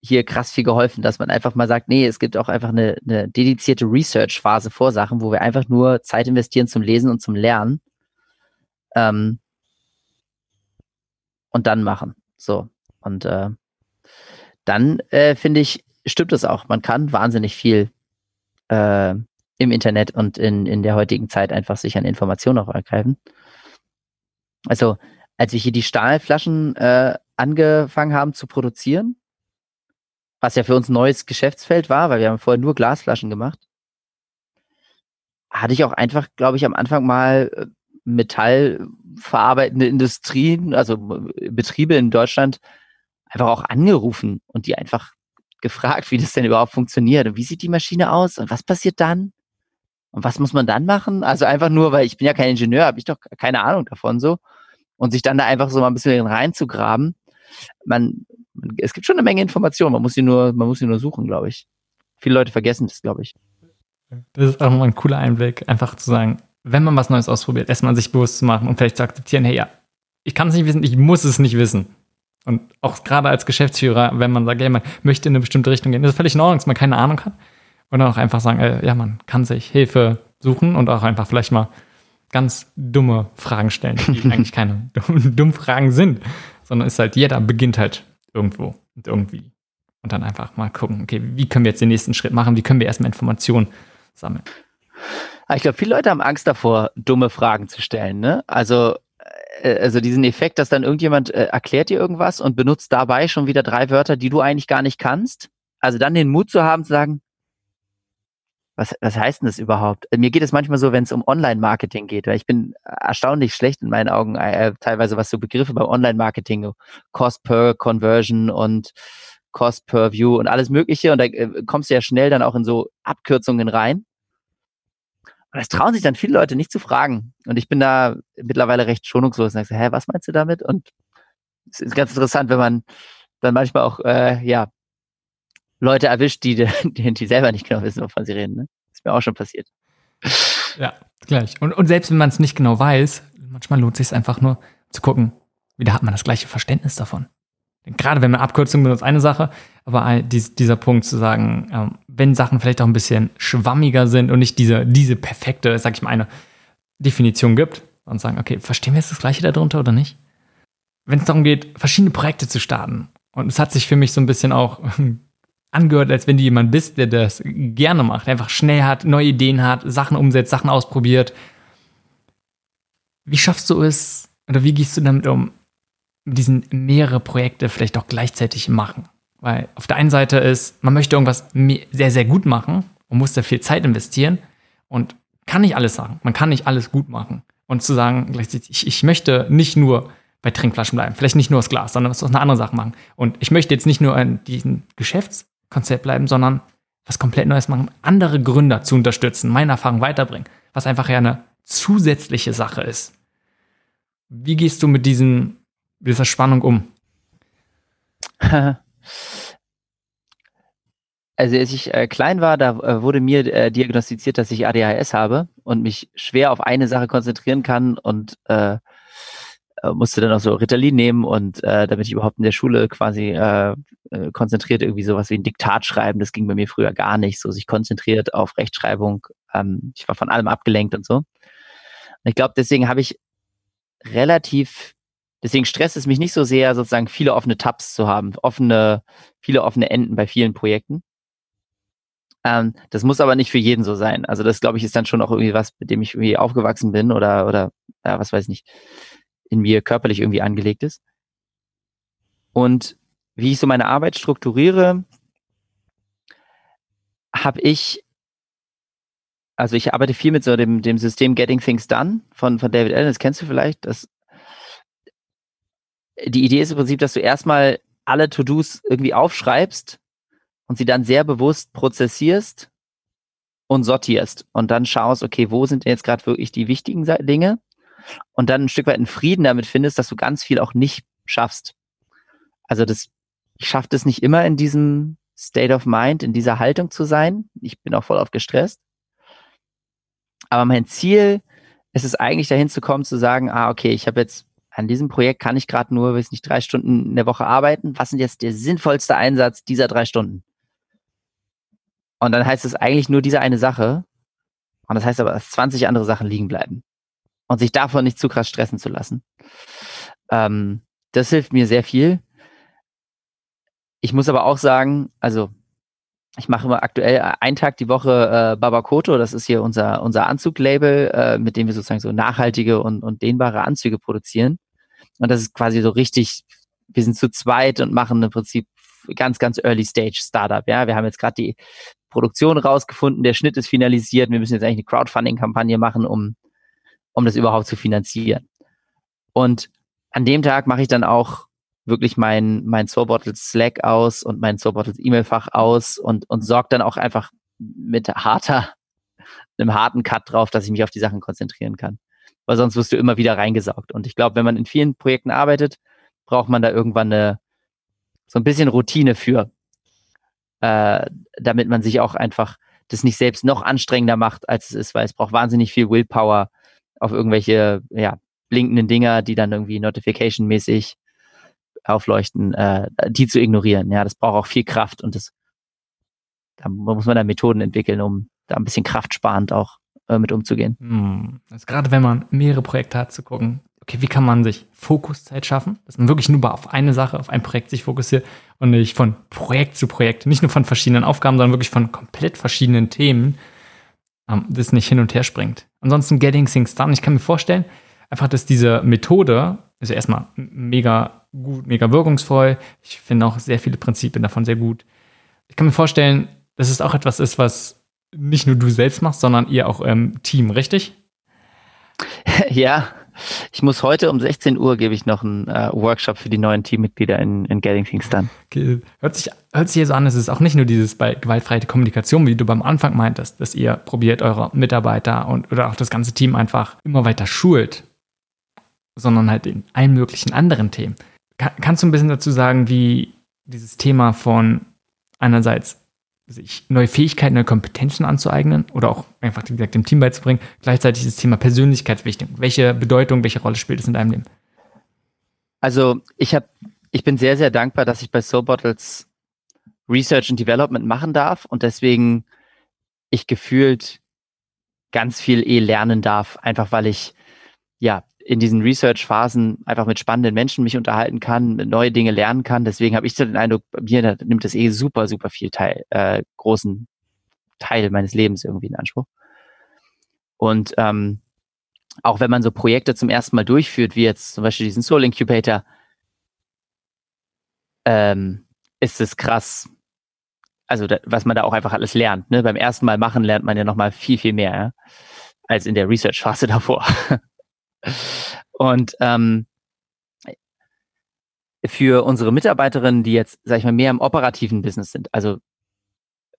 hier krass viel geholfen, dass man einfach mal sagt, nee, es gibt auch einfach eine, eine dedizierte Research-Phase vor Sachen, wo wir einfach nur Zeit investieren zum Lesen und zum Lernen. Ähm, und dann machen. So. Und äh, dann äh, finde ich, stimmt es auch. Man kann wahnsinnig viel äh, im Internet und in, in der heutigen Zeit einfach sich an Informationen auch ergreifen. Also, als wir hier die Stahlflaschen äh, angefangen haben zu produzieren, was ja für uns ein neues Geschäftsfeld war, weil wir haben vorher nur Glasflaschen gemacht, hatte ich auch einfach, glaube ich, am Anfang mal äh, metallverarbeitende Industrien, also Betriebe in Deutschland, einfach auch angerufen und die einfach gefragt, wie das denn überhaupt funktioniert und wie sieht die Maschine aus und was passiert dann? Und was muss man dann machen? Also einfach nur, weil ich bin ja kein Ingenieur, habe ich doch keine Ahnung davon so. Und sich dann da einfach so mal ein bisschen reinzugraben. Man, es gibt schon eine Menge Informationen, man muss sie nur, man muss sie nur suchen, glaube ich. Viele Leute vergessen das, glaube ich. Das ist auch mal ein cooler Einblick, einfach zu sagen, wenn man was Neues ausprobiert, erstmal sich bewusst zu machen und vielleicht zu akzeptieren, hey, ja, ich kann es nicht wissen, ich muss es nicht wissen. Und auch gerade als Geschäftsführer, wenn man sagt, hey, man möchte in eine bestimmte Richtung gehen, ist es völlig in Ordnung, dass man keine Ahnung hat. Und dann auch einfach sagen, äh, ja, man kann sich Hilfe suchen und auch einfach vielleicht mal ganz dumme Fragen stellen, die eigentlich keine dummen Fragen sind, sondern ist halt, jeder beginnt halt irgendwo und irgendwie. Und dann einfach mal gucken, okay, wie können wir jetzt den nächsten Schritt machen? Wie können wir erstmal Informationen sammeln? Ah, ich glaube, viele Leute haben Angst davor, dumme Fragen zu stellen. Ne? Also, äh, also diesen Effekt, dass dann irgendjemand äh, erklärt dir irgendwas und benutzt dabei schon wieder drei Wörter, die du eigentlich gar nicht kannst. Also dann den Mut zu haben, zu sagen, was, was heißt denn das überhaupt? Mir geht es manchmal so, wenn es um Online-Marketing geht, weil ich bin erstaunlich schlecht in meinen Augen, äh, teilweise was so Begriffe beim Online-Marketing, Cost per Conversion und Cost per View und alles Mögliche. Und da äh, kommst du ja schnell dann auch in so Abkürzungen rein. Und das trauen sich dann viele Leute nicht zu fragen. Und ich bin da mittlerweile recht schonungslos und sage, hä, was meinst du damit? Und es ist ganz interessant, wenn man dann manchmal auch, äh, ja, Leute erwischt, die, die, die selber nicht genau wissen, wovon sie reden. Ne? Ist mir auch schon passiert. Ja, gleich. Und, und selbst wenn man es nicht genau weiß, manchmal lohnt es sich einfach nur zu gucken, wieder hat man das gleiche Verständnis davon. Denn gerade wenn man Abkürzungen benutzt, eine Sache, aber dieser Punkt zu sagen, ähm, wenn Sachen vielleicht auch ein bisschen schwammiger sind und nicht diese, diese perfekte, sag ich mal, eine Definition gibt und sagen, okay, verstehen wir jetzt das Gleiche darunter oder nicht? Wenn es darum geht, verschiedene Projekte zu starten, und es hat sich für mich so ein bisschen auch angehört, als wenn du jemand bist, der das gerne macht, einfach schnell hat, neue Ideen hat, Sachen umsetzt, Sachen ausprobiert. Wie schaffst du es oder wie gehst du damit um, diesen mehrere Projekte vielleicht auch gleichzeitig machen? Weil auf der einen Seite ist, man möchte irgendwas sehr, sehr gut machen und muss da viel Zeit investieren und kann nicht alles sagen. Man kann nicht alles gut machen. Und zu sagen, ich, ich möchte nicht nur bei Trinkflaschen bleiben, vielleicht nicht nur das Glas, sondern was eine andere Sache machen. Und ich möchte jetzt nicht nur diesen Geschäfts- Konzept bleiben, sondern was komplett Neues machen, andere Gründer zu unterstützen, meine Erfahrung weiterbringen, was einfach ja eine zusätzliche Sache ist. Wie gehst du mit diesen, dieser Spannung um? Also als ich äh, klein war, da äh, wurde mir äh, diagnostiziert, dass ich ADHS habe und mich schwer auf eine Sache konzentrieren kann und äh, musste dann auch so Ritalin nehmen und äh, damit ich überhaupt in der Schule quasi äh, äh, konzentriert irgendwie sowas wie ein Diktat schreiben, das ging bei mir früher gar nicht, so sich konzentriert auf Rechtschreibung. Ähm, ich war von allem abgelenkt und so. Und ich glaube, deswegen habe ich relativ, deswegen stresst es mich nicht so sehr, sozusagen viele offene Tabs zu haben, offene, viele offene Enden bei vielen Projekten. Ähm, das muss aber nicht für jeden so sein. Also das, glaube ich, ist dann schon auch irgendwie was, mit dem ich irgendwie aufgewachsen bin oder, oder, ja, was weiß ich nicht in mir körperlich irgendwie angelegt ist. Und wie ich so meine Arbeit strukturiere, habe ich, also ich arbeite viel mit so dem, dem System Getting Things Done von, von David Allen, das kennst du vielleicht. Das, die Idee ist im Prinzip, dass du erstmal alle To-Dos irgendwie aufschreibst und sie dann sehr bewusst prozessierst und sortierst und dann schaust, okay, wo sind denn jetzt gerade wirklich die wichtigen Dinge und dann ein Stück weit einen Frieden damit findest, dass du ganz viel auch nicht schaffst. Also das, ich schaffe das nicht immer in diesem State of Mind, in dieser Haltung zu sein. Ich bin auch voll auf gestresst. Aber mein Ziel ist es eigentlich dahin zu kommen, zu sagen, ah, okay, ich habe jetzt an diesem Projekt kann ich gerade nur, weiß nicht, drei Stunden in der Woche arbeiten. Was sind jetzt der sinnvollste Einsatz dieser drei Stunden? Und dann heißt es eigentlich nur diese eine Sache. Und das heißt aber, dass 20 andere Sachen liegen bleiben und sich davon nicht zu krass stressen zu lassen. Ähm, das hilft mir sehr viel. ich muss aber auch sagen, also ich mache immer aktuell einen Tag die Woche äh, Babakoto, das ist hier unser, unser Anzuglabel, äh, mit dem wir sozusagen so nachhaltige und, und dehnbare Anzüge produzieren. Und das ist quasi so richtig, wir sind zu zweit und machen im Prinzip ganz, ganz early stage Startup. Ja, wir haben jetzt gerade die Produktion rausgefunden, der Schnitt ist finalisiert. Wir müssen jetzt eigentlich eine Crowdfunding-Kampagne machen, um, um das überhaupt zu finanzieren. Und an dem Tag mache ich dann auch wirklich mein, mein Soul Slack aus und mein Soul E-Mail-Fach aus und, und sorge dann auch einfach mit harter, einem harten Cut drauf, dass ich mich auf die Sachen konzentrieren kann. Weil sonst wirst du immer wieder reingesaugt. Und ich glaube, wenn man in vielen Projekten arbeitet, braucht man da irgendwann eine, so ein bisschen Routine für, äh, damit man sich auch einfach das nicht selbst noch anstrengender macht, als es ist, weil es braucht wahnsinnig viel Willpower auf irgendwelche, ja, blinkenden Dinger, die dann irgendwie Notification-mäßig aufleuchten, äh, die zu ignorieren. Ja, das braucht auch viel Kraft und das, da muss man da Methoden entwickeln, um da ein bisschen kraftsparend auch äh, mit umzugehen. Hm. Also gerade wenn man mehrere Projekte hat, zu gucken, okay, wie kann man sich Fokuszeit schaffen, dass man wirklich nur auf eine Sache, auf ein Projekt sich fokussiert und nicht von Projekt zu Projekt, nicht nur von verschiedenen Aufgaben, sondern wirklich von komplett verschiedenen Themen, ähm, das nicht hin und her springt. Ansonsten Getting Things Done. Ich kann mir vorstellen, einfach, dass diese Methode, also erstmal mega gut, mega wirkungsvoll. Ich finde auch sehr viele Prinzipien davon sehr gut. Ich kann mir vorstellen, dass es auch etwas ist, was nicht nur du selbst machst, sondern ihr auch im Team, richtig? Ja, ich muss heute um 16 Uhr gebe ich noch einen äh, Workshop für die neuen Teammitglieder in, in Getting Things Done. Okay. Hört sich, hört sich so an, es ist auch nicht nur dieses bei gewaltfreie Kommunikation, wie du beim Anfang meintest, dass ihr probiert, eure Mitarbeiter und oder auch das ganze Team einfach immer weiter schult, sondern halt in allen möglichen anderen Themen. Kann, kannst du ein bisschen dazu sagen, wie dieses Thema von einerseits sich neue Fähigkeiten, neue Kompetenzen anzueignen oder auch einfach, wie gesagt, dem Team beizubringen, gleichzeitig das Thema Persönlichkeitswichtung. Welche Bedeutung, welche Rolle spielt es in deinem Leben? Also ich habe, ich bin sehr, sehr dankbar, dass ich bei Soul Bottles Research and Development machen darf und deswegen ich gefühlt ganz viel eh lernen darf, einfach weil ich ja in diesen Research-Phasen einfach mit spannenden Menschen mich unterhalten kann, neue Dinge lernen kann. Deswegen habe ich so den Eindruck, mir nimmt das eh super, super viel Teil, äh, großen Teil meines Lebens irgendwie in Anspruch. Und ähm, auch wenn man so Projekte zum ersten Mal durchführt, wie jetzt zum Beispiel diesen Soul Incubator, ähm, ist es krass, also da, was man da auch einfach alles lernt. Ne? Beim ersten Mal machen lernt man ja nochmal viel, viel mehr ja? als in der Research-Phase davor. Und ähm, für unsere Mitarbeiterinnen, die jetzt, sag ich mal, mehr im operativen Business sind, also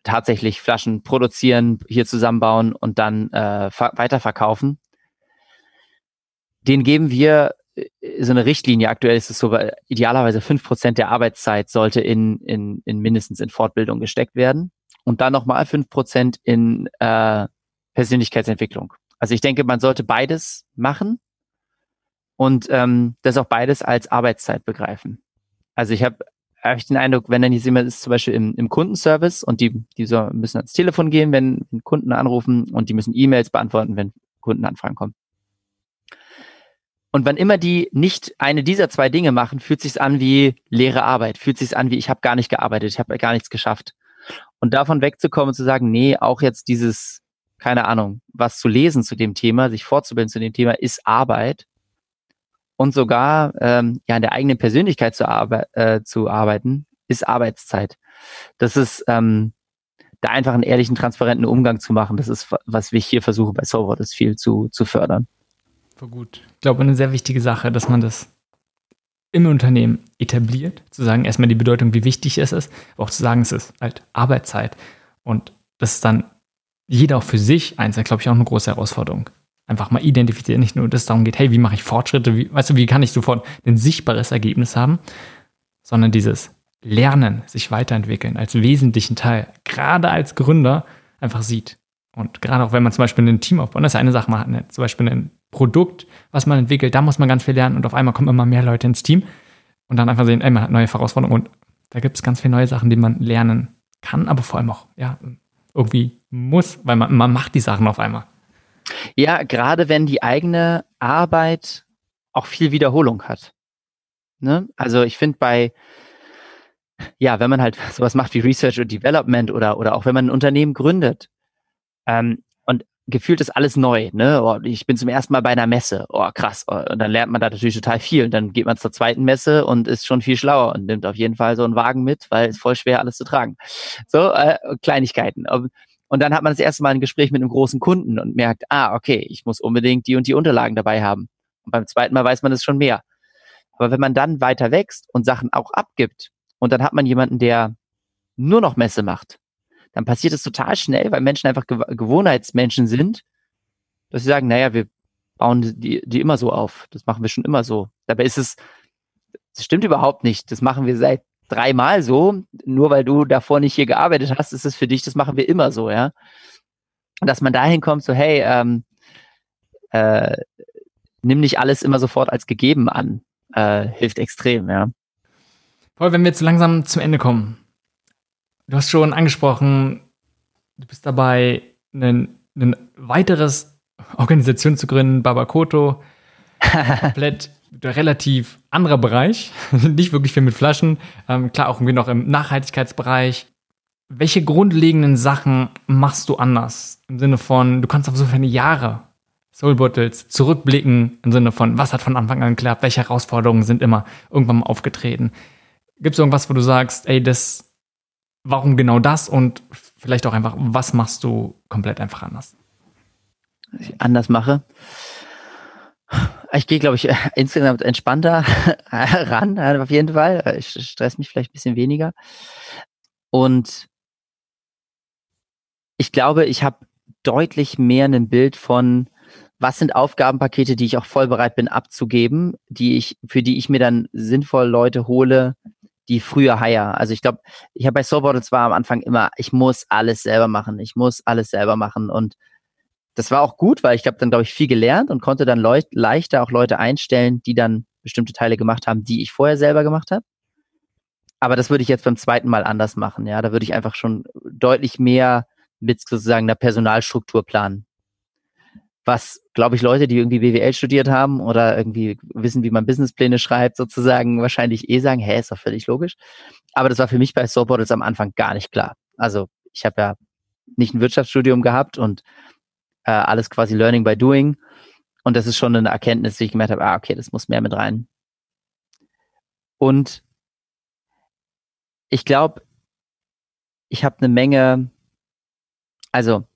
tatsächlich Flaschen produzieren, hier zusammenbauen und dann äh, weiterverkaufen, den geben wir äh, so eine Richtlinie. Aktuell ist es so, idealerweise fünf Prozent der Arbeitszeit sollte in, in, in mindestens in Fortbildung gesteckt werden und dann nochmal fünf Prozent in äh, Persönlichkeitsentwicklung. Also ich denke, man sollte beides machen und ähm, das auch beides als Arbeitszeit begreifen. Also ich habe hab ich den Eindruck, wenn dann jetzt jemand ist zum Beispiel im, im Kundenservice und die, die so müssen ans Telefon gehen, wenn, Kunden anrufen und die müssen E-Mails beantworten, wenn Kundenanfragen kommen. Und wann immer die nicht eine dieser zwei Dinge machen, fühlt sich an wie leere Arbeit, fühlt sich an wie ich habe gar nicht gearbeitet, ich habe gar nichts geschafft. Und davon wegzukommen und zu sagen, nee, auch jetzt dieses, keine Ahnung, was zu lesen zu dem Thema, sich vorzubilden zu dem Thema, ist Arbeit und sogar ähm, ja in der eigenen Persönlichkeit zu, arbe äh, zu arbeiten, ist Arbeitszeit. Das ist ähm, da einfach einen ehrlichen, transparenten Umgang zu machen. Das ist, was ich hier versuche bei Soulword, ist viel zu, zu fördern. Voll gut. Ich glaube, eine sehr wichtige Sache, dass man das im Unternehmen etabliert, zu sagen erstmal die Bedeutung, wie wichtig es ist, aber auch zu sagen, es ist halt Arbeitszeit. Und das ist dann jeder auch für sich eins, glaube ich, auch eine große Herausforderung einfach mal identifizieren. Nicht nur, dass es darum geht, hey, wie mache ich Fortschritte, wie, weißt du, wie kann ich sofort ein sichtbares Ergebnis haben, sondern dieses Lernen, sich weiterentwickeln als wesentlichen Teil, gerade als Gründer, einfach sieht. Und gerade auch wenn man zum Beispiel ein Team aufbaut, das ist eine Sache, man hat eine, zum Beispiel ein Produkt, was man entwickelt, da muss man ganz viel lernen und auf einmal kommen immer mehr Leute ins Team und dann einfach sehen, ey, man hat neue Herausforderungen und da gibt es ganz viele neue Sachen, die man lernen kann, aber vor allem auch, ja, irgendwie muss, weil man, man macht die Sachen auf einmal. Ja, gerade wenn die eigene Arbeit auch viel Wiederholung hat. Ne? Also ich finde bei, ja, wenn man halt sowas macht wie Research und Development oder, oder auch wenn man ein Unternehmen gründet, ähm, und gefühlt ist alles neu, ne? Oh, ich bin zum ersten Mal bei einer Messe. Oh, krass. Oh, und dann lernt man da natürlich total viel. Und dann geht man zur zweiten Messe und ist schon viel schlauer und nimmt auf jeden Fall so einen Wagen mit, weil es voll schwer alles zu tragen. So, äh, Kleinigkeiten. Und dann hat man das erste Mal ein Gespräch mit einem großen Kunden und merkt, ah, okay, ich muss unbedingt die und die Unterlagen dabei haben. Und beim zweiten Mal weiß man es schon mehr. Aber wenn man dann weiter wächst und Sachen auch abgibt und dann hat man jemanden, der nur noch Messe macht, dann passiert es total schnell, weil Menschen einfach Ge Gewohnheitsmenschen sind, dass sie sagen, naja, wir bauen die, die immer so auf. Das machen wir schon immer so. Dabei ist es, das stimmt überhaupt nicht. Das machen wir seit dreimal so. Nur weil du davor nicht hier gearbeitet hast, ist es für dich, das machen wir immer so, ja. Und dass man dahin kommt, so, hey, ähm, äh, nimm nicht alles immer sofort als gegeben an, äh, hilft extrem, ja. Paul, wenn wir jetzt langsam zum Ende kommen, du hast schon angesprochen, du bist dabei, ein, ein weiteres Organisation zu gründen, Babakoto. Komplett relativ anderer Bereich, nicht wirklich viel mit Flaschen, ähm, klar auch irgendwie noch im Nachhaltigkeitsbereich. Welche grundlegenden Sachen machst du anders? Im Sinne von, du kannst auf so viele Jahre Soul Bottles zurückblicken, im Sinne von, was hat von Anfang an geklappt, welche Herausforderungen sind immer irgendwann mal aufgetreten. Gibt es irgendwas, wo du sagst, ey, das, warum genau das und vielleicht auch einfach, was machst du komplett einfach anders? Was ich anders mache. Ich gehe, glaube ich, insgesamt entspannter ran, auf jeden Fall. Ich stress mich vielleicht ein bisschen weniger. Und ich glaube, ich habe deutlich mehr ein Bild von, was sind Aufgabenpakete, die ich auch voll bereit bin abzugeben, die ich, für die ich mir dann sinnvoll Leute hole, die früher hire. Also ich glaube, ich habe bei Soulboard zwar am Anfang immer, ich muss alles selber machen, ich muss alles selber machen und das war auch gut, weil ich habe dann, glaube ich, viel gelernt und konnte dann leut leichter auch Leute einstellen, die dann bestimmte Teile gemacht haben, die ich vorher selber gemacht habe. Aber das würde ich jetzt beim zweiten Mal anders machen. Ja, da würde ich einfach schon deutlich mehr mit sozusagen einer Personalstruktur planen was, glaube ich, Leute, die irgendwie BWL studiert haben oder irgendwie wissen, wie man Businesspläne schreibt, sozusagen wahrscheinlich eh sagen, hä, ist doch völlig logisch. Aber das war für mich bei Soulbottles am Anfang gar nicht klar. Also ich habe ja nicht ein Wirtschaftsstudium gehabt und äh, alles quasi Learning by Doing. Und das ist schon eine Erkenntnis, die ich gemerkt habe, ah, okay, das muss mehr mit rein. Und ich glaube, ich habe eine Menge, also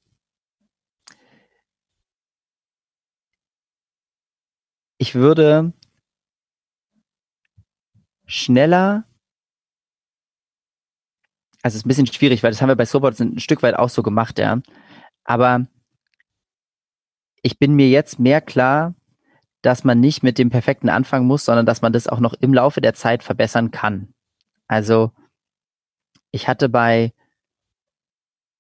ich würde schneller, also es ist ein bisschen schwierig, weil das haben wir bei Sobots ein Stück weit auch so gemacht, ja. Aber ich bin mir jetzt mehr klar, dass man nicht mit dem Perfekten anfangen muss, sondern dass man das auch noch im Laufe der Zeit verbessern kann. Also ich hatte bei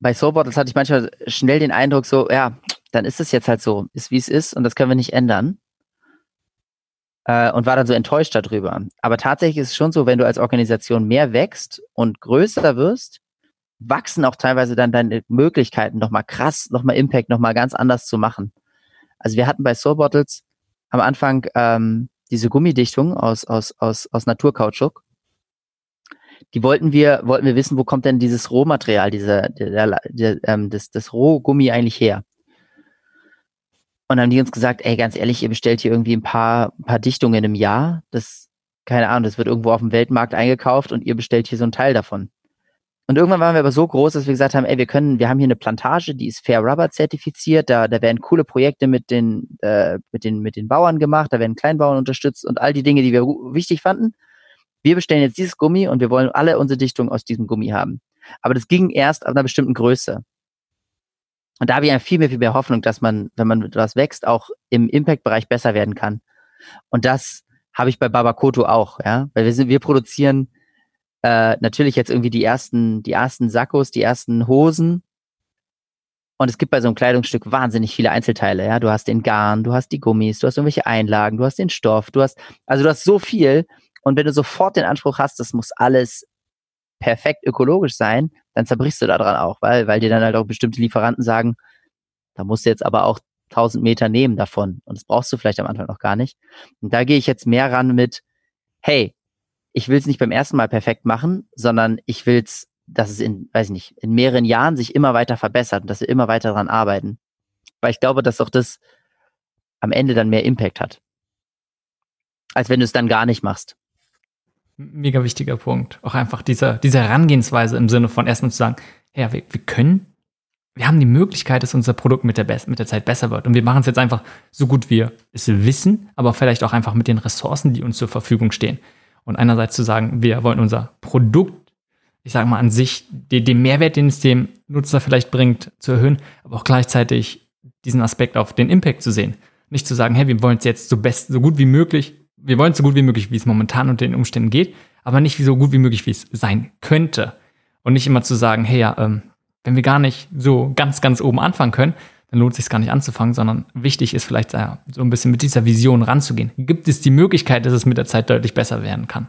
bei Soulbottles hatte ich manchmal schnell den Eindruck so, ja, dann ist es jetzt halt so, ist wie es ist und das können wir nicht ändern äh, und war dann so enttäuscht darüber. Aber tatsächlich ist es schon so, wenn du als Organisation mehr wächst und größer wirst, wachsen auch teilweise dann deine Möglichkeiten nochmal krass, nochmal Impact, nochmal ganz anders zu machen. Also wir hatten bei Soul Bottles am Anfang ähm, diese Gummidichtung aus, aus, aus, aus Naturkautschuk. Die wollten wir, wollten wir wissen, wo kommt denn dieses Rohmaterial, dieser, der, der, der, ähm, das, das Rohgummi eigentlich her? Und dann haben die uns gesagt, ey, ganz ehrlich, ihr bestellt hier irgendwie ein paar, ein paar Dichtungen im Jahr. Das, keine Ahnung, das wird irgendwo auf dem Weltmarkt eingekauft und ihr bestellt hier so einen Teil davon. Und irgendwann waren wir aber so groß, dass wir gesagt haben, ey, wir können, wir haben hier eine Plantage, die ist Fair Rubber zertifiziert, da, da werden coole Projekte mit den, äh, mit den, mit den Bauern gemacht, da werden Kleinbauern unterstützt und all die Dinge, die wir wichtig fanden. Wir bestellen jetzt dieses Gummi und wir wollen alle unsere Dichtungen aus diesem Gummi haben. Aber das ging erst ab einer bestimmten Größe. Und da habe ich viel mehr, viel mehr Hoffnung, dass man, wenn man mit was wächst, auch im Impact-Bereich besser werden kann. Und das habe ich bei Babakoto auch, ja. Weil wir sind, wir produzieren äh, natürlich jetzt irgendwie die ersten, die ersten Sakkos, die ersten Hosen. Und es gibt bei so einem Kleidungsstück wahnsinnig viele Einzelteile, ja. Du hast den Garn, du hast die Gummis, du hast irgendwelche Einlagen, du hast den Stoff, du hast, also du hast so viel. Und wenn du sofort den Anspruch hast, das muss alles perfekt ökologisch sein, dann zerbrichst du daran auch, weil, weil dir dann halt auch bestimmte Lieferanten sagen, da musst du jetzt aber auch 1000 Meter nehmen davon. Und das brauchst du vielleicht am Anfang noch gar nicht. Und da gehe ich jetzt mehr ran mit, hey, ich will es nicht beim ersten Mal perfekt machen, sondern ich will es, dass es in, weiß ich nicht, in mehreren Jahren sich immer weiter verbessert und dass wir immer weiter daran arbeiten. Weil ich glaube, dass doch das am Ende dann mehr Impact hat. Als wenn du es dann gar nicht machst. Mega wichtiger Punkt. Auch einfach diese, diese Herangehensweise im Sinne von erstmal zu sagen, ja, wir, wir können, wir haben die Möglichkeit, dass unser Produkt mit der, mit der Zeit besser wird. Und wir machen es jetzt einfach so gut wir es wissen, aber vielleicht auch einfach mit den Ressourcen, die uns zur Verfügung stehen. Und einerseits zu sagen, wir wollen unser Produkt, ich sage mal an sich, den, den Mehrwert, den es dem Nutzer vielleicht bringt, zu erhöhen, aber auch gleichzeitig diesen Aspekt auf den Impact zu sehen. Nicht zu sagen, hey, wir wollen es jetzt so best, so gut wie möglich, wir wollen es so gut wie möglich, wie es momentan unter den Umständen geht, aber nicht so gut wie möglich, wie es sein könnte. Und nicht immer zu sagen, hey, ja, ähm, wenn wir gar nicht so ganz, ganz oben anfangen können, dann lohnt es sich gar nicht anzufangen, sondern wichtig ist vielleicht ja, so ein bisschen mit dieser Vision ranzugehen. Gibt es die Möglichkeit, dass es mit der Zeit deutlich besser werden kann?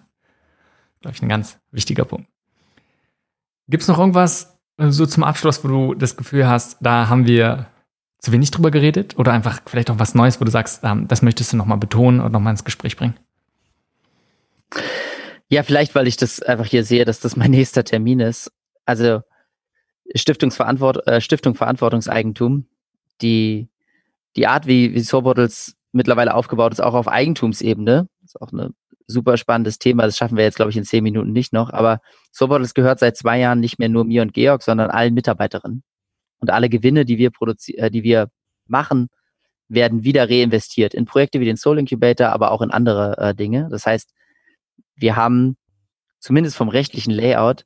Glaube ich, ein ganz wichtiger Punkt. Gibt es noch irgendwas äh, so zum Abschluss, wo du das Gefühl hast, da haben wir zu wenig drüber geredet oder einfach vielleicht auch was Neues, wo du sagst, ähm, das möchtest du nochmal betonen und nochmal ins Gespräch bringen? Ja, vielleicht, weil ich das einfach hier sehe, dass das mein nächster Termin ist. Also Stiftungsverantwort äh, Stiftung Verantwortungseigentum, die, die Art, wie, wie Soulbottles mittlerweile aufgebaut ist, auch auf Eigentumsebene, ist auch ein super spannendes Thema. Das schaffen wir jetzt, glaube ich, in zehn Minuten nicht noch. Aber Soulbottles gehört seit zwei Jahren nicht mehr nur mir und Georg, sondern allen Mitarbeiterinnen. Und alle Gewinne, die wir produzieren, äh, die wir machen, werden wieder reinvestiert in Projekte wie den Soul Incubator, aber auch in andere äh, Dinge. Das heißt, wir haben zumindest vom rechtlichen Layout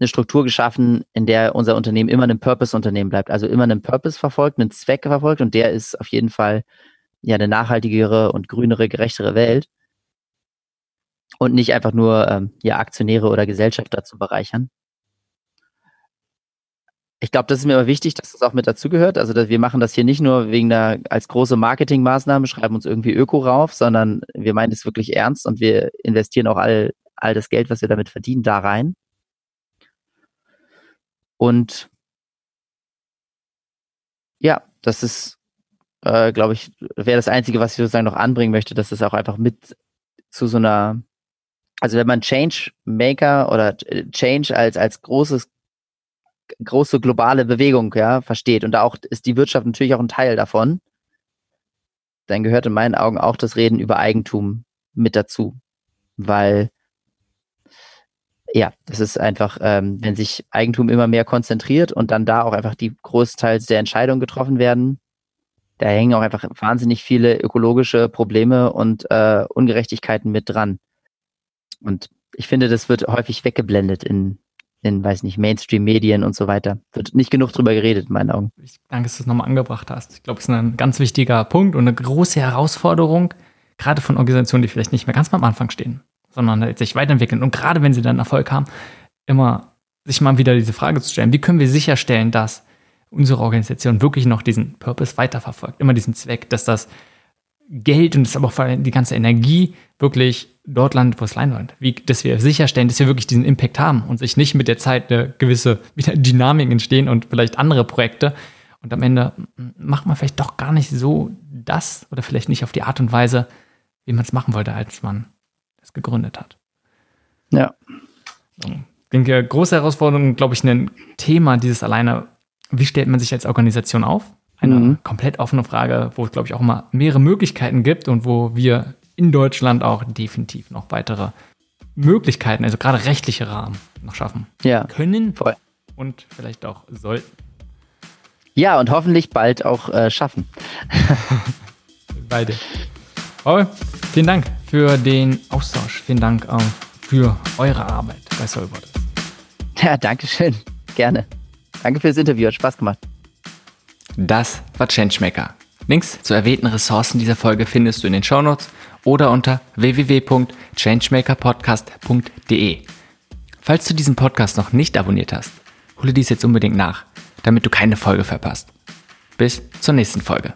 eine Struktur geschaffen, in der unser Unternehmen immer ein Purpose-Unternehmen bleibt, also immer einen Purpose verfolgt, einen Zweck verfolgt und der ist auf jeden Fall ja eine nachhaltigere und grünere, gerechtere Welt und nicht einfach nur ähm, ja Aktionäre oder Gesellschafter zu bereichern. Ich glaube, das ist mir aber wichtig, dass das auch mit dazugehört. Also wir machen das hier nicht nur wegen der als große Marketingmaßnahme, schreiben uns irgendwie Öko rauf, sondern wir meinen es wirklich ernst und wir investieren auch all, all das Geld, was wir damit verdienen, da rein. Und ja, das ist, äh, glaube ich, wäre das Einzige, was ich sozusagen noch anbringen möchte, dass es auch einfach mit zu so einer, also wenn man Change Maker oder Change als, als großes, große globale Bewegung, ja, versteht und da auch ist die Wirtschaft natürlich auch ein Teil davon, dann gehört in meinen Augen auch das Reden über Eigentum mit dazu. Weil ja, das ist einfach, ähm, wenn sich Eigentum immer mehr konzentriert und dann da auch einfach die großteils der Entscheidungen getroffen werden, da hängen auch einfach wahnsinnig viele ökologische Probleme und äh, Ungerechtigkeiten mit dran. Und ich finde, das wird häufig weggeblendet in, in, weiß nicht, Mainstream-Medien und so weiter. Wird nicht genug drüber geredet, in meinen Augen. Ich danke, dass du es nochmal angebracht hast. Ich glaube, es ist ein ganz wichtiger Punkt und eine große Herausforderung, gerade von Organisationen, die vielleicht nicht mehr ganz am Anfang stehen sondern halt sich weiterentwickeln. Und gerade wenn sie dann Erfolg haben, immer sich mal wieder diese Frage zu stellen, wie können wir sicherstellen, dass unsere Organisation wirklich noch diesen Purpose weiterverfolgt, immer diesen Zweck, dass das Geld und das aber auch vor allem die ganze Energie wirklich dort landet, wo es wollen. Wie, dass wir sicherstellen, dass wir wirklich diesen Impact haben und sich nicht mit der Zeit eine gewisse Dynamik entstehen und vielleicht andere Projekte. Und am Ende macht man vielleicht doch gar nicht so das oder vielleicht nicht auf die Art und Weise, wie man es machen wollte, als man es gegründet hat. Ja. Ich denke, große Herausforderung, glaube ich, ein Thema dieses alleine, wie stellt man sich als Organisation auf? Eine mhm. komplett offene Frage, wo es, glaube ich, auch immer mehrere Möglichkeiten gibt und wo wir in Deutschland auch definitiv noch weitere Möglichkeiten, also gerade rechtliche Rahmen noch schaffen ja. können Voll. und vielleicht auch sollten. Ja, und hoffentlich bald auch äh, schaffen. Beide. Paul, vielen Dank für den Austausch. Vielen Dank auch für eure Arbeit bei Soulbot. Ja, danke schön. Gerne. Danke fürs Interview. Hat Spaß gemacht. Das war Changemaker. Links zu erwähnten Ressourcen dieser Folge findest du in den Shownotes oder unter www.changemakerpodcast.de. Falls du diesen Podcast noch nicht abonniert hast, hole dies jetzt unbedingt nach, damit du keine Folge verpasst. Bis zur nächsten Folge.